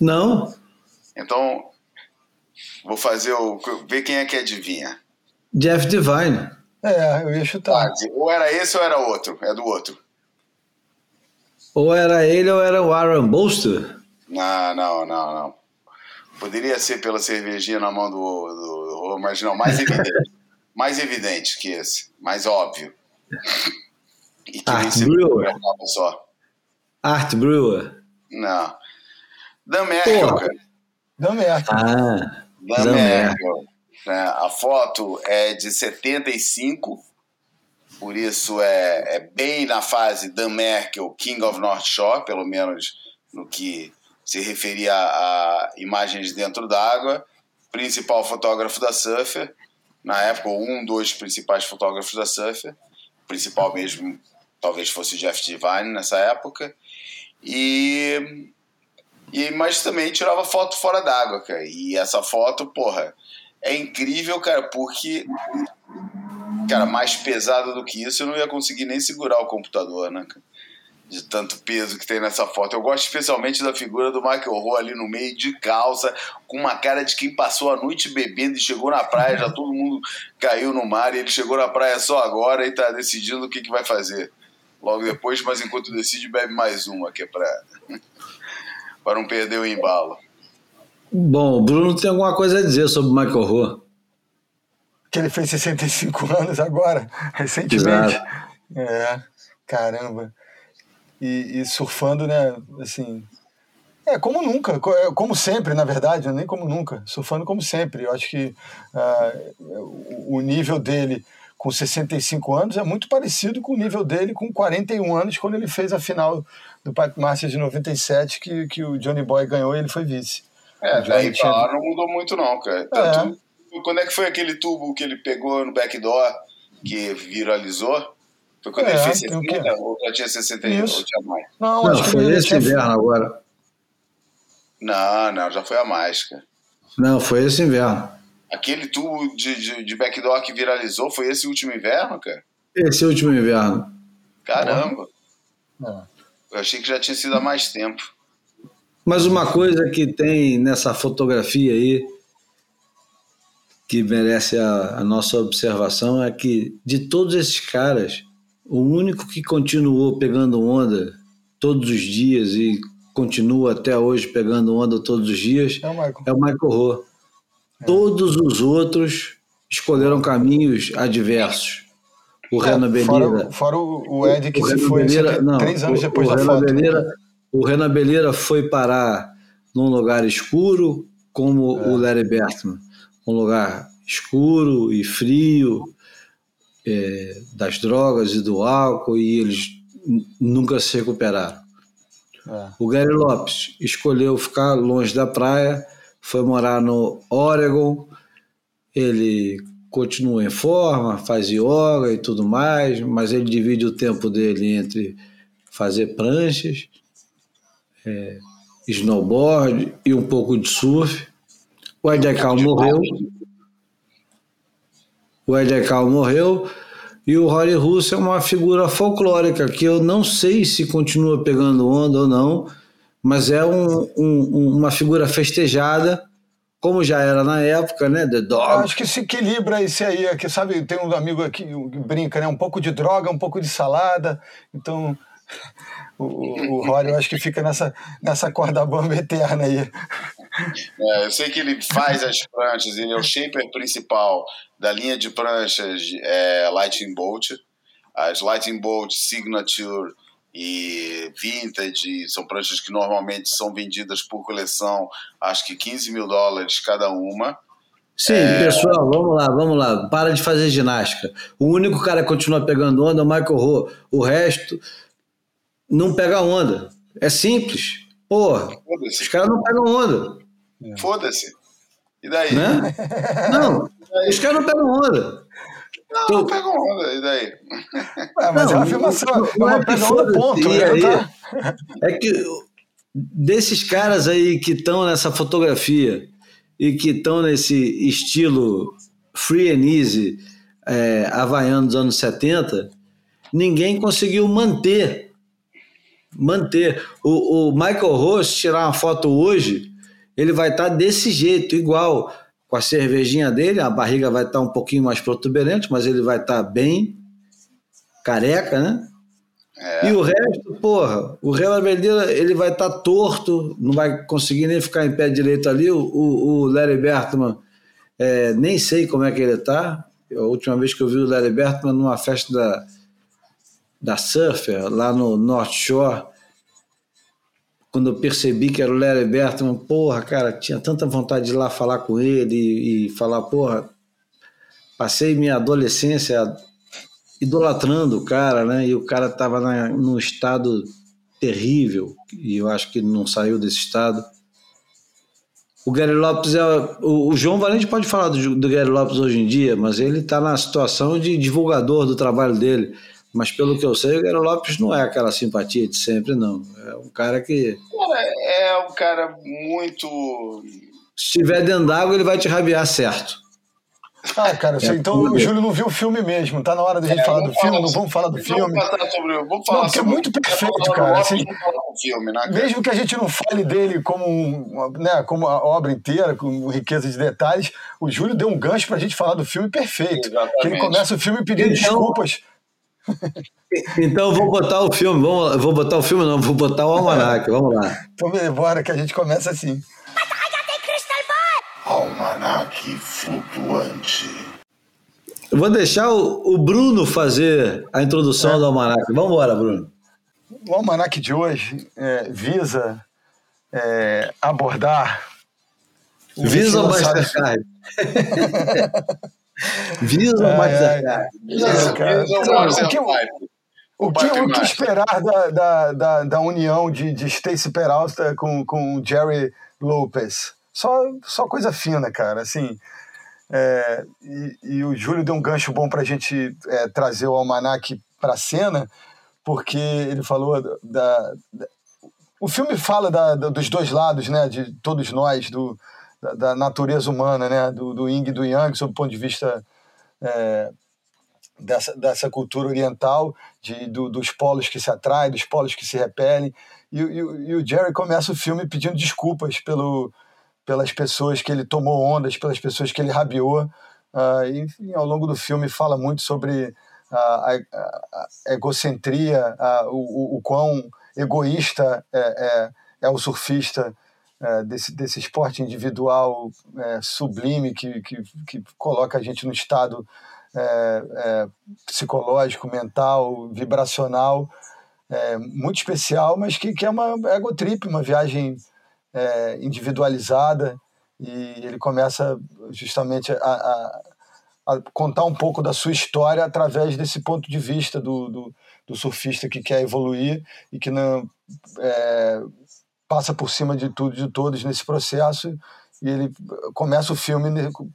Não. Então, vou fazer o. ver quem é que adivinha. Jeff Divine. É, eu ia chutar. Ou era esse ou era outro. É do outro. Ou era ele ou era o Aaron Bolster? Não, não, não, não. Poderia ser pela cervejinha na mão do. do, do mas não, mais evidente. mais evidente que esse. Mais óbvio. E que Art Brewer. Só. Art Brewer. Não. Dan Merkel, cara. Dan Merkel. Ah, Dan Merkel. Né? A foto é de 75, por isso é, é bem na fase Dan Merkel, King of North Shore, pelo menos no que se referia a, imagens dentro d'água. Principal fotógrafo da Surfer, na época, um dos principais fotógrafos da Surfer. Principal mesmo, talvez fosse Jeff Divine nessa época. E, e mas também tirava foto fora d'água, cara. E essa foto, porra, é incrível, cara, porque cara, mais pesado do que isso, eu não ia conseguir nem segurar o computador, né, De tanto peso que tem nessa foto. Eu gosto especialmente da figura do Michael Rowe ali no meio, de calça, com uma cara de quem passou a noite bebendo e chegou na praia, já todo mundo caiu no mar e ele chegou na praia só agora e tá decidindo o que, que vai fazer. Logo depois, mas enquanto decide, bebe mais uma, que é pra, para não perder o embalo. Bom, o Bruno tem alguma coisa a dizer sobre o Michael Rowe. Que ele fez 65 anos agora, recentemente. Exato. É, caramba. E, e, surfando, né, assim... É, como nunca, é, como sempre, na verdade, nem como nunca, surfando como sempre. Eu acho que uh, o nível dele com 65 anos é muito parecido com o nível dele com 41 anos, quando ele fez a final do Pipe Masters de 97, que, que o Johnny Boy ganhou e ele foi vice. É, daí pra lá não mudou muito não, cara. Tanto, é. Quando é que foi aquele tubo que ele pegou no backdoor que viralizou? Foi quando é, ele fez 60 ou já tinha 61 ou tinha mais? Não, não foi esse inverno agora. Não, não, já foi a mais, cara. Não, foi esse inverno. Aquele tubo de, de, de backdoor que viralizou foi esse último inverno, cara? Esse último inverno. Caramba. Eu achei que já tinha sido há mais tempo. Mas uma coisa que tem nessa fotografia aí que merece a, a nossa observação é que de todos esses caras, o único que continuou pegando onda todos os dias e continua até hoje pegando onda todos os dias É o Michael. é o Michael Rowe. Todos os outros escolheram caminhos adversos. O Renan É, Belira. fora, fora o, Ed que o se Renan foi não, três anos depois o da Renan foto. O Renan Belira foi parar num lugar escuro, como É. o Larry Bertman. Um lugar escuro e frio, é, das drogas e do álcool, e eles nunca se recuperaram. É. O Gary Lopes escolheu ficar longe da praia, foi morar no Oregon. Ele continua em forma, faz yoga e tudo mais, mas ele divide o tempo dele entre fazer pranchas, é, snowboard e um pouco de surf. O Ed Ekal morreu. O Ed Ekal morreu e o Rory Russo é uma figura folclórica que eu não sei se continua pegando onda ou não, mas é um- um- uma figura festejada, como já era na época, né? The Dog. acho que se equilibra esse aí, aqui, sabe? Tem um amigo aqui que brinca, né? Um pouco de droga, um pouco de salada. Então, o, o, Rory, eu acho que fica nessa, nessa corda bamba eterna aí. É, eu sei que ele faz as pranchas, ele é o shaper principal da linha de pranchas é, Lightning Bolt. As Lightning Bolt Signature e Vintage são pranchas que normalmente são vendidas por coleção, acho que 15 mil dólares cada uma. Sim, É. pessoal, vamos lá, vamos lá. Para de fazer ginástica. O único cara que continua pegando onda é o Michael Rowe. O resto não pega onda. É simples. Porra, os caras não pegam onda. Foda-se. E daí? Né? Não, os caras não pegam onda. Não, não pega onda. E daí? É, mas é Não, uma afirmação, não- é não é que pegada foda-se, ponto. e né? aí- Tá- É que desses caras aí que estão nessa fotografia e que estão nesse estilo free and easy é, havaiano dos anos 70, ninguém conseguiu manter. Manter. O, o Michael Ross tirar uma foto hoje, ele vai estar desse jeito, igual, com a cervejinha dele, a barriga vai estar um pouquinho mais protuberante, mas ele vai estar bem careca, né? É. E o resto, porra, o Renan Belira, ele vai estar torto, não vai conseguir nem ficar em pé direito ali. O, o, o Larry Bertman, é, nem sei como é que ele tá. A última vez que eu vi o Larry Bertman numa festa da, da Surfer, lá no North Shore, quando eu percebi que era o Larry Bertman, porra, cara, tinha tanta vontade de ir lá falar com ele e, e falar, porra, passei minha adolescência idolatrando o cara, né? E o cara tava na, num estado terrível e eu acho que não saiu desse estado. O Gary Lopes é. O, o João Valente pode falar do, do Gary Lopes hoje em dia, mas ele está na situação de divulgador do trabalho dele. Mas pelo que eu sei, o Gary Lopes não é aquela simpatia de sempre, não. É um cara que, Cara, é um cara muito. se estiver dentro d'água, ele vai te rabiar certo. Ah, cara, É, então tudo o. Júlio não viu o filme mesmo. Tá na hora da gente falar do filme, não vamos falar do filme. Vamos falar sobre. Vamos falar Não, porque é muito perfeito, cara, assim- filme, né? cara? Mesmo que a gente não fale dele como, né, como a obra inteira, com riqueza de detalhes, o Júlio deu um gancho pra gente falar do filme perfeito. Exatamente. Que ele começa o filme pedindo Então- desculpas. Então eu vou botar o filme, vamos, eu vou botar o filme, não, vou botar o almanac, vamos lá. Então, embora que a gente começa assim. Almanac flutuante. Eu vou deixar o, o Bruno fazer a introdução do almanac. Vamos embora, Bruno. O almanac de hoje é, visa é, abordar. Visa Mastercard. Visa o Ai, Mastercard. Isso, cara. Isso é um Então, Master o que-. O que, esperar da, da, da, da união de, de Stacey Peralta com, com Jerry Lopez? Só, só coisa fina, cara. Assim, é, e, e o Júlio deu um gancho bom para a gente é, trazer o Almanac para a cena, porque ele falou da, da- o filme fala da- da- dos dois lados, né, de todos nós, do, da, da natureza humana, né, do, do Yin e do Yang, sob o ponto de vista é, dessa, dessa cultura oriental, de, do- dos polos que se atraem, dos polos que se repelem. E, o- e o- e o Jerry começa o filme pedindo desculpas pelo, pelas pessoas que ele tomou ondas, pelas pessoas que ele rabiou. Uh, e, enfim, ao longo do filme fala muito sobre a, a, a egocentria, a, o, o, quão egoísta é, é, é o surfista é, desse, desse esporte individual é, sublime que, que, que, coloca a gente no estado é, é, psicológico, mental, vibracional, muito especial, mas que, que é uma ego trip, uma viagem individualizada. E ele começa justamente a, a a contar um pouco da sua história através desse ponto de vista do, do, do surfista que quer evoluir e que não é, passa por cima de tudo de todos nesse processo e ele começa o filme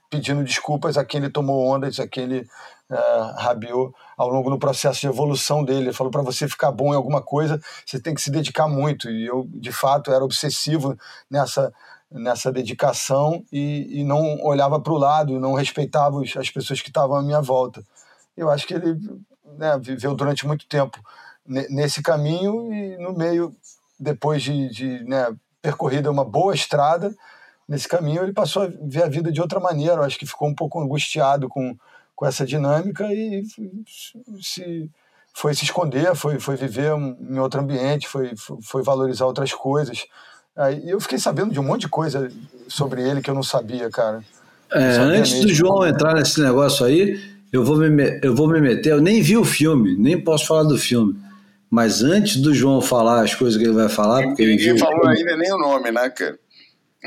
pedindo desculpas a quem ele tomou ondas, a quem ele é, rabiou ao longo do processo de evolução dele. Ele falou para você ficar bom em alguma coisa, você tem que se dedicar muito. E eu, de fato, era obsessivo nessa nessa dedicação e, e não olhava para o lado, não respeitava as pessoas que estavam à minha volta. Eu acho que ele né, viveu durante muito tempo nesse caminho e no meio, depois de, de né, percorrida uma boa estrada, nesse caminho ele passou a ver a vida de outra maneira. Eu acho que ficou um pouco angustiado com, com essa dinâmica e se foi se esconder, foi, foi viver em outro ambiente, foi, foi valorizar outras coisas. Aí eu fiquei sabendo de um monte de coisa sobre ele que eu não sabia, cara. É, antes mesmo. do João entrar nesse negócio aí, eu vou, me, eu vou me meter. Eu nem vi o filme, nem posso falar do filme. Mas antes do João falar as coisas que ele vai falar, porque ele viu. falou ainda nem o nome, né, cara?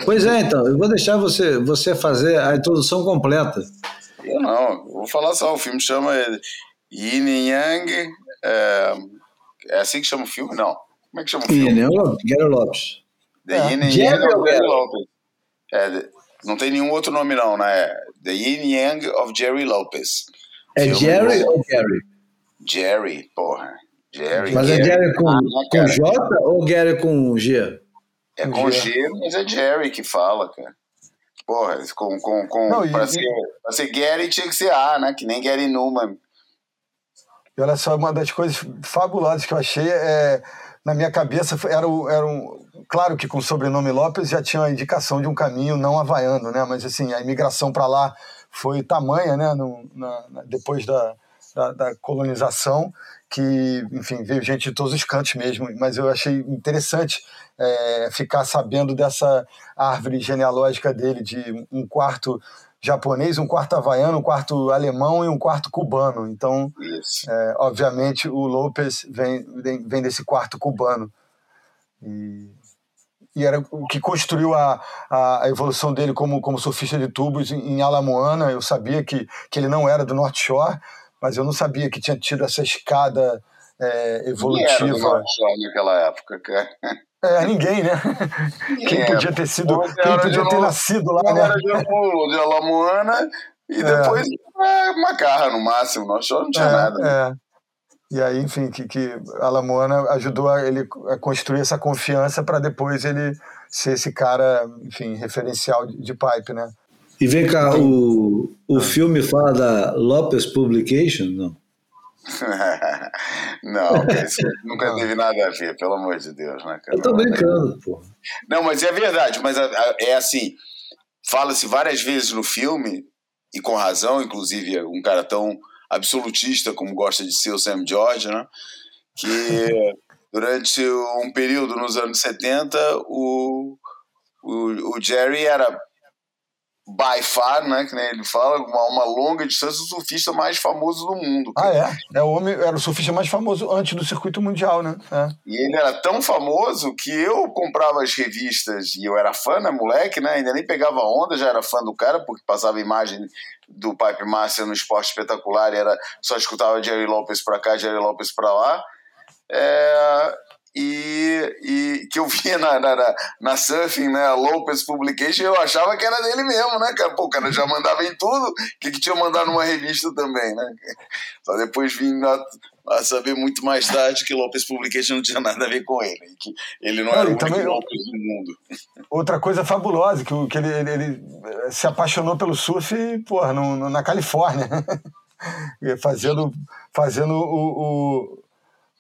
Pois é, então, eu vou deixar você, você fazer a introdução completa. Eu não, vou falar só. O filme chama Yin Yang. É, é assim que chama o filme? Não. Como é que chama o filme? Yin Yang Gary Lopes. The é. Yin and Yang of Jerry Lopez. É, não tem nenhum outro nome não, né? The Yin Yang of Jerry Lopez. É Filme Jerry ou Gary? Jerry, porra. Jerry. Mas Gary. é Jerry com, ah, com J ou Gary com G? É com G. G, mas é Jerry que fala, cara. Porra, com, com, com, não, pra, e, ser, pra ser Gary tinha que ser A, né? Que nem Gary Newman. E olha só, uma das coisas fabulosas que eu achei é na minha cabeça era, era um. Claro que com o sobrenome Lopes já tinha a indicação de um caminho não havaiano, né? Mas assim, a imigração para lá foi tamanha, né? No, na, depois da, da, da, colonização, que, enfim, veio gente de todos os cantos mesmo. Mas eu achei interessante é, ficar sabendo dessa árvore genealógica dele, de um quarto japonês, um quarto havaiano, um quarto alemão e um quarto cubano. Então, é, obviamente, o Lopes vem, vem, desse quarto cubano. E, e era o que construiu a, a, evolução dele como, como surfista de tubos em, em Alamoana. Eu sabia que, que ele não era do North Shore, mas eu não sabia que tinha tido essa escada é, evolutiva. Não era naquela época, cara. É, ninguém, né? Quem podia ter sido, quem podia ter nascido lá, né? Era de, de Alamoana e é. depois é. Macarra no máximo, nós só não tinha é, nada. Né? É. E aí, enfim, que, que Alamoana ajudou a ele a construir essa confiança para depois ele ser esse cara, enfim, referencial de, de pipe, né? E vem cá, o, o filme fala da Lopez Publication, não? não, isso nunca teve nada a ver, pelo amor de Deus, né, cara? Eu tô brincando, pô. Não, mas é verdade, mas é assim, fala-se várias vezes no filme, e com razão, inclusive um cara tão absolutista como gosta de ser o Sam George, né? Que durante um período nos anos 70, o, o, o Jerry era by far, né, que nem ele fala, uma, uma, longa distância, o surfista mais famoso do mundo. Ah, é? é o homem, era o surfista mais famoso antes do circuito mundial, né? É. E ele era tão famoso que eu comprava as revistas e eu era fã, né, moleque, né? Ainda nem pegava onda, já era fã do cara, porque passava imagem do Pipe Master no esporte espetacular e era, só escutava Jerry Lopes pra cá, Jerry Lopes pra lá. É, e, e que eu via na, na, na Surfing, né, Lopez Publication, eu achava que era dele mesmo, né, cara? Pô, o cara já mandava em tudo, que, que tinha mandado numa revista também, né? Só depois vim a, a, saber muito mais tarde que Lopez Publication não tinha nada a ver com ele, que ele não, não era o único Lopez do mundo. Outra coisa fabulosa, que, que ele, ele, ele se apaixonou pelo surf, porra, no, no na Califórnia, fazendo, fazendo o, o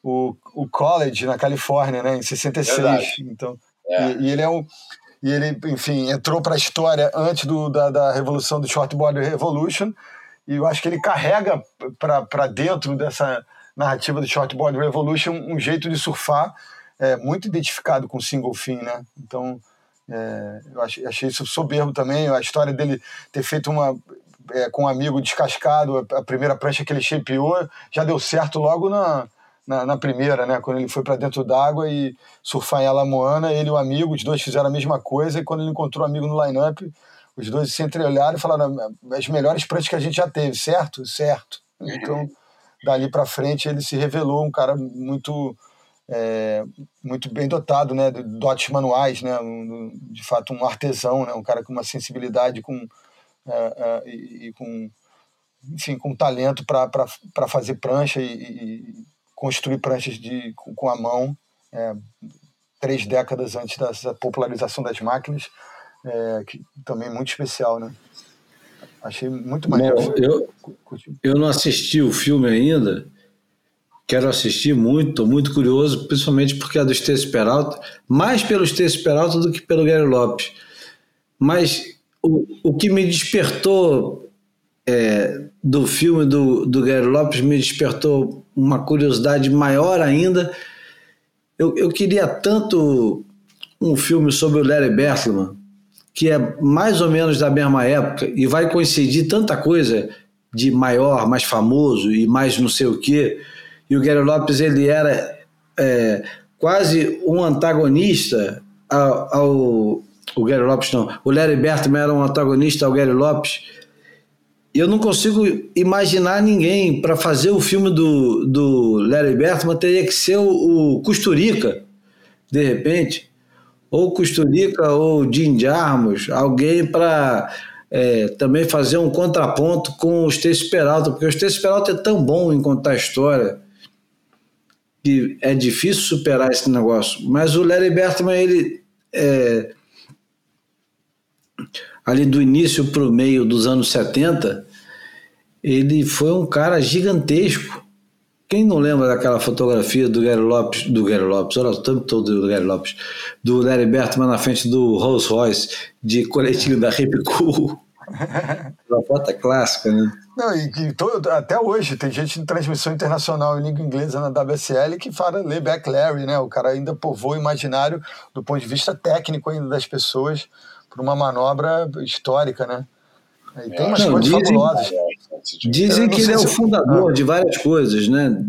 o, o college na Califórnia, né, em 66. Verdade. Então, é. e, e, ele é um e ele, enfim, entrou para a história antes do, da, da revolução do Shortboard Revolution, e eu acho que ele carrega para dentro dessa narrativa do Shortboard Revolution um jeito de surfar é, muito identificado com o single fin, né? Então, é, eu achei, achei, isso soberbo também, a história dele ter feito uma é, com um amigo descascado, a primeira prancha que ele shapeou, já deu certo logo na, na, na primeira, né? Quando ele foi para dentro d'água e surfar em Alamoana, ele e o amigo, os dois fizeram a mesma coisa, e quando ele encontrou o amigo no line-up, os dois se entreolharam e falaram as melhores pranchas que a gente já teve, certo? Certo. Então, dali para frente, ele se revelou um cara muito é, muito bem dotado, né, de dotes manuais, né, um, de fato um artesão, né, um cara com uma sensibilidade com é, é, e, e, com enfim com talento para fazer prancha e, e, construir pranchas de, com, com a mão é, três décadas antes da popularização das máquinas é, que também muito especial, né? Achei muito maneiro. Bom, eu, eu não assisti o filme ainda, quero assistir muito, muito curioso, principalmente porque é do Stacey Peralta, mais pelo Stacey Peralta do que pelo Gary Lopes. Mas o, o que me despertou é, do filme do, do Gary Lopes me despertou uma curiosidade maior ainda. Eu, eu queria tanto um filme sobre o Larry Bertleman, que é mais ou menos da mesma época e vai coincidir tanta coisa de maior, mais famoso e mais não sei o quê e o Gary Lopes ele era é, quase um antagonista ao, ao, o Gary Lopes não, o Larry Bertman era um antagonista ao Gary Lopes. Eu não consigo imaginar ninguém para fazer o filme do, do Larry Bertman teria que ser o, Custurica, de repente, ou Custurica ou Jim Jarmus, alguém para é, também fazer um contraponto com o Stacey Peralta, porque o Stacey Peralta é tão bom em contar história que é difícil superar esse negócio. Mas o Larry Bertman, ele é, ali do início para o meio dos anos 70, ele foi um cara gigantesco. Quem não lembra daquela fotografia do Gary Lopes, do Gary Lopes, olha o tempo todo do Gary Lopes, do Larry Bertman na frente do Rolls Royce, de coletinho da Hip Cool. Uma foto clássica, né? Não, e, e todo, até hoje tem gente em transmissão internacional em língua inglesa na WSL que fala Layback Larry, né? O cara ainda povoa o imaginário do ponto de vista técnico ainda das pessoas por uma manobra histórica, né? E tem umas não, coisas dizem, fabulosas. Dizem que ele é o fundador de várias coisas, né?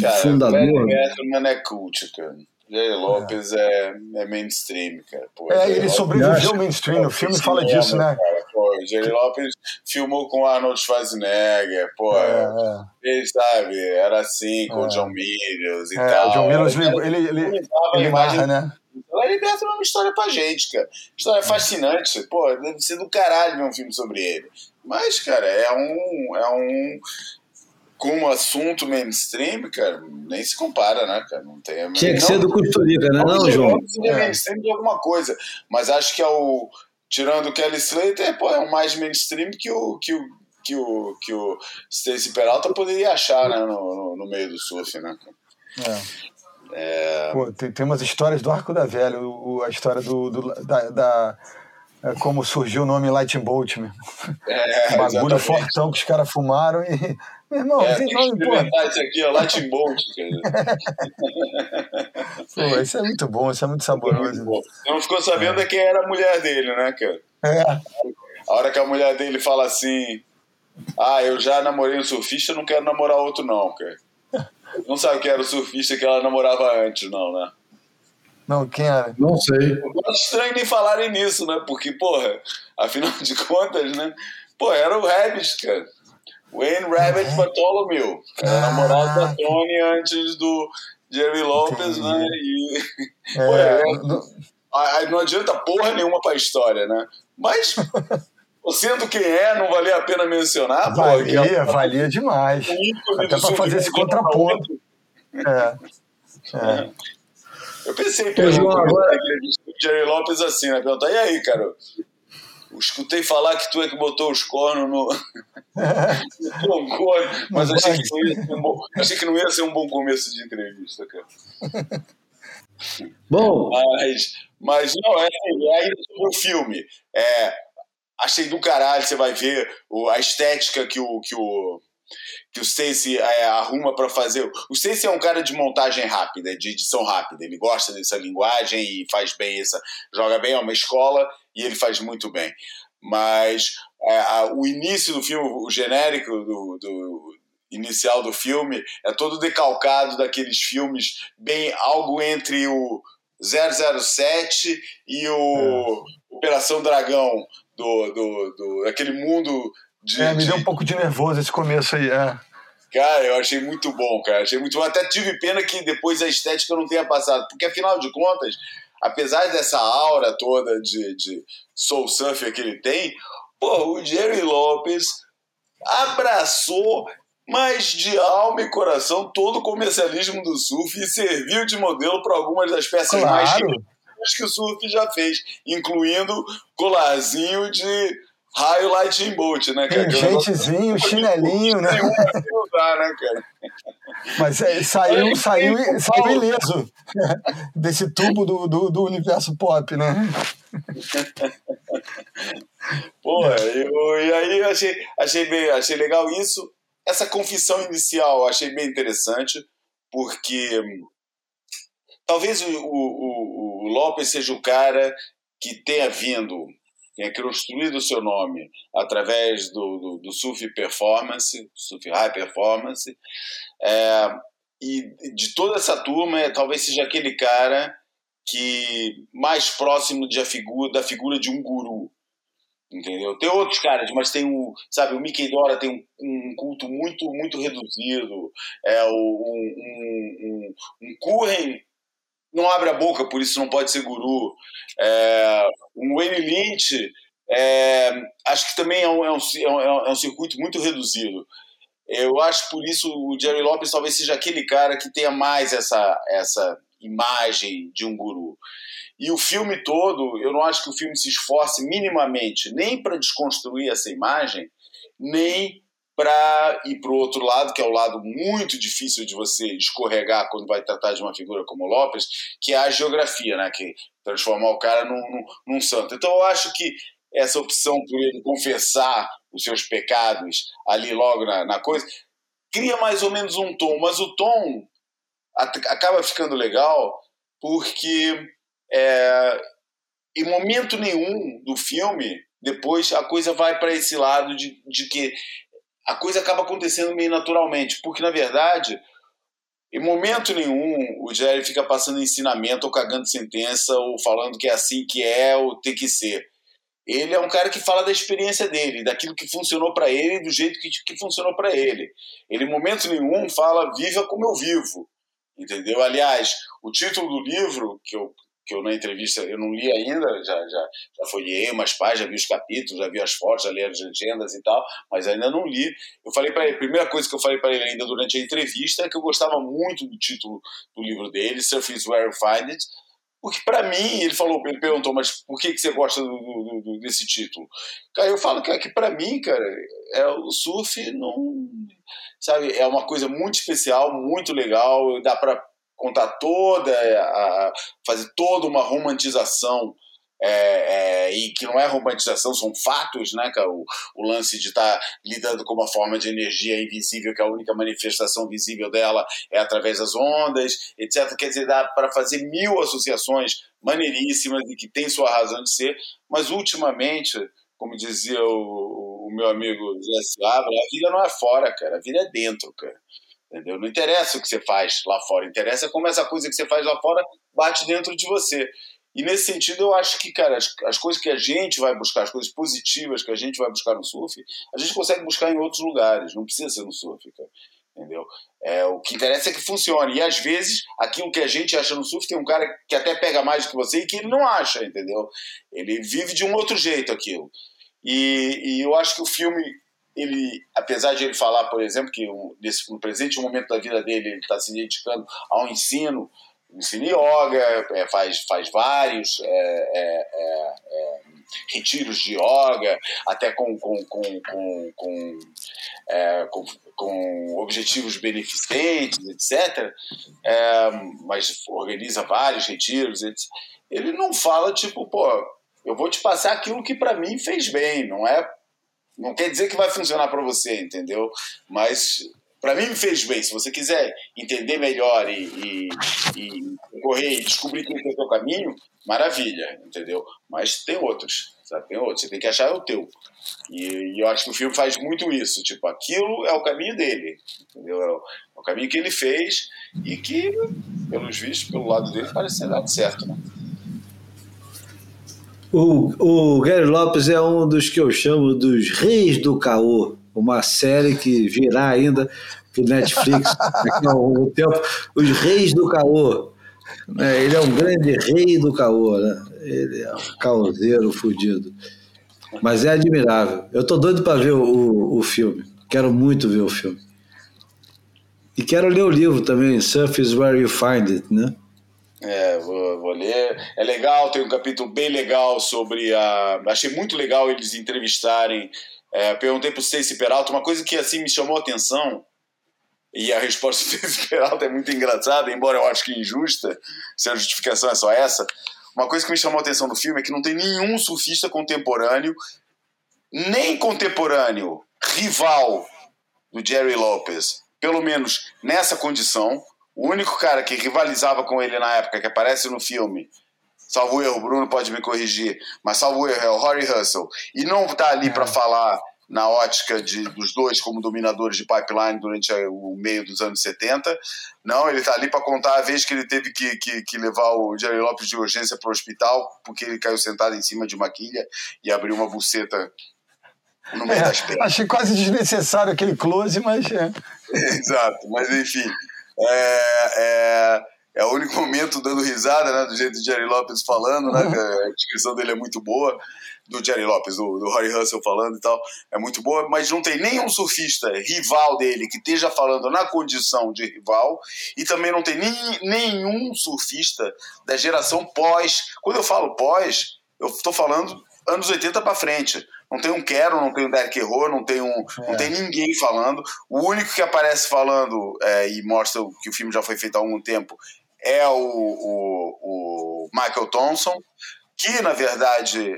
Cara, fundador. O é cult, cara. Jay Lopes é. é, é mainstream, cara. Pô, é, ele sobreviveu ao mainstream, o filme fala disso, né? Cara, pô, Jay Lopes filmou com Arnold Schwarzenegger, pô, é, é. ele sabe, era assim, com o é. John Milius e tal. O John Milius, ele, ele, ele, ele, ele né? Ela liberta uma história pra gente, cara. História fascinante. Pô, deve ser do caralho ver um filme sobre ele. Mas, cara, é um. É um como assunto mainstream, cara, nem se compara, né, cara? Não tem Tinha que não, ser do Costurica, né, não, não João? É mainstream de alguma coisa, mas acho que é o tirando o Kelly Slater, pô, é um mais mainstream que o que o que o, que o Stacey Peralta poderia achar, né, no, no, no meio do surf, né? É. É... Pô, tem, tem umas histórias do Arco da Velha, o, a história do, do da, da é como surgiu o nome Lightning Bolt, meu. É, bagulho fortão que os caras fumaram e meu irmão, é, tem nome, pô. isso aqui, ó, Latin Bolt. pô, isso é muito bom, isso é muito saboroso. Você não ficou sabendo é. quem era a mulher dele, né, cara? É. A hora que a mulher dele fala assim: Ah, eu já namorei um surfista, não quero namorar outro, não, cara. Não sabe quem era o surfista que ela namorava antes, não, né? Não, quem era? Não sei. Eu acho estranho nem falarem nisso, né? Porque, porra, afinal de contas, né? Pô, era o Rabbit, cara. Wayne Rabbit é. Bartholomew, era ah. namorado da Tony antes do Jerry Lopez, né? Entendi. né? E, é, pô, é, não, não adianta porra nenhuma pra história, né? Mas, sendo quem é, não valia a pena mencionar. Valia, pô, é, valia demais. Até pra fazer esse contraponto. É. é. Eu pensei, pô, agora... Jerry Lopez assim, né? Perguntar, e aí, cara? Eu escutei falar que tu é que botou os cornos no. mas achei que, um bom... achei que, não ia ser um bom começo de entrevista, cara. Bom. Mas, mas não, é é o filme. É, achei do caralho, você vai ver o, a estética que o, que o, que o Stacy é, arruma para fazer. O Stacy é um cara de montagem rápida, de edição rápida. Ele gosta dessa linguagem e faz bem essa. Joga bem, é uma escola e ele faz muito bem. Mas é, a, o início do filme, o genérico do, do inicial do filme, é todo decalcado daqueles filmes, bem algo entre o 007 e o é. Operação Dragão, do, do, do, aquele mundo de, É, me de... deu um pouco de nervoso esse começo aí, é. Cara, eu achei muito bom, cara. Achei muito bom. Até tive pena que depois a estética não tenha passado. Porque, afinal de contas, apesar dessa aura toda de, de soul surfer que ele tem, pô, o Jerry Lopes abraçou mas de alma e coração todo o comercialismo do surf e serviu de modelo para algumas das peças Claro. mais chiques que o surf já fez, incluindo colarzinho de raio lightning bolt, né, cara? É Pingentezinho, chinelinho, né? usar, né, cara? Mas é, saiu, saiu, saiu ileso desse tubo do, do, do universo pop, né? Pô, eu, e aí eu achei, achei, bem, achei legal isso. Essa confissão inicial eu achei bem interessante, porque talvez o, o, o, Lopes seja o cara que tenha vindo, tenha construído o seu nome através do, do, do surf performance, surf high performance, é, e de toda essa turma, é, talvez seja aquele cara que mais próximo de figura, da figura de um guru, entendeu? Tem outros caras, mas tem o, sabe, o Mickey Dora tem um, um culto muito, muito reduzido, é o, um, um, um, um Curren não abre a boca, por isso não pode ser guru, é, um Wayne Lynch, é, acho que também é um, é, um, é um circuito muito reduzido. Eu acho por isso o Jerry Lopes talvez seja aquele cara que tenha mais essa, essa imagem de um guru. E o filme todo, eu não acho que o filme se esforce minimamente nem para desconstruir essa imagem, nem para ir para o outro lado, que é o lado muito difícil de você escorregar quando vai tratar de uma figura como Lopes, que é a geografia, né? que transformar o cara num, num, num santo. Então eu acho que essa opção por ele confessar os seus pecados ali logo na, na coisa, cria mais ou menos um tom, mas o tom acaba ficando legal porque é, em momento nenhum do filme, depois a coisa vai para esse lado de, de que a coisa acaba acontecendo meio naturalmente, porque na verdade, em momento nenhum o Jerry fica passando ensinamento ou cagando sentença ou falando que é assim que é ou tem que ser. Ele é um cara que fala da experiência dele, daquilo que funcionou para ele, do jeito que, que funcionou para ele. Ele, em momento nenhum, fala viva como eu vivo, entendeu? Aliás, o título do livro que eu que eu na entrevista eu não li ainda, já já já folhei umas páginas, já vi os capítulos, já vi as fotos, já li as legendas e tal, mas ainda não li. Eu falei para ele, a primeira coisa que eu falei para ele ainda durante a entrevista é que eu gostava muito do título do livro dele, Surf is Where You Find It, porque para mim, ele falou, ele perguntou, mas por que, que você gosta do, do, do, desse título? Cara, eu falo que, que para mim, cara, é, o surf não. Sabe, é uma coisa muito especial, muito legal, dá para contar toda, a, fazer toda uma romantização. É, é, e que não é romantização, são fatos, né, cara? O, o lance de estar tá lidando com uma forma de energia invisível, que a única manifestação visível dela é através das ondas, etc. Quer dizer, dá para fazer mil associações maneiríssimas e que tem sua razão de ser, mas ultimamente, como dizia o, o meu amigo Zé Seabra, a vida não é fora, cara, a vida é dentro, cara. Entendeu? Não interessa o que você faz lá fora, interessa como essa coisa que você faz lá fora bate dentro de você. E nesse sentido, eu acho que, cara, as, as, coisas que a gente vai buscar, as coisas positivas que a gente vai buscar no surf, a gente consegue buscar em outros lugares, não precisa ser no surf, cara. Entendeu? É, o que interessa é que funcione. E às vezes, aquilo que a gente acha no surf, tem um cara que até pega mais do que você e que ele não acha, entendeu? Ele vive de um outro jeito aquilo. E, e eu acho que o filme ele, apesar de ele falar, por exemplo, que nesse, no presente momento da vida dele ele está se dedicando ao ensino, ensina yoga, é, faz, faz vários é, é, retiros de yoga, até com, com, com, com, com, é, com, com objetivos beneficentes, etc. É, mas organiza vários retiros. Etc. Ele não fala tipo, pô, eu vou te passar aquilo que para mim fez bem, não é? Não quer dizer que vai funcionar para você, entendeu? Mas para mim me fez bem. Se você quiser entender melhor e, e, e correr e descobrir quem é o seu caminho, maravilha, entendeu? Mas tem outros, sabe? Tem outros. Você tem que achar o teu. E, e, eu acho que o filme faz muito isso. Tipo, aquilo é o caminho dele, entendeu? É o, é o caminho que ele fez e que, pelos vistos, pelo lado dele, parece ter dado certo, né? O, o Gary Lopes é um dos que eu chamo dos reis do caô, uma série que virá ainda para o Netflix daqui a algum tempo, os reis do caô. É, ele é um grande rei do caô, né? Ele é um caoseiro fudido. Mas é admirável. Eu tô doido para ver o, o filme. Quero muito ver o filme. E quero ler o livro também, Surf is Where You Find It, né? É, vou, vou, ler. É legal, tem um capítulo bem legal sobre a. Achei muito legal eles entrevistarem. É, perguntei pro Stacey Peralta, uma coisa que assim me chamou a atenção, e a resposta do Stacey Peralta é muito engraçada, embora eu acho que injusta, se a justificação é só essa. Uma coisa que me chamou a atenção no filme é que não tem nenhum surfista contemporâneo, nem contemporâneo, rival do Jerry Lopez, pelo menos nessa condição o único cara que rivalizava com ele na época, que aparece no filme, salvo erro, o Bruno pode me corrigir, mas salvo erro é o Rory Russell, e não tá ali é. para falar na ótica de, dos dois como dominadores de pipeline durante o meio dos anos 70. Não, ele está ali para contar a vez que ele teve que, que, que levar o Jerry Lopes de urgência para o hospital, porque ele caiu sentado em cima de uma quilha e abriu uma buceta no meio é, das pernas. Achei quase desnecessário aquele close, mas é. Exato, mas enfim é, é, é, o único momento dando risada, né, do jeito do Jerry Lopes falando, né, a descrição dele é muito boa, do Jerry Lopes, do, do Rory Russell falando e tal, é muito boa, mas não tem nenhum surfista rival dele que esteja falando na condição de rival, e também não tem nem, nenhum surfista da geração pós. Quando eu falo pós, eu estou falando anos 80 para frente. Não tem um Quero, não tem um Derek Error, não tem, um, é. não tem ninguém falando. O único que aparece falando é, e mostra que o filme já foi feito há algum tempo é o, o, o Michael Thompson, que na verdade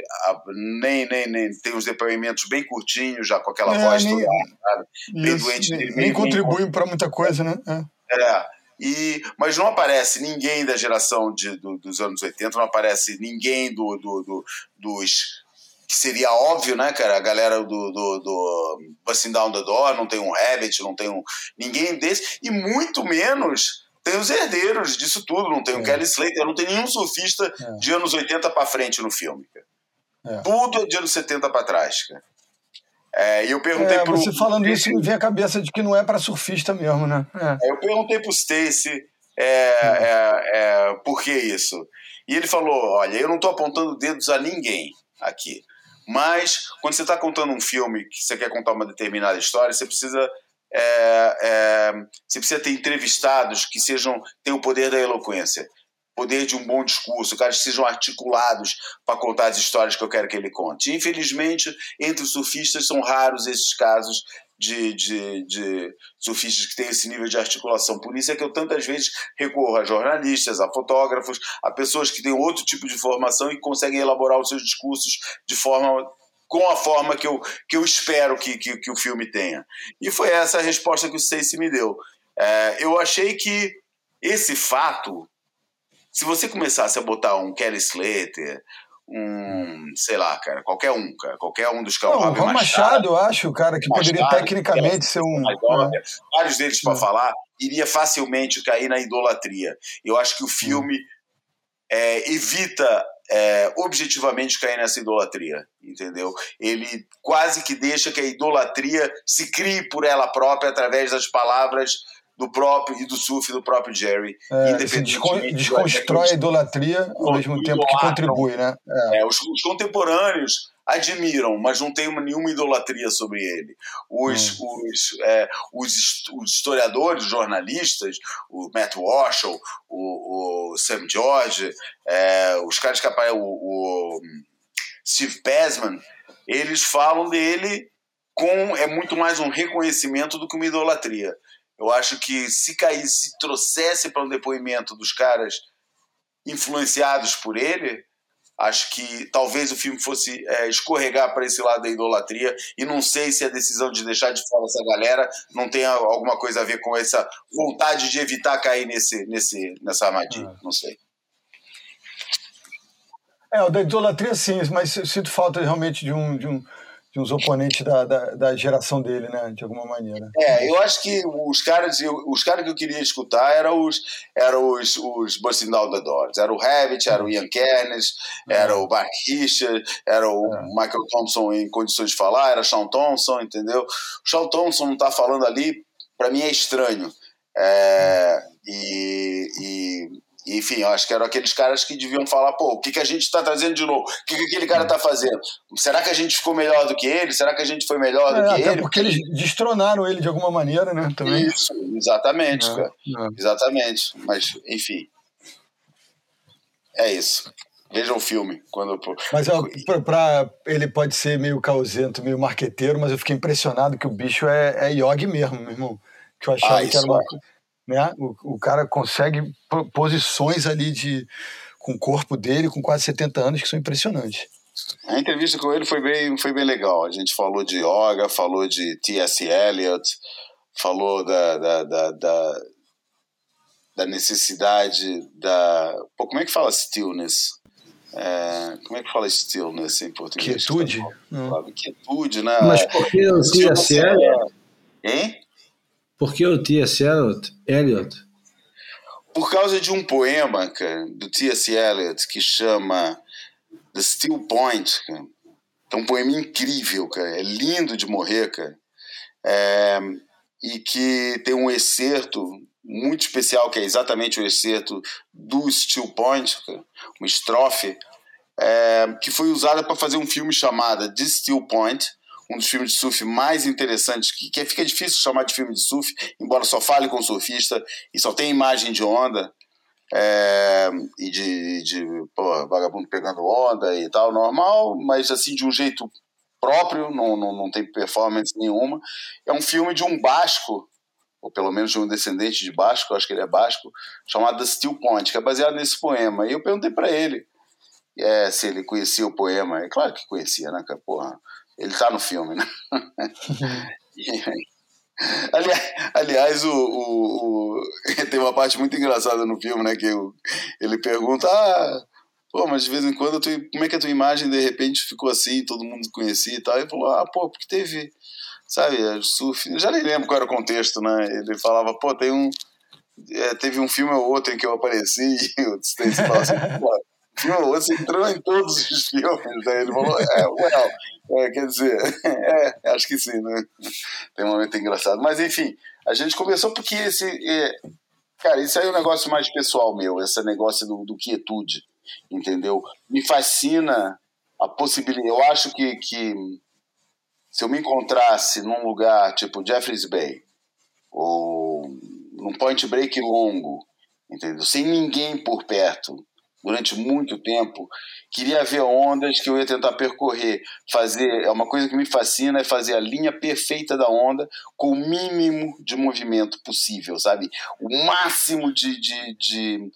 nem, nem, nem tem os depoimentos bem curtinhos, já com aquela é, voz nem, toda bem doente. Nem, nem contribuem para muita coisa, né? É. é. E, mas não aparece ninguém da geração de, do, dos anos 80, não aparece ninguém do, do, do dos que seria óbvio, né, cara? A galera do, do, do Busting Down the Door não tem um Rabbit, não tem um. ninguém desse, e muito menos tem os herdeiros disso tudo, não tem o é. Kelly Slater, não tem nenhum surfista é. de anos 80 para frente no filme, cara. É. Tudo é de anos 70 para trás, cara. É, e eu perguntei é, pro. Você falando isso me vem a cabeça de que não é para surfista mesmo, né? É. Eu perguntei pro Stacy é, por que isso. E ele falou: olha, eu não estou apontando dedos a ninguém aqui. Mas quando você está contando um filme que você quer contar uma determinada história, você precisa é, é, você precisa ter entrevistados que sejam tenham o poder da eloquência, poder de um bom discurso, caras que sejam articulados para contar as histórias que eu quero que ele conte. infelizmente, entre os surfistas são raros esses casos de, de, de surfistas que têm esse nível de articulação. Por isso é que eu tantas vezes recorro a jornalistas, a fotógrafos, a pessoas que têm outro tipo de formação e conseguem elaborar os seus discursos de forma com a forma que eu, que eu espero que, que, que o filme tenha. E foi essa a resposta que o Stacey me deu. É, eu achei que esse fato, se você começasse a botar um Kelly Slater, um, sei lá, cara, qualquer um, cara, qualquer um dos caras. o Machado, Machado, eu acho, cara, que Machado, poderia tecnicamente ser um. né? Vários deles para falar, iria facilmente cair na idolatria. Eu acho que o filme é, evita é, objetivamente cair nessa idolatria, entendeu? Ele quase que deixa que a idolatria se crie por ela própria através das palavras do próprio e do surf do próprio Jerry. É, independentemente desconstrói a idolatria ao mesmo tempo que contribui, né? É. É, os, os, contemporâneos admiram, mas não tem nenhuma idolatria sobre ele. Os, hum. os, é, os, os, historiadores, os jornalistas, o Matt Walsh, o, o Sam George, é, os caras que aparecem, o, o Steve Passman, eles falam dele com é muito mais um reconhecimento do que uma idolatria. Eu acho que se caísse, se trouxesse para um depoimento dos caras influenciados por ele, acho que talvez o filme fosse é, escorregar para esse lado da idolatria e não sei se a decisão de deixar de fora essa galera não tem alguma coisa a ver com essa vontade de evitar cair nesse, nesse, nessa armadilha, é. não sei. É, o da idolatria sim, mas sinto falta realmente de um, de um, de uns oponentes da, da, da, geração dele, né? De alguma maneira. É, eu acho que os caras, os caras que eu queria escutar eram os, eram os, os Busting Down the Doors. Era o Rabbit, era o Ian Kernes, era o Mark Richard, era o é. Michael Thompson em condições de falar, era Sean Thompson, entendeu? O Sean Thompson não tá falando ali, para mim é estranho. É, e, e enfim, eu acho que eram aqueles caras que deviam falar, pô, o que, que a gente está trazendo de novo? O que, que aquele cara está fazendo? Será que a gente ficou melhor do que ele? Será que a gente foi melhor é, do que ele? Porque eles destronaram ele de alguma maneira, né? Também. Isso, exatamente, é, cara. É. Exatamente. Mas, enfim. É isso. Veja o filme. Quando... Mas pra, pra, ele pode ser meio causento, meio marqueteiro, mas eu fiquei impressionado que o bicho é, é Yogi mesmo, meu irmão. Que eu achava ah, que era uma. É né? O, o cara consegue posições ali de com o corpo dele com quase 70 anos que são impressionantes. A entrevista com ele foi bem, foi bem legal. A gente falou de yoga, falou de T.S. Eliot, falou da, da, da, da, da necessidade da. Pô, como é que fala stillness? É, como é que fala stillness em português? Quietude? Hum. Quietude, né? Mas por que o T.S. Eliot? Hein? Por que o T.S. Eliot? Por causa de um poema, cara, do T.S. Eliot que chama The Still Point, cara. É um poema incrível, cara. É lindo de morrer, cara. É, e que tem um excerto muito especial, que é exatamente o excerto do Still Point, uma estrofe, é, que foi usada para fazer um filme chamado The Still Point, um dos filmes de surf mais interessantes, que, que fica difícil chamar de filme de surf, embora só fale com surfista e só tem imagem de onda. É, e de, de vagabundo pegando onda e tal, normal, mas assim de um jeito próprio, não, não, não tem performance nenhuma. É um filme de um basco, ou pelo menos de um descendente de basco, acho que ele é basco, chamado The Still Point, que é baseado nesse poema. E eu perguntei para ele é, se ele conhecia o poema. É claro que conhecia, né, Porra, ele tá no filme, né? aliás, aliás o, o, o, tem uma parte muito engraçada no filme, né? Que eu, ele pergunta: Ah, pô, mas de vez em quando, tu, como é que a tua imagem de repente ficou assim, todo mundo conhecia e tal? E ele falou: Ah, pô, porque teve, sabe, surf. Eu já nem lembro qual era o contexto, né? Ele falava: Pô, tem um. É, teve um filme ou outro em que eu apareci e o Stacy falava assim: Pô, filme, você entrou em todos os filmes. Daí ele falou: É, well. É, quer dizer, é, acho que sim, né? Tem um momento engraçado. Mas enfim, a gente começou porque esse. É, cara, isso aí é um negócio mais pessoal meu, esse negócio do, do quietude, entendeu? Me fascina a possibilidade. Eu acho que, que se eu me encontrasse num lugar tipo Jeffreys Bay, ou num point break longo, entendeu? Sem ninguém por perto, durante muito tempo. Queria ver ondas que eu ia tentar percorrer. Fazer é uma coisa que me fascina é fazer a linha perfeita da onda com o mínimo de movimento possível, sabe? O máximo de, de, de,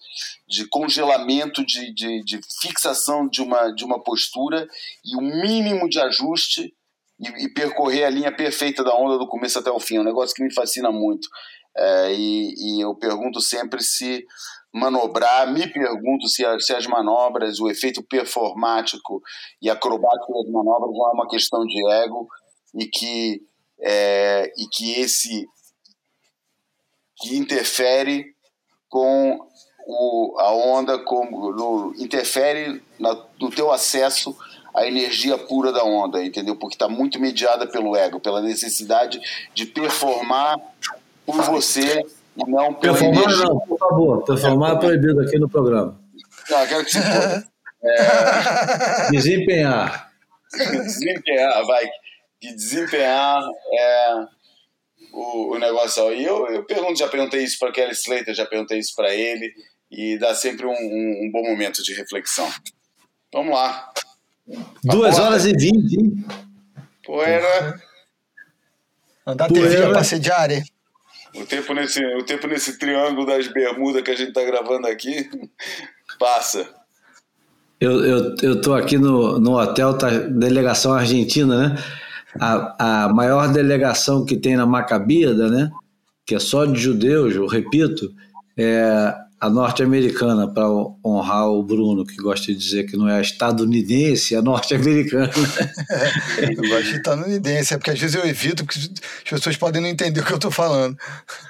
de congelamento, de, de, de, fixação de uma, de uma postura e o mínimo de ajuste e, e, percorrer a linha perfeita da onda do começo até o fim. É um negócio que me fascina muito. É, e, e eu pergunto sempre se manobrar. Me pergunto se, se as manobras, o efeito performático e acrobático das manobras não é uma questão de ego e que, é, e que esse que interfere com o, a onda, com, no, interfere na, no teu acesso à energia pura da onda, entendeu? Porque está muito mediada pelo ego, pela necessidade de performar por você e não Performar não, por favor. Performar é proibido aqui no programa. Não, quero que você é... Desempenhar. desempenhar, vai. De desempenhar é, o, o negócio. E eu, eu pergunto, já perguntei isso para Kelly Slater, já perguntei isso para ele, e dá sempre um, um, um bom momento de reflexão. Vamos lá. Duas horas e vinte, hein? Poeira. Andar TV pra sediar, hein? O tempo, nesse, o tempo nesse triângulo das bermudas que a gente tá gravando aqui passa. Eu, eu, eu tô aqui no, no hotel, tá, delegação argentina, né? A, a maior delegação que tem na Macabíada, né? Que é só de judeus, eu repito, é a norte-americana, para honrar o Bruno, que gosta de dizer que não é estadunidense, é norte-americana. eu gosto de estadunidense, é porque às vezes eu evito, porque as pessoas podem não entender o que eu estou falando.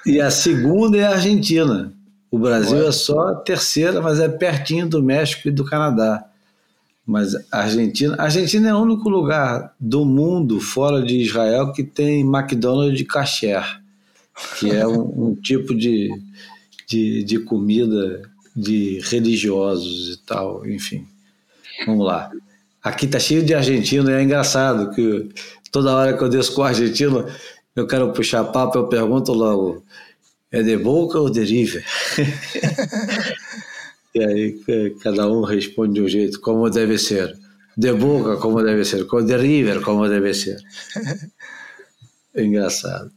E a segunda é a Argentina. O Brasil Ué. é só a terceira, mas é pertinho do México e do Canadá. Mas a Argentina, a Argentina é o único lugar do mundo fora de Israel que tem McDonald's de kasher, que é um, um tipo de de, de comida de religiosos e tal, enfim. Vamos lá. Aqui tá cheio de argentino e é engraçado que toda hora que eu desço com o argentino, eu quero puxar papo, eu pergunto logo, é de boca ou de river? e aí cada um responde de um jeito, como deve ser. De boca, como deve ser. De river, como deve ser. É engraçado.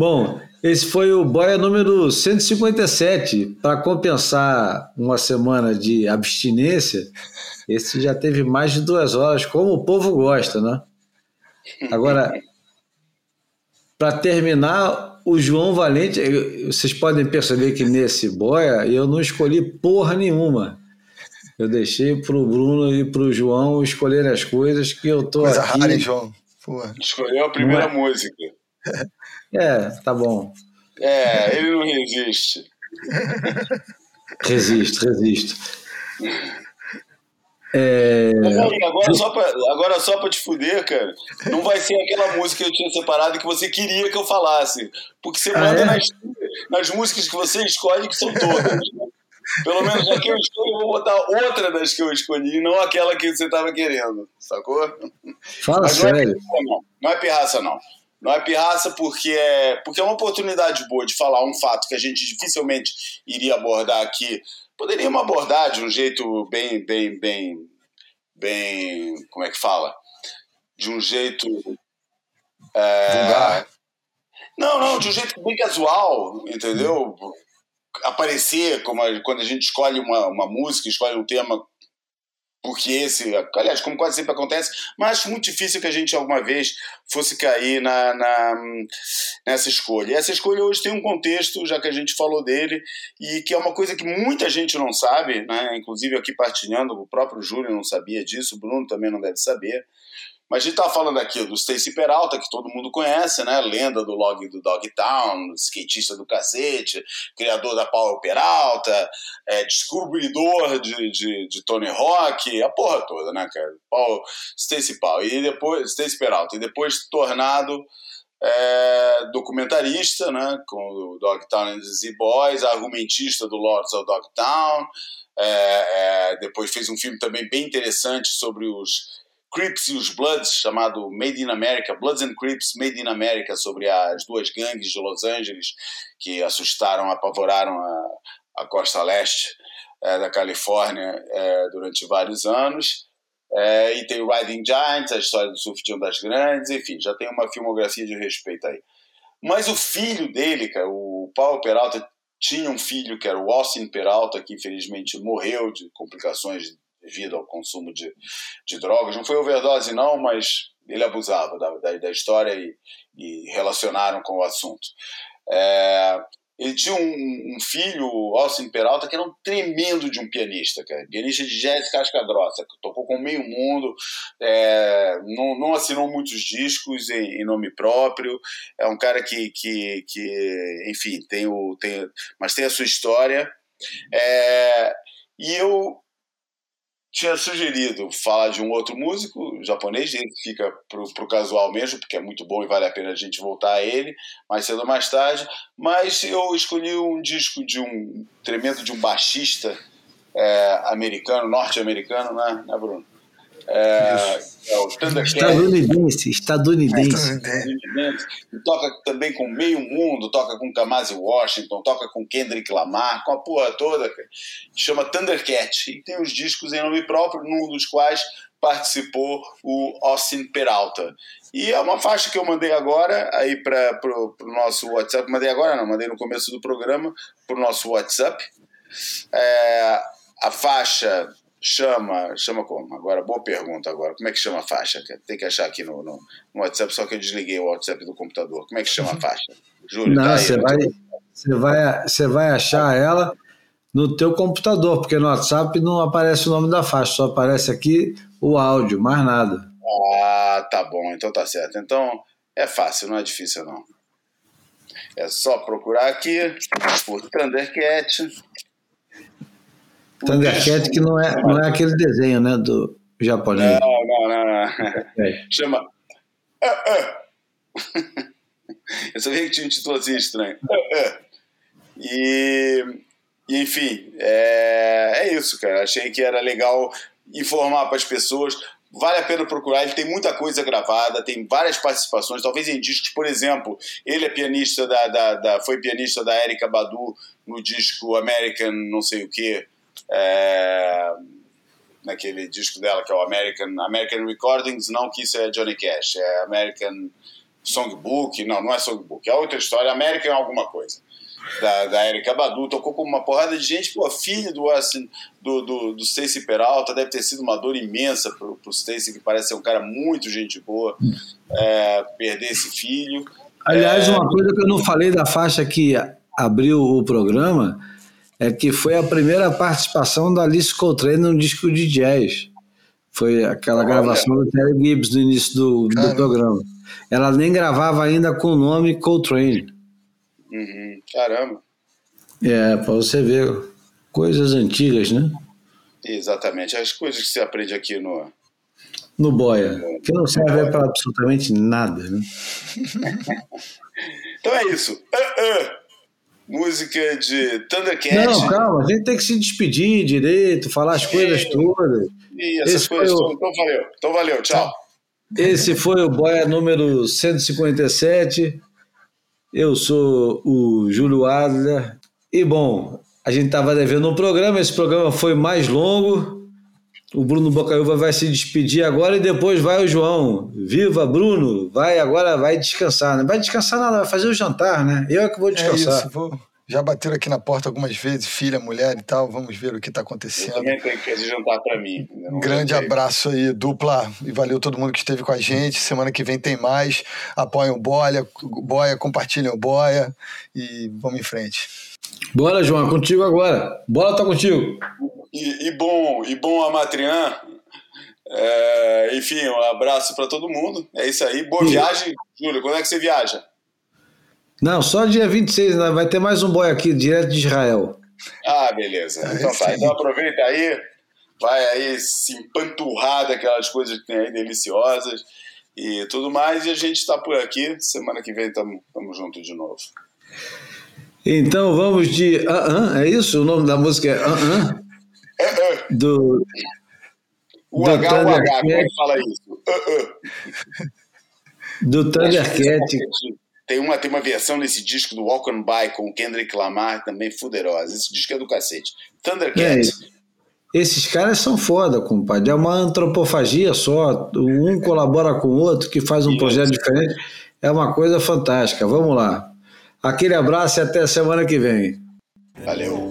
Bom, esse foi o Boia número 157. Para compensar uma semana de abstinência, esse já teve mais de duas horas, como o povo gosta, né? Agora, para terminar, o João Valente, vocês podem perceber que nesse Boia eu não escolhi porra nenhuma. Eu deixei para o Bruno e para o João escolherem as coisas que eu tô Coisa aqui. rara, hein, João? Porra. Escolheu a primeira é? música. É, tá bom. É, ele não resiste. Resisto, resisto. É... Agora, só pra, agora só pra te fuder, cara, não vai ser aquela música que eu tinha separado que você queria que eu falasse. Porque você ah, manda é? nas, nas músicas que você escolhe, que são todas. Né? Pelo menos a que eu escolhi, eu vou botar outra das que eu escolhi, não aquela que você tava querendo, sacou? Fala Mas sério. Não é, não. não é pirraça, não. Não é pirraça porque é, porque é uma oportunidade boa de falar um fato que a gente dificilmente iria abordar aqui. Poderíamos abordar de um jeito bem, bem, bem, bem, como é que fala? De um jeito é... Não, não, de um jeito bem casual, entendeu? Aparecer como a, quando a gente escolhe uma, uma música, escolhe um tema porque esse, aliás, como quase sempre acontece, mas acho muito difícil que a gente alguma vez fosse cair na, na, nessa escolha. E essa escolha hoje tem um contexto, já que a gente falou dele, e que é uma coisa que muita gente não sabe, né? inclusive aqui partilhando, o próprio Júlio não sabia disso, o Bruno também não deve saber, mas a gente tá falando aqui do Stacy Peralta, que todo mundo conhece, né? Lenda do log do Dogtown, skatista do cacete, criador da Power Peralta, é, descobridor de, de, de, Tony Hawk, a porra toda, né, cara? Paul, Stacy Paul. E depois, Stacy Peralta. E depois tornado é, documentarista, né? Com o Dogtown and the Z-Boys, argumentista do Lords of Dogtown. É, é, depois fez um filme também bem interessante sobre os Crips e os Bloods, chamado Made in America, Bloods and Crips Made in America, sobre as duas gangues de Los Angeles que assustaram, apavoraram a, a costa leste é, da Califórnia é, durante vários anos. É, e tem o Riding Giants, a história do surf de das grandes, enfim, já tem uma filmografia de respeito aí. Mas o filho dele, cara, o Paulo Peralta, tinha um filho que era o Austin Peralta, que infelizmente morreu de complicações devido ao consumo de, de drogas. Não foi overdose, não, mas ele abusava da, da, da história e, e, relacionaram com o assunto. É, ele tinha um, um, filho, Austin Peralta, que era um tremendo de um pianista, cara. Pianista de jazz casca grossa, que tocou com meio mundo, é, não, não, assinou muitos discos em, em, nome próprio. É um cara que, que, que enfim, tem o, tem, mas tem a sua história. É, e eu tinha sugerido falar de um outro músico japonês, ele fica pro, pro casual mesmo, porque é muito bom e vale a pena a gente voltar a ele mais cedo ou mais tarde. Mas eu escolhi um disco de um tremendo de um baixista é, americano, norte-americano, né, né, Bruno? É, é o. Estadunidense, estadunidense. Estadunidense. Toca também com meio mundo, toca com Kamasi Washington, toca com Kendrick Lamar, com a porra toda, cara. Chama Thundercat. E tem os discos em nome próprio, num dos quais participou o Austin Peralta. E é uma faixa que eu mandei agora aí para o nosso WhatsApp. Mandei agora, não, mandei no começo do programa para o nosso WhatsApp. É, a faixa chama. Chama como? Agora, boa pergunta agora. Como é que chama a faixa? Tem que achar aqui no, no, no WhatsApp, só que eu desliguei o WhatsApp do computador. Como é que chama a faixa? Júlio, não, tá você vai, você vai, você vai achar ela no teu computador, porque no WhatsApp não aparece o nome da faixa, só aparece aqui o áudio, mais nada. Ah, tá bom, então tá certo. Então é fácil, não é difícil não. É só procurar aqui por Thundercat. Thundercat que não é, não é aquele desenho, né, do japonês. Não, não, não. não. É. Chama... Uh, uh. Eu sabia que tinha um título assim estranho. Uh, e, enfim, é, é isso, cara. Achei que era legal informar para as pessoas. Vale a pena procurar, ele tem muita coisa gravada, tem várias participações, talvez em discos, por exemplo, ele é pianista da, da, da foi pianista da Erika Badu no disco American não sei o que, é, naquele disco dela que é o American, American Recordings, não que isso é Johnny Cash, é American Songbook, não, não é Songbook, é outra história, American alguma coisa da, da Erika Badu, tocou com uma porrada de gente, pô, filho do, assim, do, do, do Stacy Peralta, deve ter sido uma dor imensa pro, pro Stacy, que parece ser um cara muito gente boa, é, perder esse filho. Aliás, é... uma coisa que eu não falei da faixa que abriu o programa é que foi a primeira participação da Alice Coltrane num disco de jazz. Foi aquela Olha. gravação do Terry Gibbs no início do, do programa. Ela nem gravava ainda com o nome Coltrane. Uhum. Caramba. É, para você ver coisas antigas, né? Exatamente, as coisas que você aprende aqui no. No Boia, que não serve para absolutamente nada, né? então é isso. Uh, uh. Música de Thundercat. Não, calma, a gente tem que se despedir direito, falar as coisas todas. E essas Esse coisas o... Então valeu. Então valeu, tchau. Esse foi o Boia número 157. Eu sou o Júlio Adler. E bom, a gente estava devendo um programa, esse programa foi mais longo. O Bruno Bocaiúva vai se despedir agora e depois vai o João. Viva, Bruno! Vai agora, vai descansar. Não vai descansar nada, vai fazer o jantar, né? Eu é que vou descansar. É isso, vou. Já bateram aqui na porta algumas vezes, filha, mulher e tal. Vamos ver o que está acontecendo. Eu também tenho que fazer jantar para mim. Grande abraço aí, dupla. E valeu todo mundo que esteve com a gente. Semana que vem tem mais. Apoiem o Boia, Boia compartilhem o Boia e vamos em frente. Bora, João, contigo agora. Bola tá contigo. E, e bom, e bom Amatrian. É, enfim, um abraço para todo mundo. É isso aí. Boa viagem, Júlio. Quando é que você viaja? Não, só dia 26, né? vai ter mais um boy aqui, direto de Israel. Ah, beleza. Então tá. Então aproveita aí, vai aí se empanturrar daquelas coisas que tem aí deliciosas e tudo mais. E a gente está por aqui. Semana que vem estamos juntos de novo. Então vamos de. Uh -uh, é isso? O nome da música é uh -uh? Do. O do H, o H, como é que fala isso? Do Thundercat. Tem uma, tem uma versão nesse disco do Walk on By com o Kendrick Lamar também fuderosa. Esse disco é do cacete. Thundercat. É, esses caras são foda, compadre. É uma antropofagia só. Um colabora com o outro, que faz um projeto diferente. É uma coisa fantástica. Vamos lá. Aquele abraço e até semana que vem. Valeu.